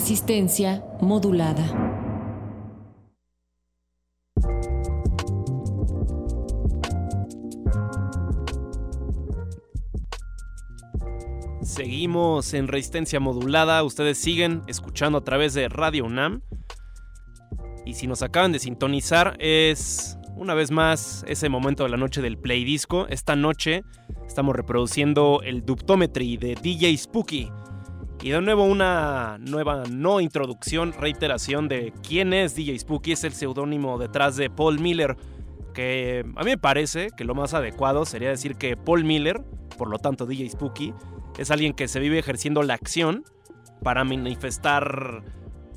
Resistencia modulada. Seguimos en resistencia modulada. Ustedes siguen escuchando a través de Radio UNAM. Y si nos acaban de sintonizar, es una vez más ese momento de la noche del Play Disco. Esta noche estamos reproduciendo el Duptometry de DJ Spooky. Y de nuevo una nueva no introducción, reiteración de quién es DJ Spooky. Es el seudónimo detrás de Paul Miller. Que a mí me parece que lo más adecuado sería decir que Paul Miller, por lo tanto DJ Spooky, es alguien que se vive ejerciendo la acción para manifestar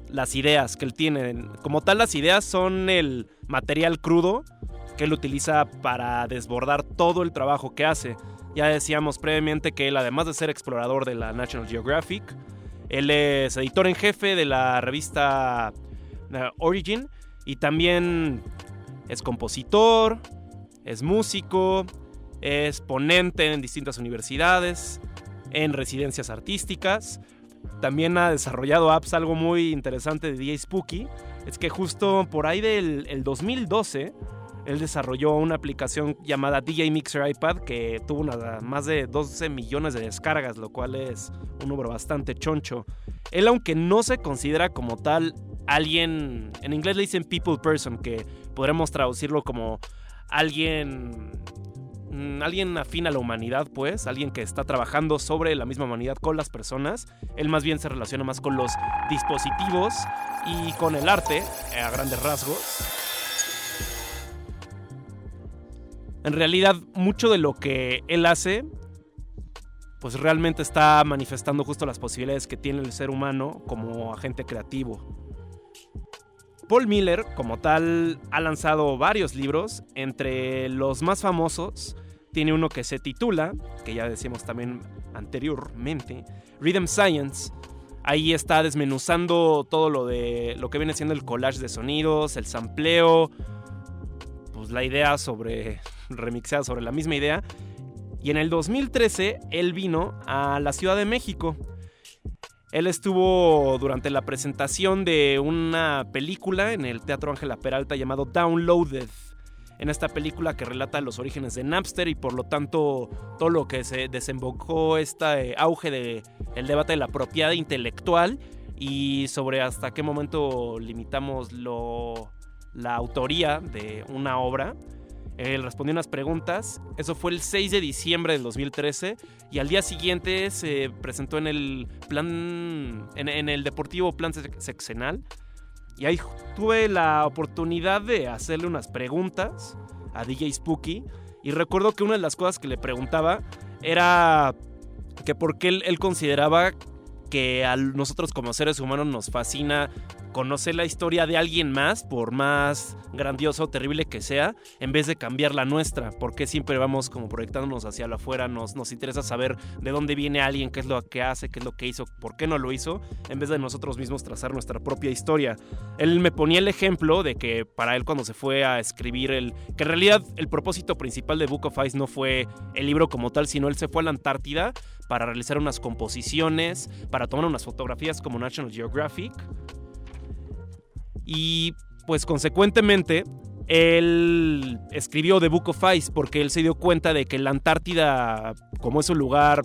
las ideas que él tiene. Como tal, las ideas son el material crudo que él utiliza para desbordar todo el trabajo que hace. Ya decíamos previamente que él, además de ser explorador de la National Geographic, él es editor en jefe de la revista eh, Origin y también es compositor, es músico, es ponente en distintas universidades, en residencias artísticas. También ha desarrollado apps, algo muy interesante de DJ Spooky. Es que justo por ahí del el 2012, él desarrolló una aplicación llamada DJ Mixer iPad que tuvo más de 12 millones de descargas, lo cual es un número bastante choncho. Él, aunque no se considera como tal alguien, en inglés le dicen people person, que podremos traducirlo como alguien mm, alguien afín a la humanidad, pues, alguien que está trabajando sobre la misma humanidad con las personas. Él más bien se relaciona más con los dispositivos y con el arte, a grandes rasgos. En realidad, mucho de lo que él hace, pues realmente está manifestando justo las posibilidades que tiene el ser humano como agente creativo. Paul Miller, como tal, ha lanzado varios libros. Entre los más famosos, tiene uno que se titula, que ya decíamos también anteriormente, Rhythm Science. Ahí está desmenuzando todo lo de lo que viene siendo el collage de sonidos, el sampleo, pues la idea sobre remixeada sobre la misma idea. Y en el 2013 él vino a la Ciudad de México. Él estuvo durante la presentación de una película en el Teatro Ángela Peralta llamado Downloaded. En esta película que relata los orígenes de Napster y por lo tanto todo lo que se desembocó este auge del el debate de la propiedad intelectual y sobre hasta qué momento limitamos lo, la autoría de una obra. Él respondió unas preguntas. Eso fue el 6 de diciembre del 2013. Y al día siguiente se presentó en el plan. En, en el Deportivo Plan Sexenal. Y ahí tuve la oportunidad de hacerle unas preguntas a DJ Spooky. Y recuerdo que una de las cosas que le preguntaba era que por qué él, él consideraba que a nosotros como seres humanos nos fascina conocer la historia de alguien más, por más grandioso o terrible que sea, en vez de cambiar la nuestra. Porque siempre vamos como proyectándonos hacia lo afuera, nos, nos interesa saber de dónde viene alguien, qué es lo que hace, qué es lo que hizo, por qué no lo hizo, en vez de nosotros mismos trazar nuestra propia historia. Él me ponía el ejemplo de que para él cuando se fue a escribir el... que en realidad el propósito principal de Book of Ice no fue el libro como tal, sino él se fue a la Antártida para realizar unas composiciones, para tomar unas fotografías como National Geographic. Y pues consecuentemente, él escribió The Book of Ice porque él se dio cuenta de que la Antártida, como es un lugar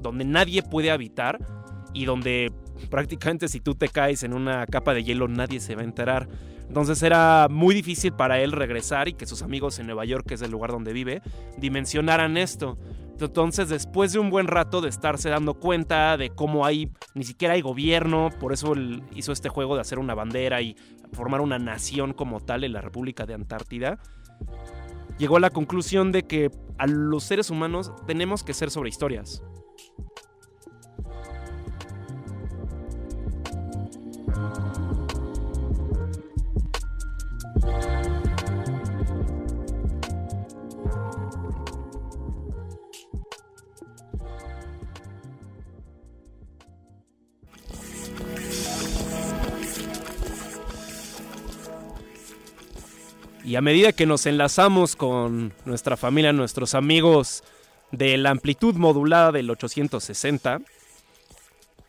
donde nadie puede habitar y donde prácticamente si tú te caes en una capa de hielo nadie se va a enterar. Entonces era muy difícil para él regresar y que sus amigos en Nueva York, que es el lugar donde vive, dimensionaran esto. Entonces, después de un buen rato de estarse dando cuenta de cómo hay, ni siquiera hay gobierno, por eso él hizo este juego de hacer una bandera y formar una nación como tal en la República de Antártida, llegó a la conclusión de que a los seres humanos tenemos que ser sobre historias. Y a medida que nos enlazamos con nuestra familia, nuestros amigos de la amplitud modulada del 860,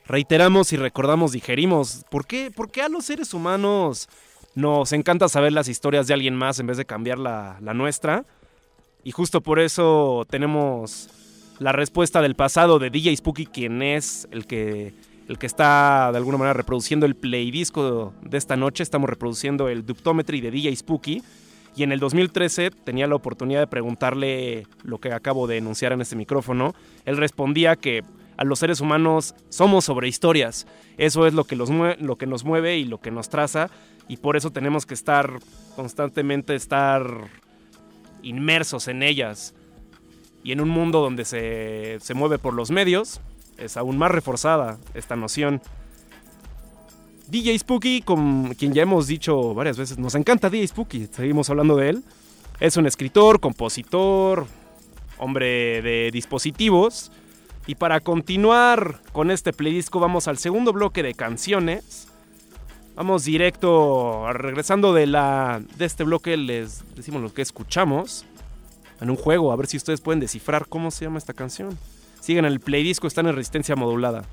reiteramos y recordamos, digerimos, ¿por qué, por qué a los seres humanos nos encanta saber las historias de alguien más en vez de cambiar la, la nuestra? Y justo por eso tenemos la respuesta del pasado de DJ Spooky, quien es el que, el que está de alguna manera reproduciendo el play disco de esta noche. Estamos reproduciendo el Duptometry de DJ Spooky. Y en el 2013 tenía la oportunidad de preguntarle lo que acabo de enunciar en este micrófono. Él respondía que a los seres humanos somos sobre historias. Eso es lo que, los lo que nos mueve y lo que nos traza. Y por eso tenemos que estar constantemente estar inmersos en ellas. Y en un mundo donde se, se mueve por los medios, es aún más reforzada esta noción. DJ Spooky, con quien ya hemos dicho varias veces, nos encanta DJ Spooky, seguimos hablando de él. Es un escritor, compositor, hombre de dispositivos. Y para continuar con este playdisco vamos al segundo bloque de canciones. Vamos directo, regresando de, la, de este bloque les decimos lo que escuchamos en un juego, a ver si ustedes pueden descifrar cómo se llama esta canción. Sigan el playdisco, están en resistencia modulada.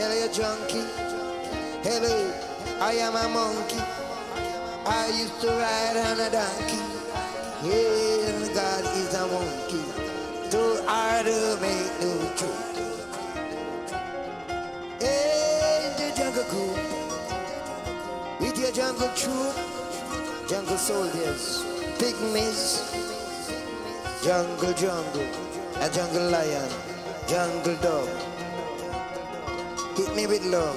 Hello, junkie. Hello, I am a monkey. I used to ride on a donkey. Yeah, God is a monkey. Too hard to make no truth. Hey, the jungle cool. With your jungle troop, jungle soldiers, pygmies, jungle jungle, a jungle lion, jungle dog. Hit me with love.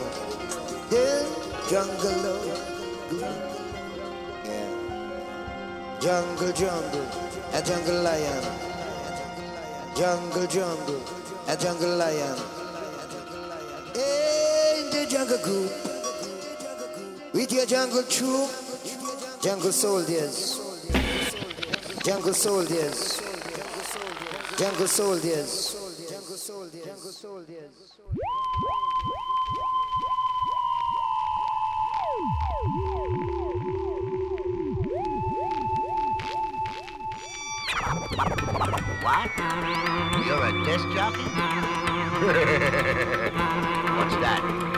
Yeah, jungle love. Yeah. Jungle jungle, a jungle lion. Jungle jungle, a jungle lion. In the jungle group, with your jungle troop, jungle soldiers, jungle soldiers, jungle soldiers, jungle You're a disc jockey? What's that?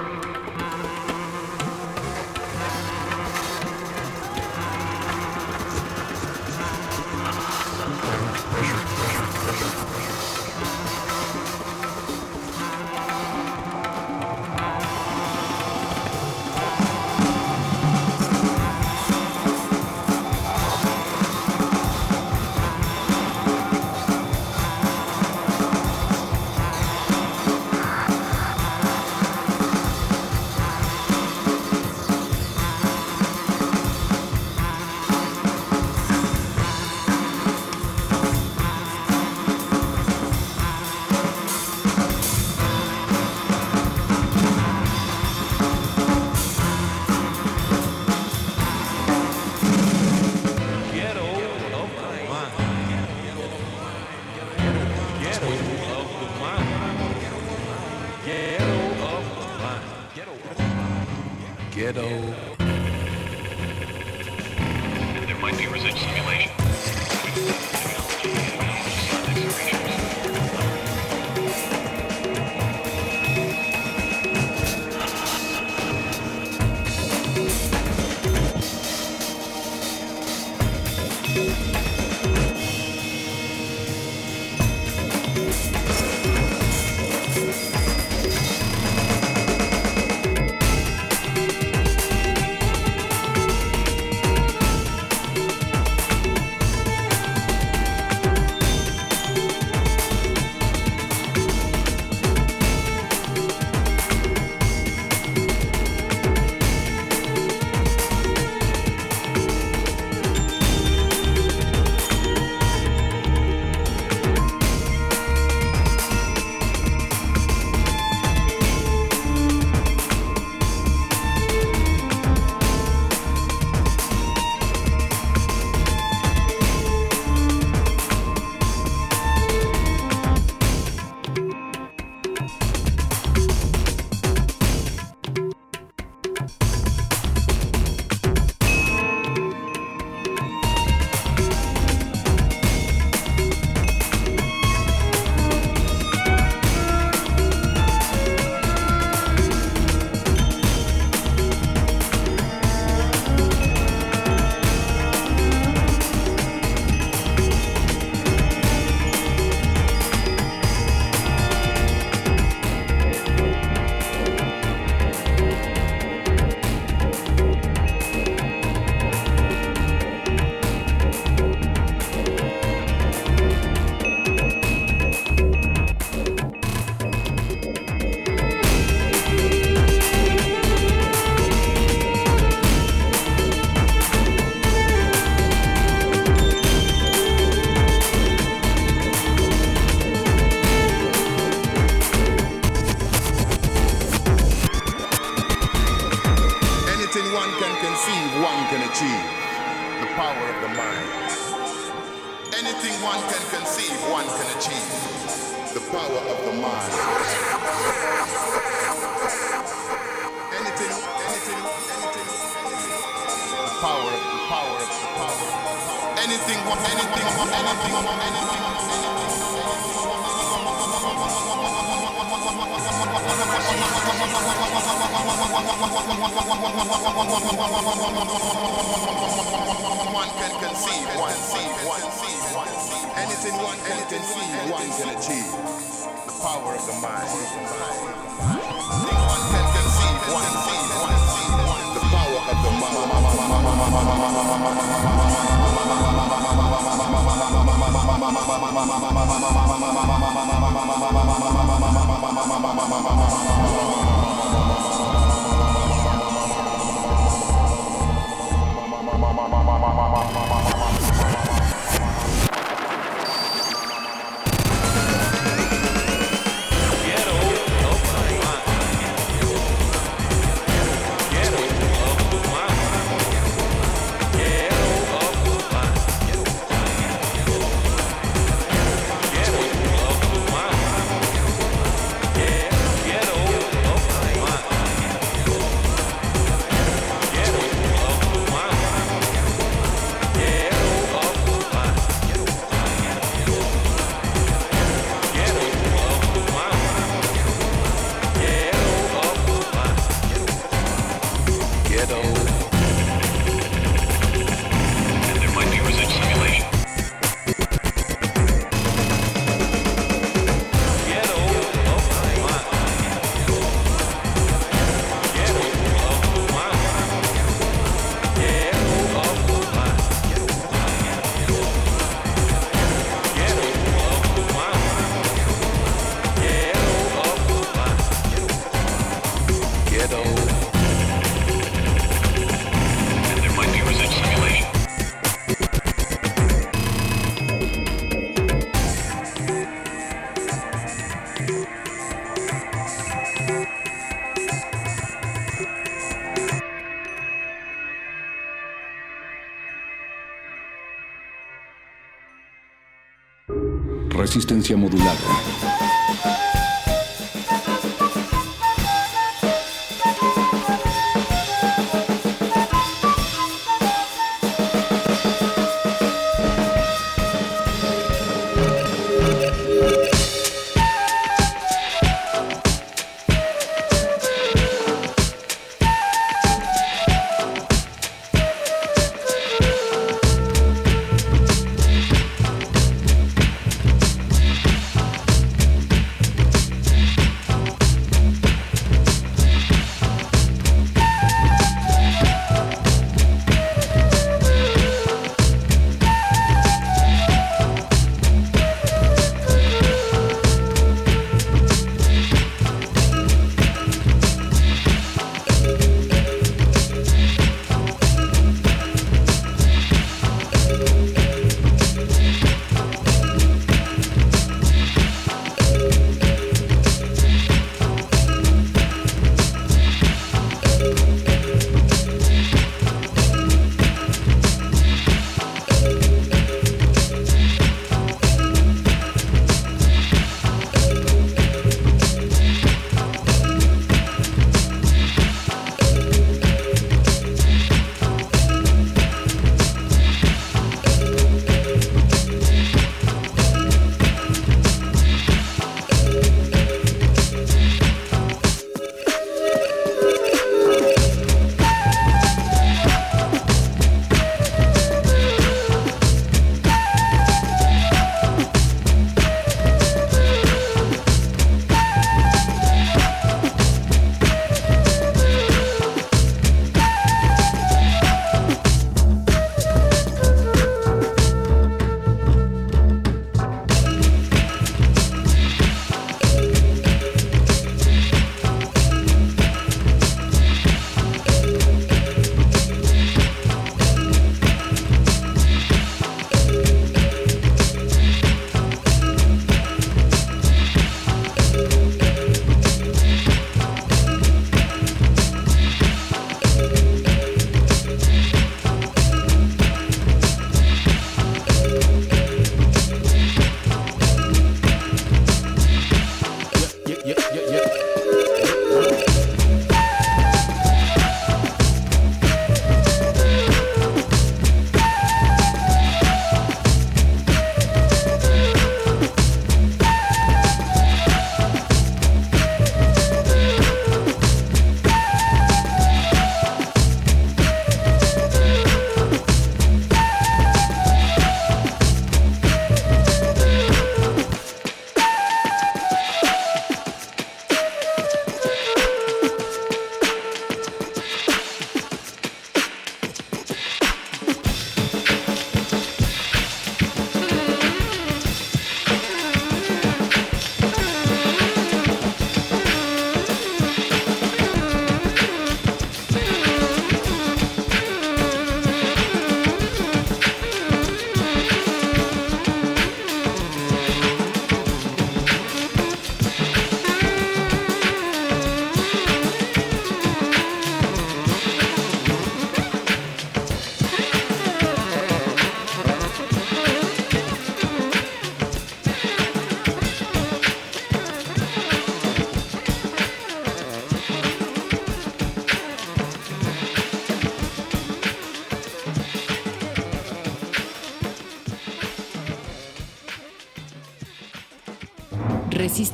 Resistencia modulada.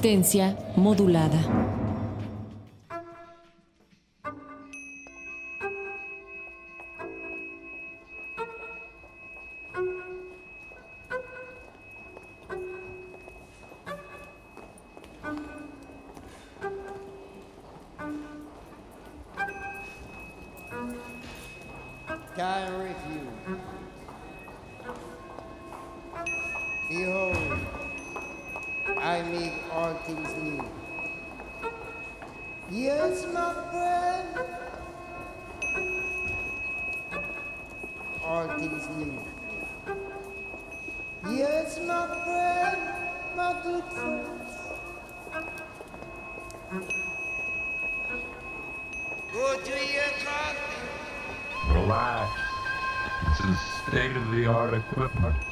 Resistencia modulada. Is state of the art equipment.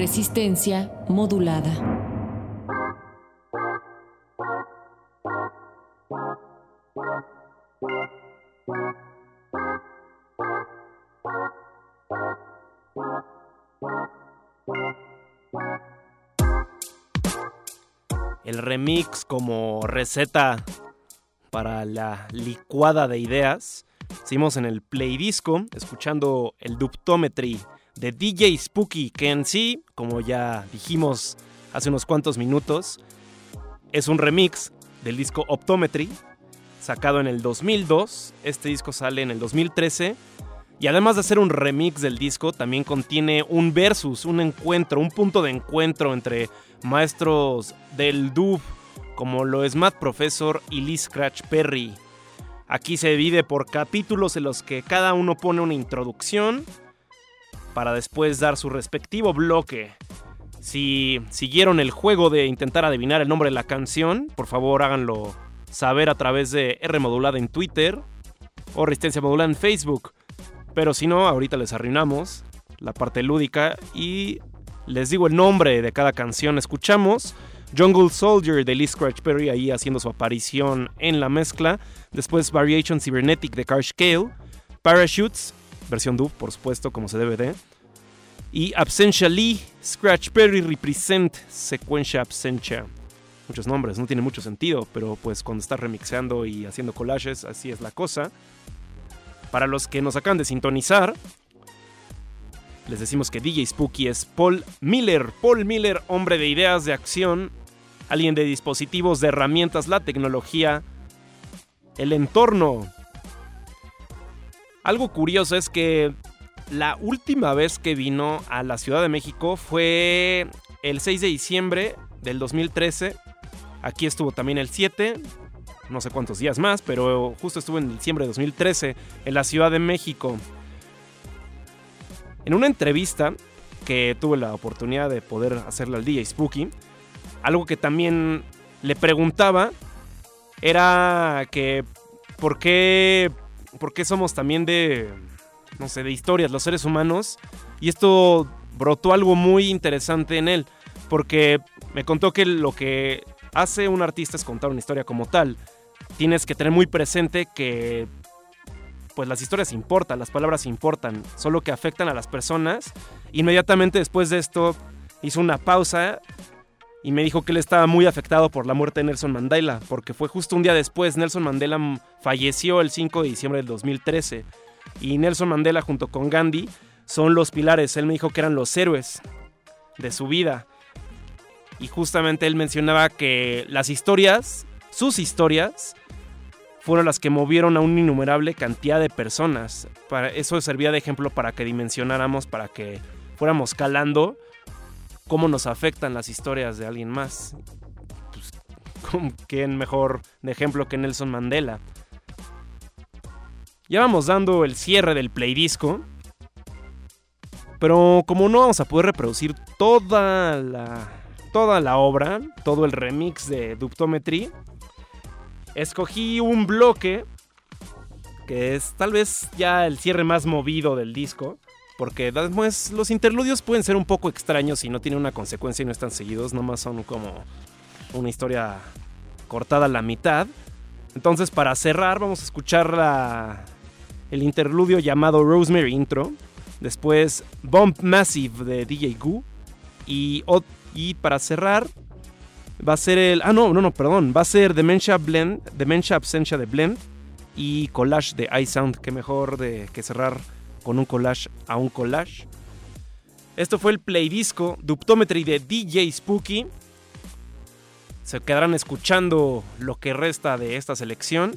Resistencia modulada. El remix como receta para la licuada de ideas. Seguimos en el Play Disco escuchando el Duptometry de DJ Spooky, que en sí como ya dijimos hace unos cuantos minutos, es un remix del disco Optometry, sacado en el 2002. Este disco sale en el 2013. Y además de ser un remix del disco, también contiene un versus, un encuentro, un punto de encuentro entre maestros del dub, como lo es Matt Professor y Lee Scratch Perry. Aquí se divide por capítulos en los que cada uno pone una introducción para después dar su respectivo bloque. Si siguieron el juego de intentar adivinar el nombre de la canción, por favor háganlo saber a través de R Modulada en Twitter o Resistencia Modulada en Facebook. Pero si no, ahorita les arruinamos la parte lúdica y les digo el nombre de cada canción. Escuchamos Jungle Soldier de Lee Scratch Perry ahí haciendo su aparición en la mezcla. Después Variation Cybernetic de Karsh Kale. Parachutes, versión dub, por supuesto, como se debe de. Y Absentia Lee, Scratch Perry Represent, Sequencia Absentia. Muchos nombres, no tiene mucho sentido, pero pues cuando estás remixeando y haciendo collages, así es la cosa. Para los que nos acaban de sintonizar, les decimos que DJ Spooky es Paul Miller. Paul Miller, hombre de ideas de acción, alguien de dispositivos, de herramientas, la tecnología, el entorno. Algo curioso es que la última vez que vino a la Ciudad de México fue el 6 de diciembre del 2013. Aquí estuvo también el 7, no sé cuántos días más, pero justo estuvo en diciembre de 2013 en la Ciudad de México. En una entrevista que tuve la oportunidad de poder hacerle al DJ Spooky, algo que también le preguntaba era que por qué, por qué somos también de, no sé, de historias los seres humanos. Y esto brotó algo muy interesante en él, porque me contó que lo que hace un artista es contar una historia como tal. Tienes que tener muy presente que pues las historias importan, las palabras importan, solo que afectan a las personas. Inmediatamente después de esto hizo una pausa y me dijo que él estaba muy afectado por la muerte de Nelson Mandela, porque fue justo un día después, Nelson Mandela falleció el 5 de diciembre del 2013 y Nelson Mandela junto con Gandhi son los pilares, él me dijo que eran los héroes de su vida. Y justamente él mencionaba que las historias, sus historias, fueron las que movieron a una innumerable cantidad de personas. Para eso servía de ejemplo para que dimensionáramos, para que fuéramos calando cómo nos afectan las historias de alguien más. Pues, ¿cómo- ¿Quién mejor de ejemplo que Nelson Mandela? Ya vamos dando el cierre del play disco. Pero como no vamos a poder reproducir toda la, toda la obra, todo el remix de Duptometry, escogí un bloque que es tal vez ya el cierre más movido del disco. Porque después los interludios pueden ser un poco extraños si no tienen una consecuencia y no están seguidos. Nomás son como una historia cortada a la mitad. Entonces para cerrar vamos a escuchar la- el interludio llamado Rosemary Intro. Después Bump Massive de DJ Goo. Y, y para cerrar va a ser el... Ah, no, no, no, perdón. Va a ser Dementia Blend, Dementia Absentia de Blend y Collage de iSound. Que mejor de que cerrar con un collage a un collage. Esto fue el play disco Duptometry de DJ Spooky. Se quedarán escuchando lo que resta de esta selección.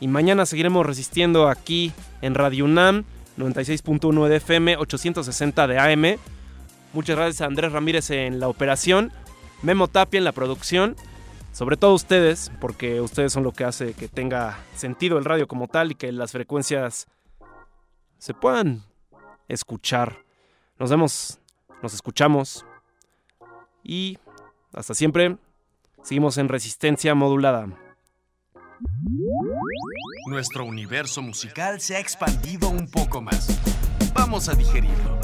Y mañana seguiremos resistiendo aquí en Radio UNAM 96.1 de FM, 860 de AM. Muchas gracias a Andrés Ramírez en la operación, Memo Tapia en la producción. Sobre todo ustedes, porque ustedes son lo que hace que tenga sentido el radio como tal y que las frecuencias se puedan escuchar. Nos vemos, nos escuchamos y hasta siempre. Seguimos en resistencia modulada. Nuestro universo musical se ha expandido un poco más. Vamos a digerirlo.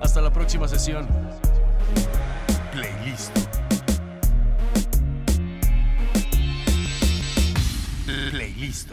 Hasta la próxima sesión. Playlist. Playlist.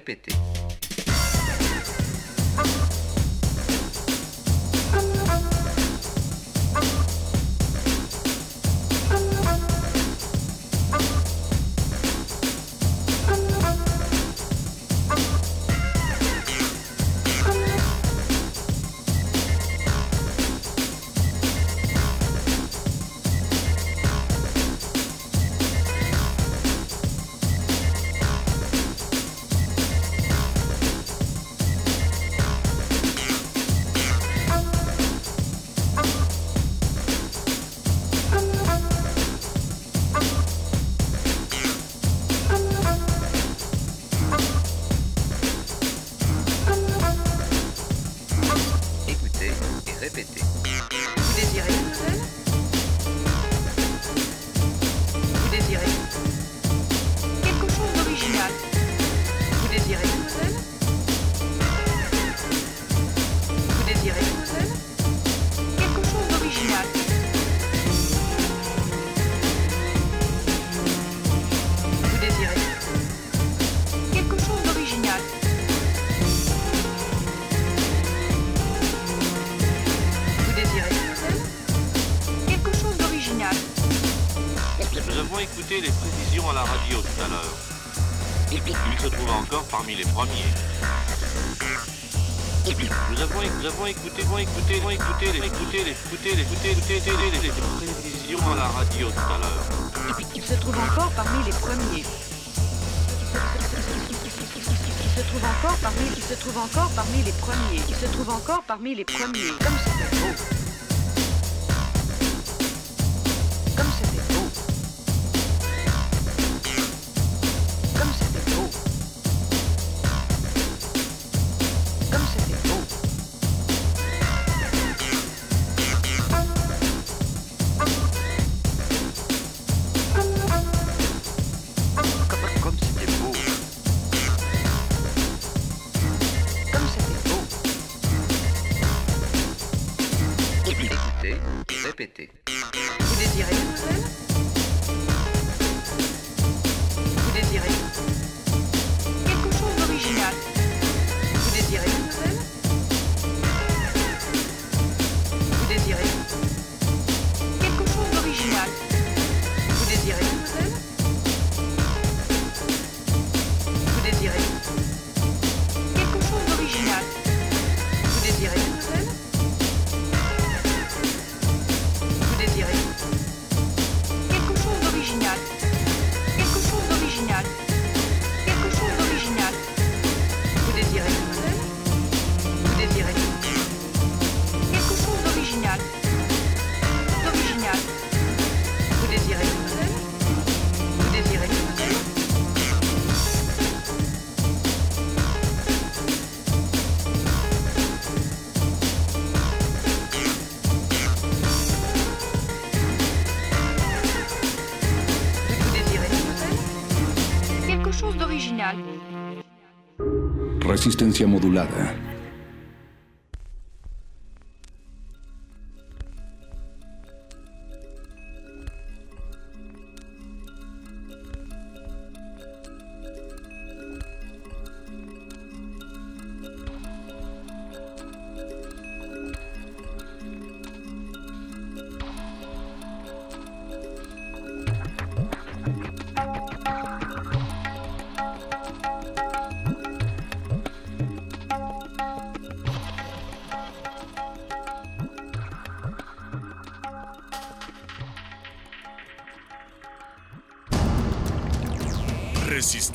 repete. les premiers. Nous avons, nous avons écouté, nous avons écouté, nous avons écouté, les écouté, les écouté, les écouté, les écouté, les, les prévisions à la radio tout à l'heure. Qui se trouve encore parmi les premiers. Qui se trouve encore parmi, qui se trouve encore parmi les premiers. Qui se trouve encore parmi les premiers. Comme c'est beau. Resistencia modulada.